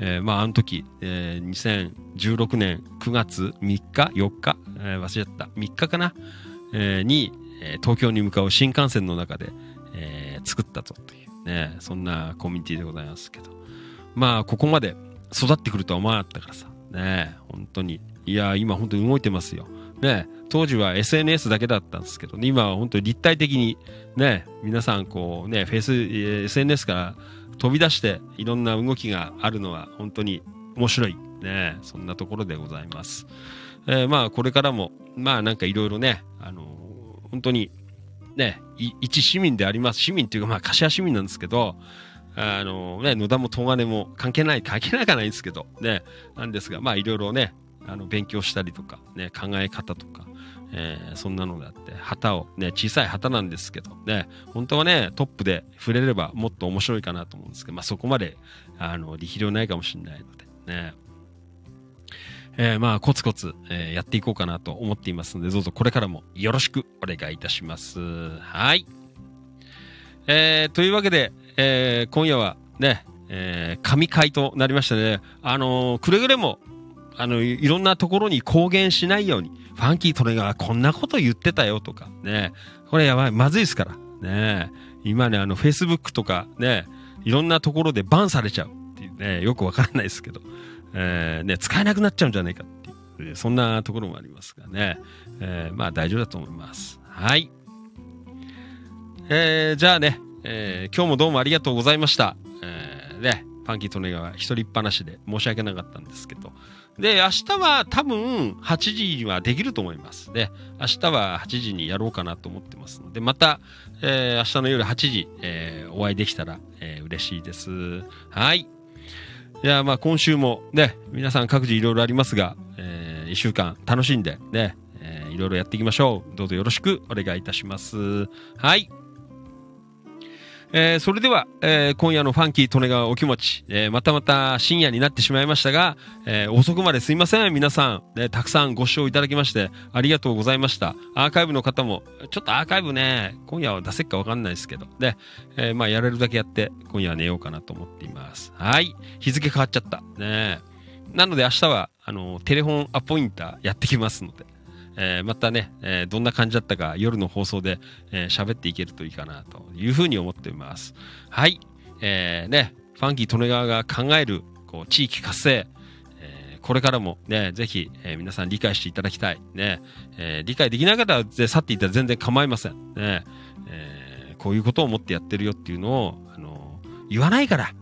えーまあ、あの時、えー2016年9月3日 ?4 日、えー忘れちゃった。3日かな、えーに、えー東京に向かう新幹線の中で、えー作ったぞというね、そんなコミュニティでございますけど。まあ、ここまで育ってくるとは思わなかったからさ。ね本当に。いや、今本当に動いてますよ。ね当時は SNS だけだったんですけど、ね、今は本当に立体的に、ね皆さんこうね、フェイス、SNS から飛び出していろんな動きがあるのは本当に面白い。ねそんなところでございます。えーまあ、これからも、まあなんかいろいろね、あのー本当に、ね、一市民であります。市民っていうかまあ柏市民なんですけど、あのね、野田も東金も関係ない、関係なくはないんですけど、ね、なんですが、いろいろね、あの、勉強したりとか、ね、考え方とか、えーそんなのがあって、旗を、ね、小さい旗なんですけど、ね、本当はね、トップで触れればもっと面白いかなと思うんですけど、まあそこまで、あの、力量ないかもしれないので、ね。えーまあ、コツコツ、えーやっていこうかなと思っていますので、どうぞこれからもよろしくお願いいたします。はい。えーというわけで、えー今夜はね、えー神会となりましたね。あのーくれぐれも、あの、いろんなところに公言しないように、ファンキートレがこんなこと言ってたよとか、ね、これやばい、まずいですから、ね、今ね、あの、Facebook とかね、いろんなところでバンされちゃうっていう。ね、よくわからないですけど、えーね、使えなくなっちゃうんじゃないかっていう、そんなところもありますがね、えーまあ大丈夫だと思います。はい。えーじゃあね、えー今日もどうもありがとうございました。えーね、ファンキートネガは一人っぱなしで申し訳なかったんですけど。で、明日は多分8時にはできると思います。で、明日は8時にやろうかなと思ってますので、また、えー明日の夜8時、えーお会いできたら、えー嬉しいです。はい。いや、まあ今週もね、皆さん各自いろいろありますが、えー、一週間楽しんでね、いろいろやっていきましょう。どうぞよろしくお願いいたします。はい。えーそれでは、えー今夜のファンキー利根川お気持ち、えーまたまた深夜になってしまいましたが、えー遅くまですいません、皆さん、ね。たくさんご視聴いただきまして、ありがとうございました。アーカイブの方も、ちょっとアーカイブね、今夜は出せっかわかんないですけど、で、えまあ、やれるだけやって、今夜は寝ようかなと思っています。はい。日付変わっちゃった。ねなので明日は、あの、テレフォンアポインターやってきますので、えーまたね、えーどんな感じだったか夜の放送でえー喋っていけるといいかなというふうに思っています。はい。えーね、ファンキー利根川が考える、こう、地域活性、えーこれからもね、ぜひ、えー皆さん理解していただきたい。ね、えー理解できない方はぜ去っていったら全然構いません。ね、えーこういうことを思ってやってるよっていうのを、あの言わないから。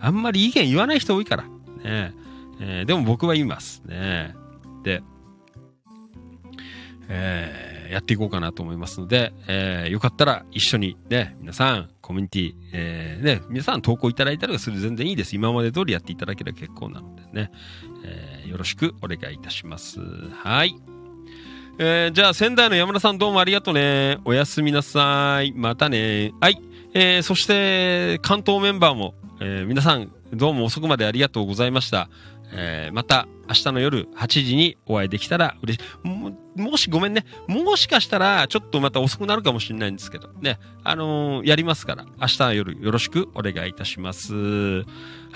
あんまり意見言わない人多いから。ね、えーでも僕は言います。ね、で、えーやっていこうかなと思いますので、えーよかったら一緒にね、皆さん、コミュニティ、えーね、皆さん投稿いただいたりする全然いいです。今まで通りやっていただければ結構なのでね、えーよろしくお願いいたします。はい。えーじゃあ仙台の山田さんどうもありがとうね。おやすみなさい。またね。はい。えーそして、関東メンバーも、えー皆さんどうも遅くまでありがとうございました。えーまた明日の夜8時にお会いできたら嬉しい。ももしごめんね。もしかしたらちょっとまた遅くなるかもしれないんですけどね。あのーやりますから明日の夜よろしくお願いいたします。は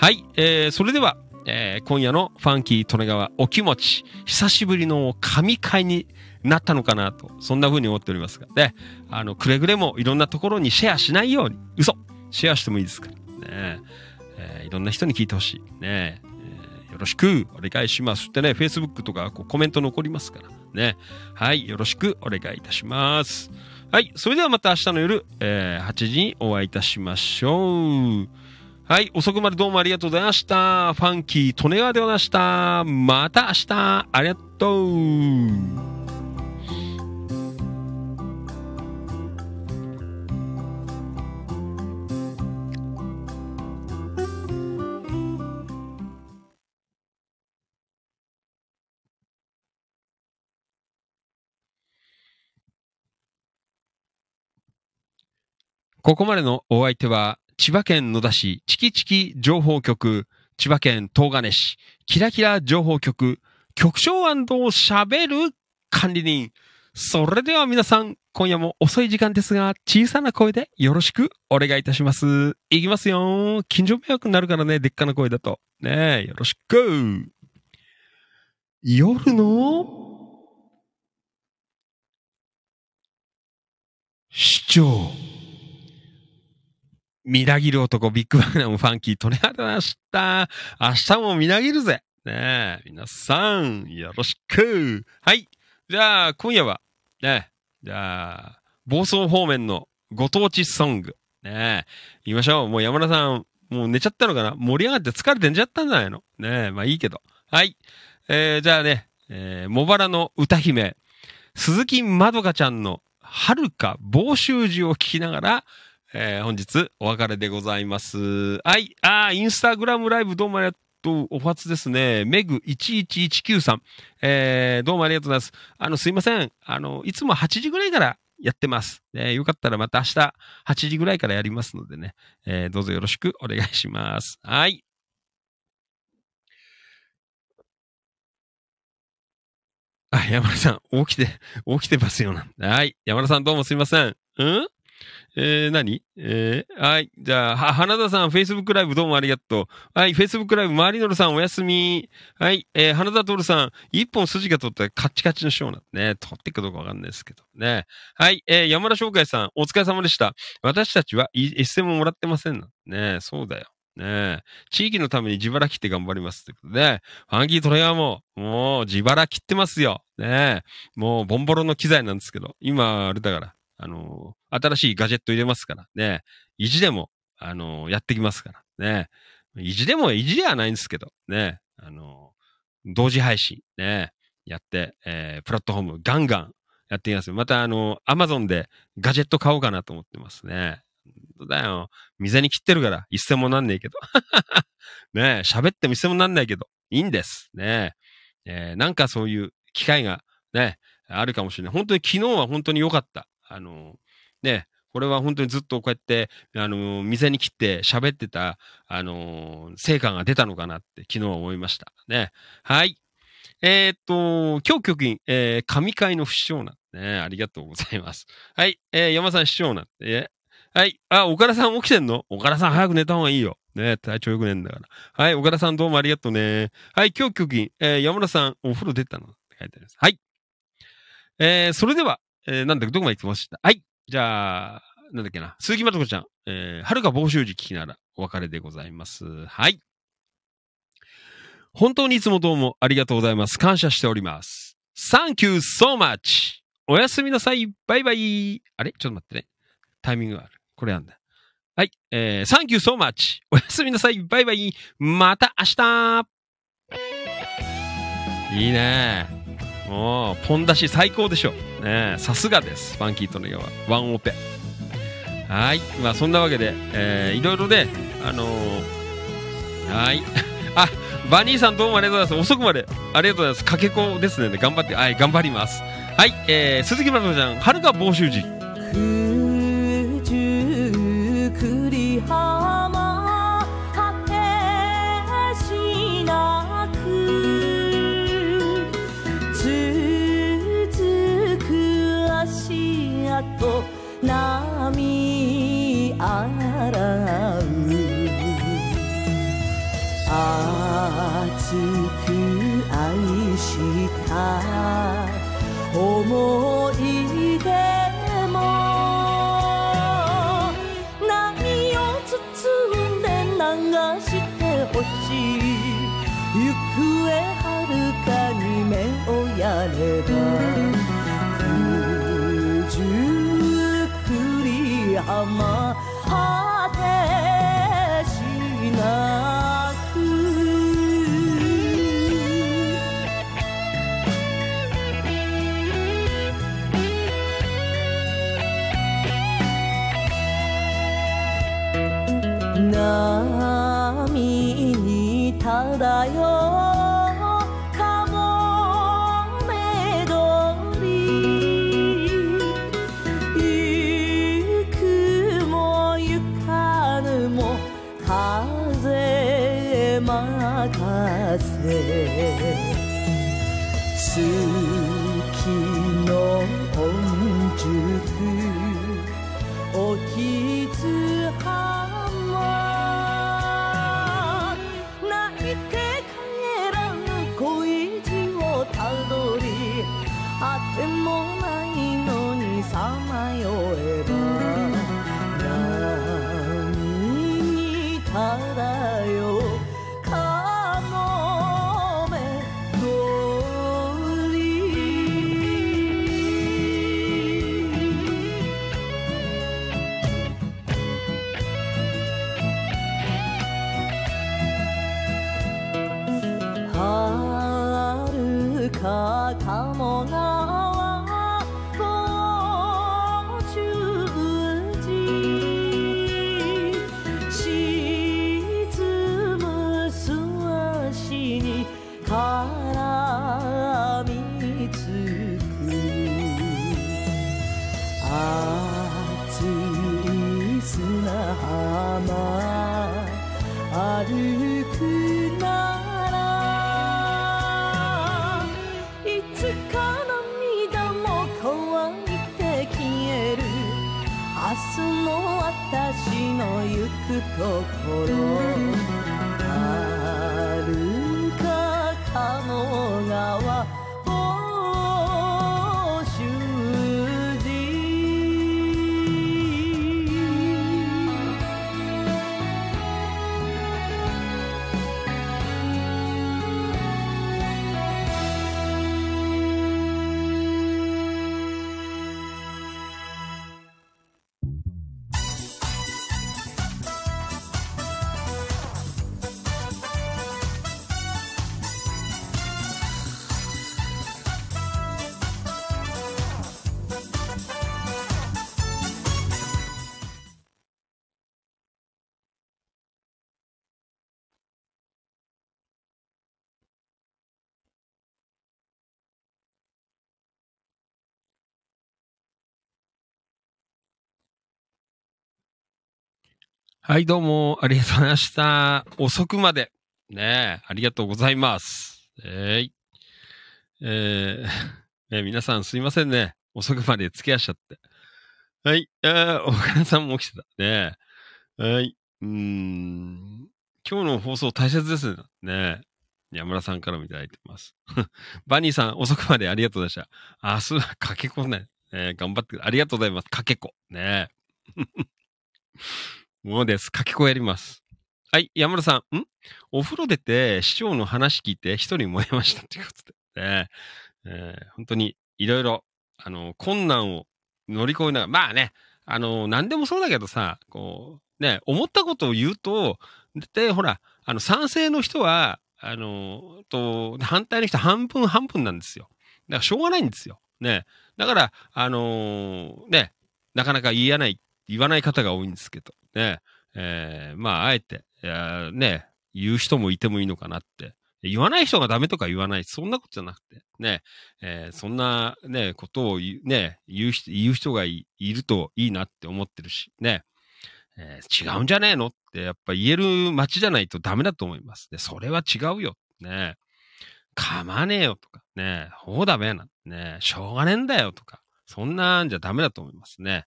い。えーそれでは、えー今夜のファンキー利根川お気持ち、久しぶりの神会になったのかなと、そんな風に思っておりますが、ね、あの、くれぐれもいろんなところにシェアしないように、嘘シェアしてもいいですから、ね、えーいろんな人に聞いてほしい。ね、ろしくお願いします。ってね、Facebook とかこうコメント残りますから、ね。はい、よろしくお願いいたします。はい、それではまた明日の夜、えー8時にお会いいたしましょう。はい、遅くまでどうもありがとうございました。ファンキー、利根川でございました。また明日、ありがとう。ここまでのお相手は、千葉県野田市チキチキ情報局、千葉県東金市、キラキラ情報局、局長喋る管理人。それでは皆さん、今夜も遅い時間ですが、小さな声でよろしくお願いいたします。いきますよ。近所迷惑になるからね、でっかな声だと。ねえ、よろしく。夜の市長。みなぎる男、ビッグバンナムファンキー、トレハラした。明日もみなぎるぜ。ねえ、皆さん、よろしく。はい。じゃあ、今夜は、ねえ、じゃあ、暴走方面のご当地ソング。ねえ、言いましょう。もう山田さん、もう寝ちゃったのかな？盛り上がって疲れてんじゃったんじゃないの？ねえ、まあいいけど。はい。えー、じゃあね、えー、茂原の歌姫、鈴木まどかちゃんの遥か房州寺を聞きながら、えー、本日お別れでございます。はい。あー、インスタグラムライブどうもありがとう。お初ですね。メグ1119さん。えー、どうもありがとうございます。あの、すいません。あの、いつも8時ぐらいからやってます。えーよかったらまた明日8時ぐらいからやりますのでね。えーどうぞよろしくお願いします。はい。あ、山田さん、起きて、起きてますよなはい。山田さんどうもすいません。うん？えー、何？えー、はい。じゃあ、は、花田さん、Facebook ライブどうもありがとう。はい。Facebook ライブ、マリノルさん、おやすみ。はい。えー、花田徹さん、一本筋が取ったカッチカチのショーなんね。取っていくかどうかわかんないですけどね。はい。えー、山田翔海さん、お疲れ様でした。私たちは一銭ももらってません。ねそうだよ。ね地域のために自腹切って頑張ります。ということで、ファンキートレイヤーも、もう自腹切ってますよ。ねもうボンボロの機材なんですけど、今、あれだから、あの新しいガジェット入れますから、ね意地でも、あのやってきますから、ね意地でも意地ではないんですけど、ねあの同時配信、ねやって、えープラットフォームガンガンやっていきます。また、あのアマゾンでガジェット買おうかなと思ってますね。本当だよ。店に切ってるから、一銭もなんねえけど。ね、喋っても一銭もなんないけど、いいんです。ねええーなんかそういう機会がね、あるかもしれない。本当に昨日は本当に良かった。あの、ね、これは本当にずっとこうやって、あの、店に切って喋ってた、あの、成果が出たのかなって昨日は思いました。ね。はい。えーっと、今日局員、えー、神会の不死鳥なね。ありがとうございます。はい。えー、山さん師匠なんえはい。あ、岡田さん起きてんの？岡田さん早く寝た方がいいよ。ね体調良くねえんだから。はい。岡田さんどうもありがとうね。はい。今日局員、えー、山田さんお風呂出たの？って書いてあります。はい。えー、それでは、えー、なんだっけ、どこまで行きました？はい。じゃあ、なんだっけな。鈴木まとこちゃん、えー、はるか房州寺聞きならお別れでございます。はい。本当にいつもどうもありがとうございます。感謝しております。Thank you so much! おやすみなさい。バイバイ。あれ？ちょっと待ってね。タイミングがある。これなんだ。はい。えー、Thank you so much! おやすみなさい。バイバイ。また明日いいね。もう、ポン出し最高でしょ。ねさすがです。ファンキーとのはワンオペ。はい。まあ、そんなわけで、えー、いろいろね、あのー、はい。あ、バニーさんどうもありがとうございます。遅くまでありがとうございます。かけ子ですね。頑張って、はい、頑張ります。はい。えー、鈴木まどちゃん、はるか房州寺。熱く愛した思い出も波を包んで流してほしい行方はるかに目をやれば九十九里浜はい、どうも、ありがとうございました。遅くまで。ねえ、ありがとうございます。えい。えー、ね皆さんすいませんね。遅くまで付き合わしちゃって。はい、えー、岡田さんも起きてた。ねえ。はい。うん。今日の放送大切ですね。ね山田さんからもいただいてます。バニーさん、遅くまでありがとうございました。明日はかけこね。ね頑張って、ありがとうございます。かけこ。ねえ。ものです。書き子やります。はい、山田さん。ん？お風呂出て市長の話聞いて一人燃えましたということで。ねえー本当にいろいろ、あの、困難を乗り越えながら、まあね、あの、何でもそうだけどさ、こう、ね、思ったことを言うと、で、ほら、あの、賛成の人は、あの、と、反対の人半分半分なんですよ。だからしょうがないんですよ。ね。だから、あのーね、なかなか言えない、言わない方が多いんですけど、ね。えーまあ、あえて、いやーね、言う人もいてもいいのかなって。言わない人がダメとか言わない。そんなことじゃなくて、ね、えーそんなね、ことを言う、ね、言う人、言う人がいるといいなって思ってるし、ね、えー違うんじゃねえのってやっぱ言える街じゃないとダメだと思います。で、それは違うよ。ね、構わねえよとか、ね、ほうだべな、ね、しょうがねえんだよとか、そんなんじゃダメだと思いますね。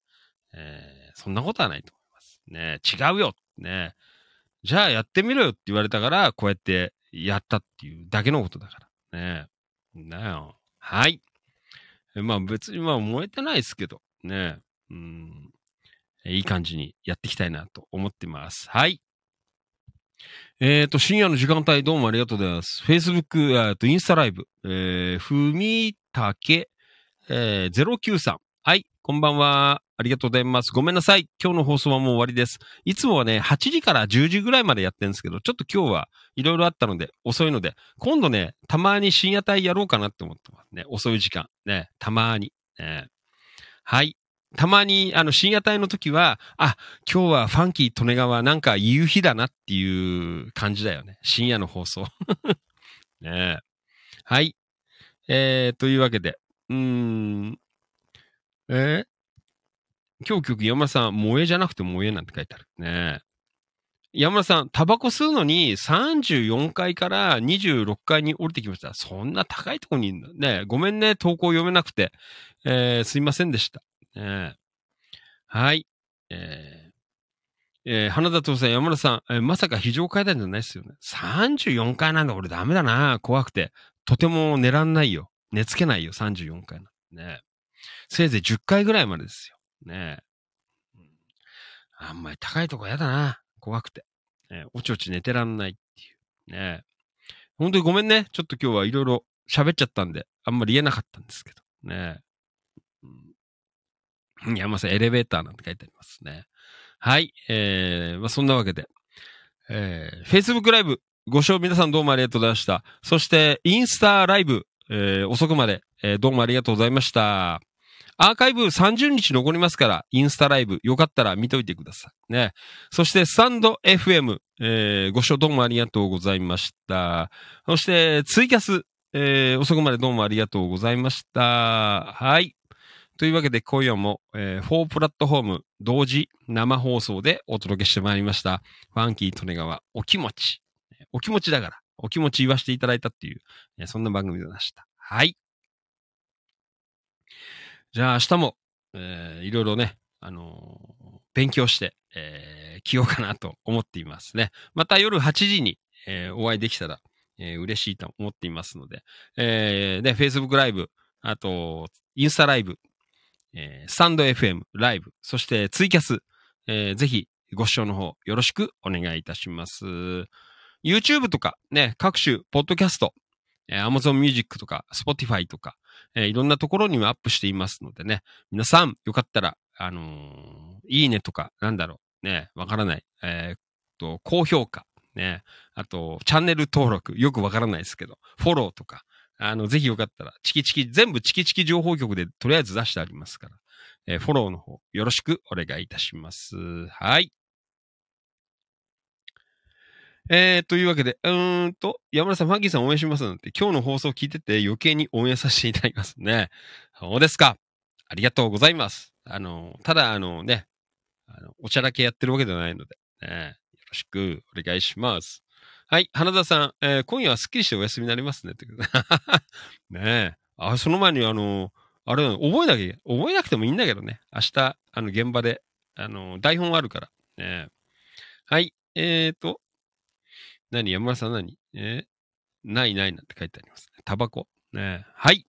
えーそんなことはないと思います。ね、違うよ。ね、じゃあやってみろよって言われたから、こうやってやったっていうだけのことだから。ねだよ。はい。まあ別にまあ燃えてないですけど、ねうん。いい感じにやっていきたいなと思ってます。はい。えっ、と、深夜の時間帯どうもありがとうございます。Facebook、えっと、インスタライブ、えー、ふみたけ、えー、093。こんばんは。ありがとうございます。ごめんなさい。今日の放送はもう終わりです。いつもはね、8時から10時ぐらいまでやってるんですけど、ちょっと今日はいろいろあったので、遅いので、今度ね、たまに深夜帯やろうかなって思ってますね。遅い時間。ね、たまに。ね、はい。たまに、あの、深夜帯の時は、あ、今日はファンキー利根川なんか夕日だなっていう感じだよね。深夜の放送。ねはい。えー、というわけで、うーん、えー？今日曲山田さん、萌えじゃなくて萌えなんて書いてある。ね山村さん、タバコ吸うのに34階から26階に降りてきました。そんな高いとこにいるのねごめんね、投稿読めなくて。えーすいませんでした。ねはい。えーえー花田父さん、山村さん、えーまさか非常階段じゃないですよね。34階なんだ、俺ダメだな。怖くて。とても寝らんないよ。寝つけないよ、34階なんね。せいぜい10階ぐらいまでですよ。ねうんあんまり高いとこやだな。怖くて。ねおちおち寝てらんないっていう。ね本当にごめんね。ちょっと今日はいろいろ喋っちゃったんで、あんまり言えなかったんですけど。ねうん。山さん、エレベーターなんて書いてありますね。はい。えー、まあ、そんなわけで。えー、Facebook ライブ、ご視聴皆さんどうもありがとうございました。そして、インスタライブ、えー、遅くまで、えー、どうもありがとうございました。アーカイブ30日残りますから、インスタライブ、よかったら見といてください。ね。そして、スタンド FM、えー、ご視聴どうもありがとうございました。そして、ツイキャス、えー、遅くまでどうもありがとうございました。はい。というわけで、今夜も、えー、4プラットフォーム同時生放送でお届けしてまいりました。ファンキー利根川お気持ち。お気持ちだから、お気持ち言わせていただいたっていう、そんな番組でました。はい。じゃあ明日も、えーいろいろね、あのー勉強して、えー、着ようかなと思っていますね。また夜8時に、えーお会いできたら、えー嬉しいと思っていますので、えー、で、Facebook ライブ、あと、インスタライブ、えー、スタンド FM ライブ、そしてツイキャス、えーぜひご視聴の方よろしくお願いいたします。YouTube とかね、各種、ポッドキャスト、えー Amazon Music とか、Spotify とか、えいろんなところにもアップしていますのでね、皆さん、よかったら、あのーいいねとか、なんだろう、ね、わからない、えーっと、高評価、ね、あと、チャンネル登録、よくわからないですけど、フォローとか、あの、ぜひよかったら、チキチキ、全部チキチキ情報局でとりあえず出してありますから、えーフォローの方、よろしくお願いいたします。はい。えー、というわけで、うーんと、山田さん、ファンキーさん応援しますなんて、今日の放送聞いてて余計に応援させていただきますね。そうですか。ありがとうございます。あの、ただ、あのね、あのおちゃらけやってるわけではないので、ね、よろしくお願いします。はい、花田さん、えー今夜はスッキリしてお休みになりますね。って ねえ。あ、その前に、あの、あれだ、覚えなきゃ、覚えなくてもいいんだけどね。明日、あの、現場で、あの、台本あるから。ねはい、えーと、何？山村さん何？え？ないないなんて書いてあります。タバコ？ねはい。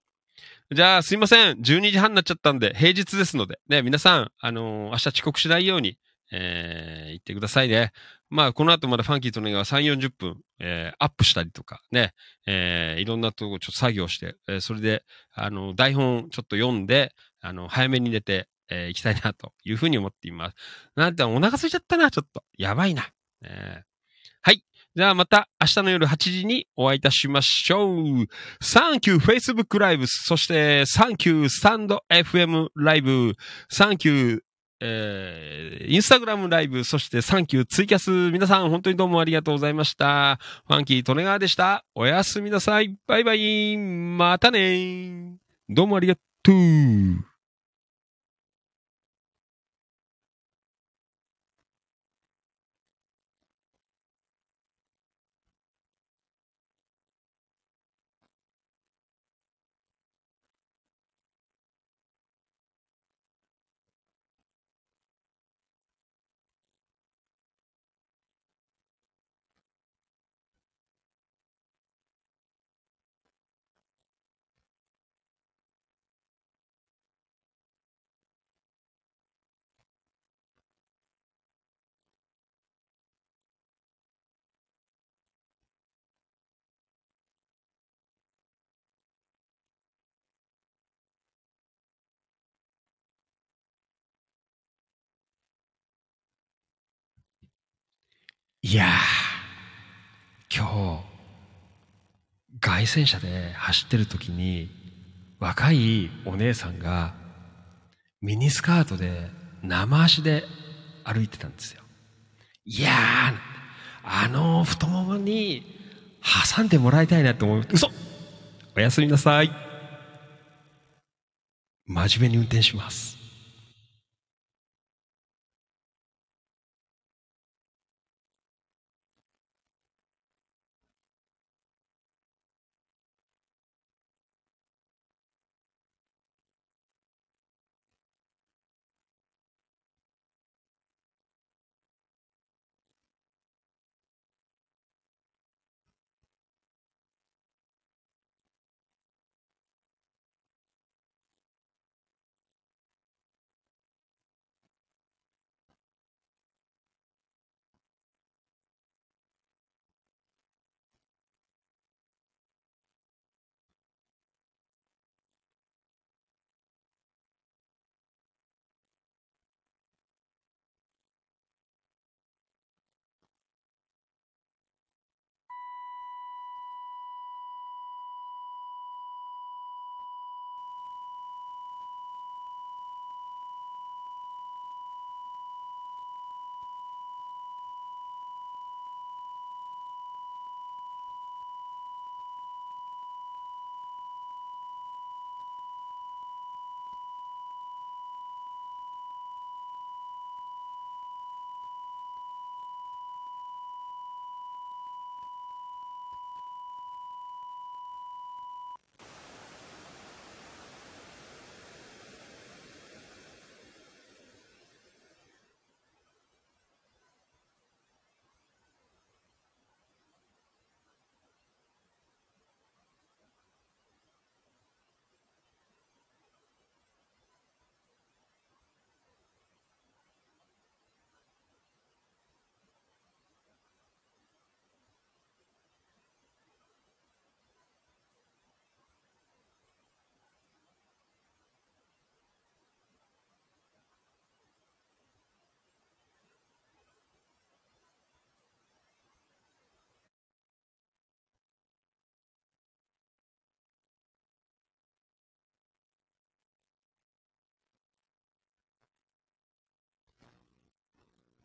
じゃあ、すいません。12時半になっちゃったんで、平日ですので、ね、皆さん、あのー明日遅刻しないように、えー、言ってくださいね。まあ、この後まだファンキーとねが3、40分、えー、アップしたりとか、ね、えー、いろんなとこちょっと作業して、えーそれで、あの、台本ちょっと読んで、あの、早めに寝て、えー行きたいなというふうに思っています。なんて、お腹空いちゃったな、ちょっと。やばいな。ねはい。じゃあまた明日の夜8時にお会いいたしましょう。サンキュー Facebook ライブ、そしてサンキュースタンド FM ライブ、サンキューえー、インスタグラムライブ、そしてサンキューツイキャス、皆さん本当にどうもありがとうございました。ファンキー・トネガーでした。おやすみなさい。バイバイ。またねどうもありがとう。いやー、今日、凱旋車で走ってる時に、若いお姉さんが、ミニスカートで生足で歩いてたんですよ。いやー、あの太ももに挟んでもらいたいなと思う。嘘おやすみなさい。真面目に運転します。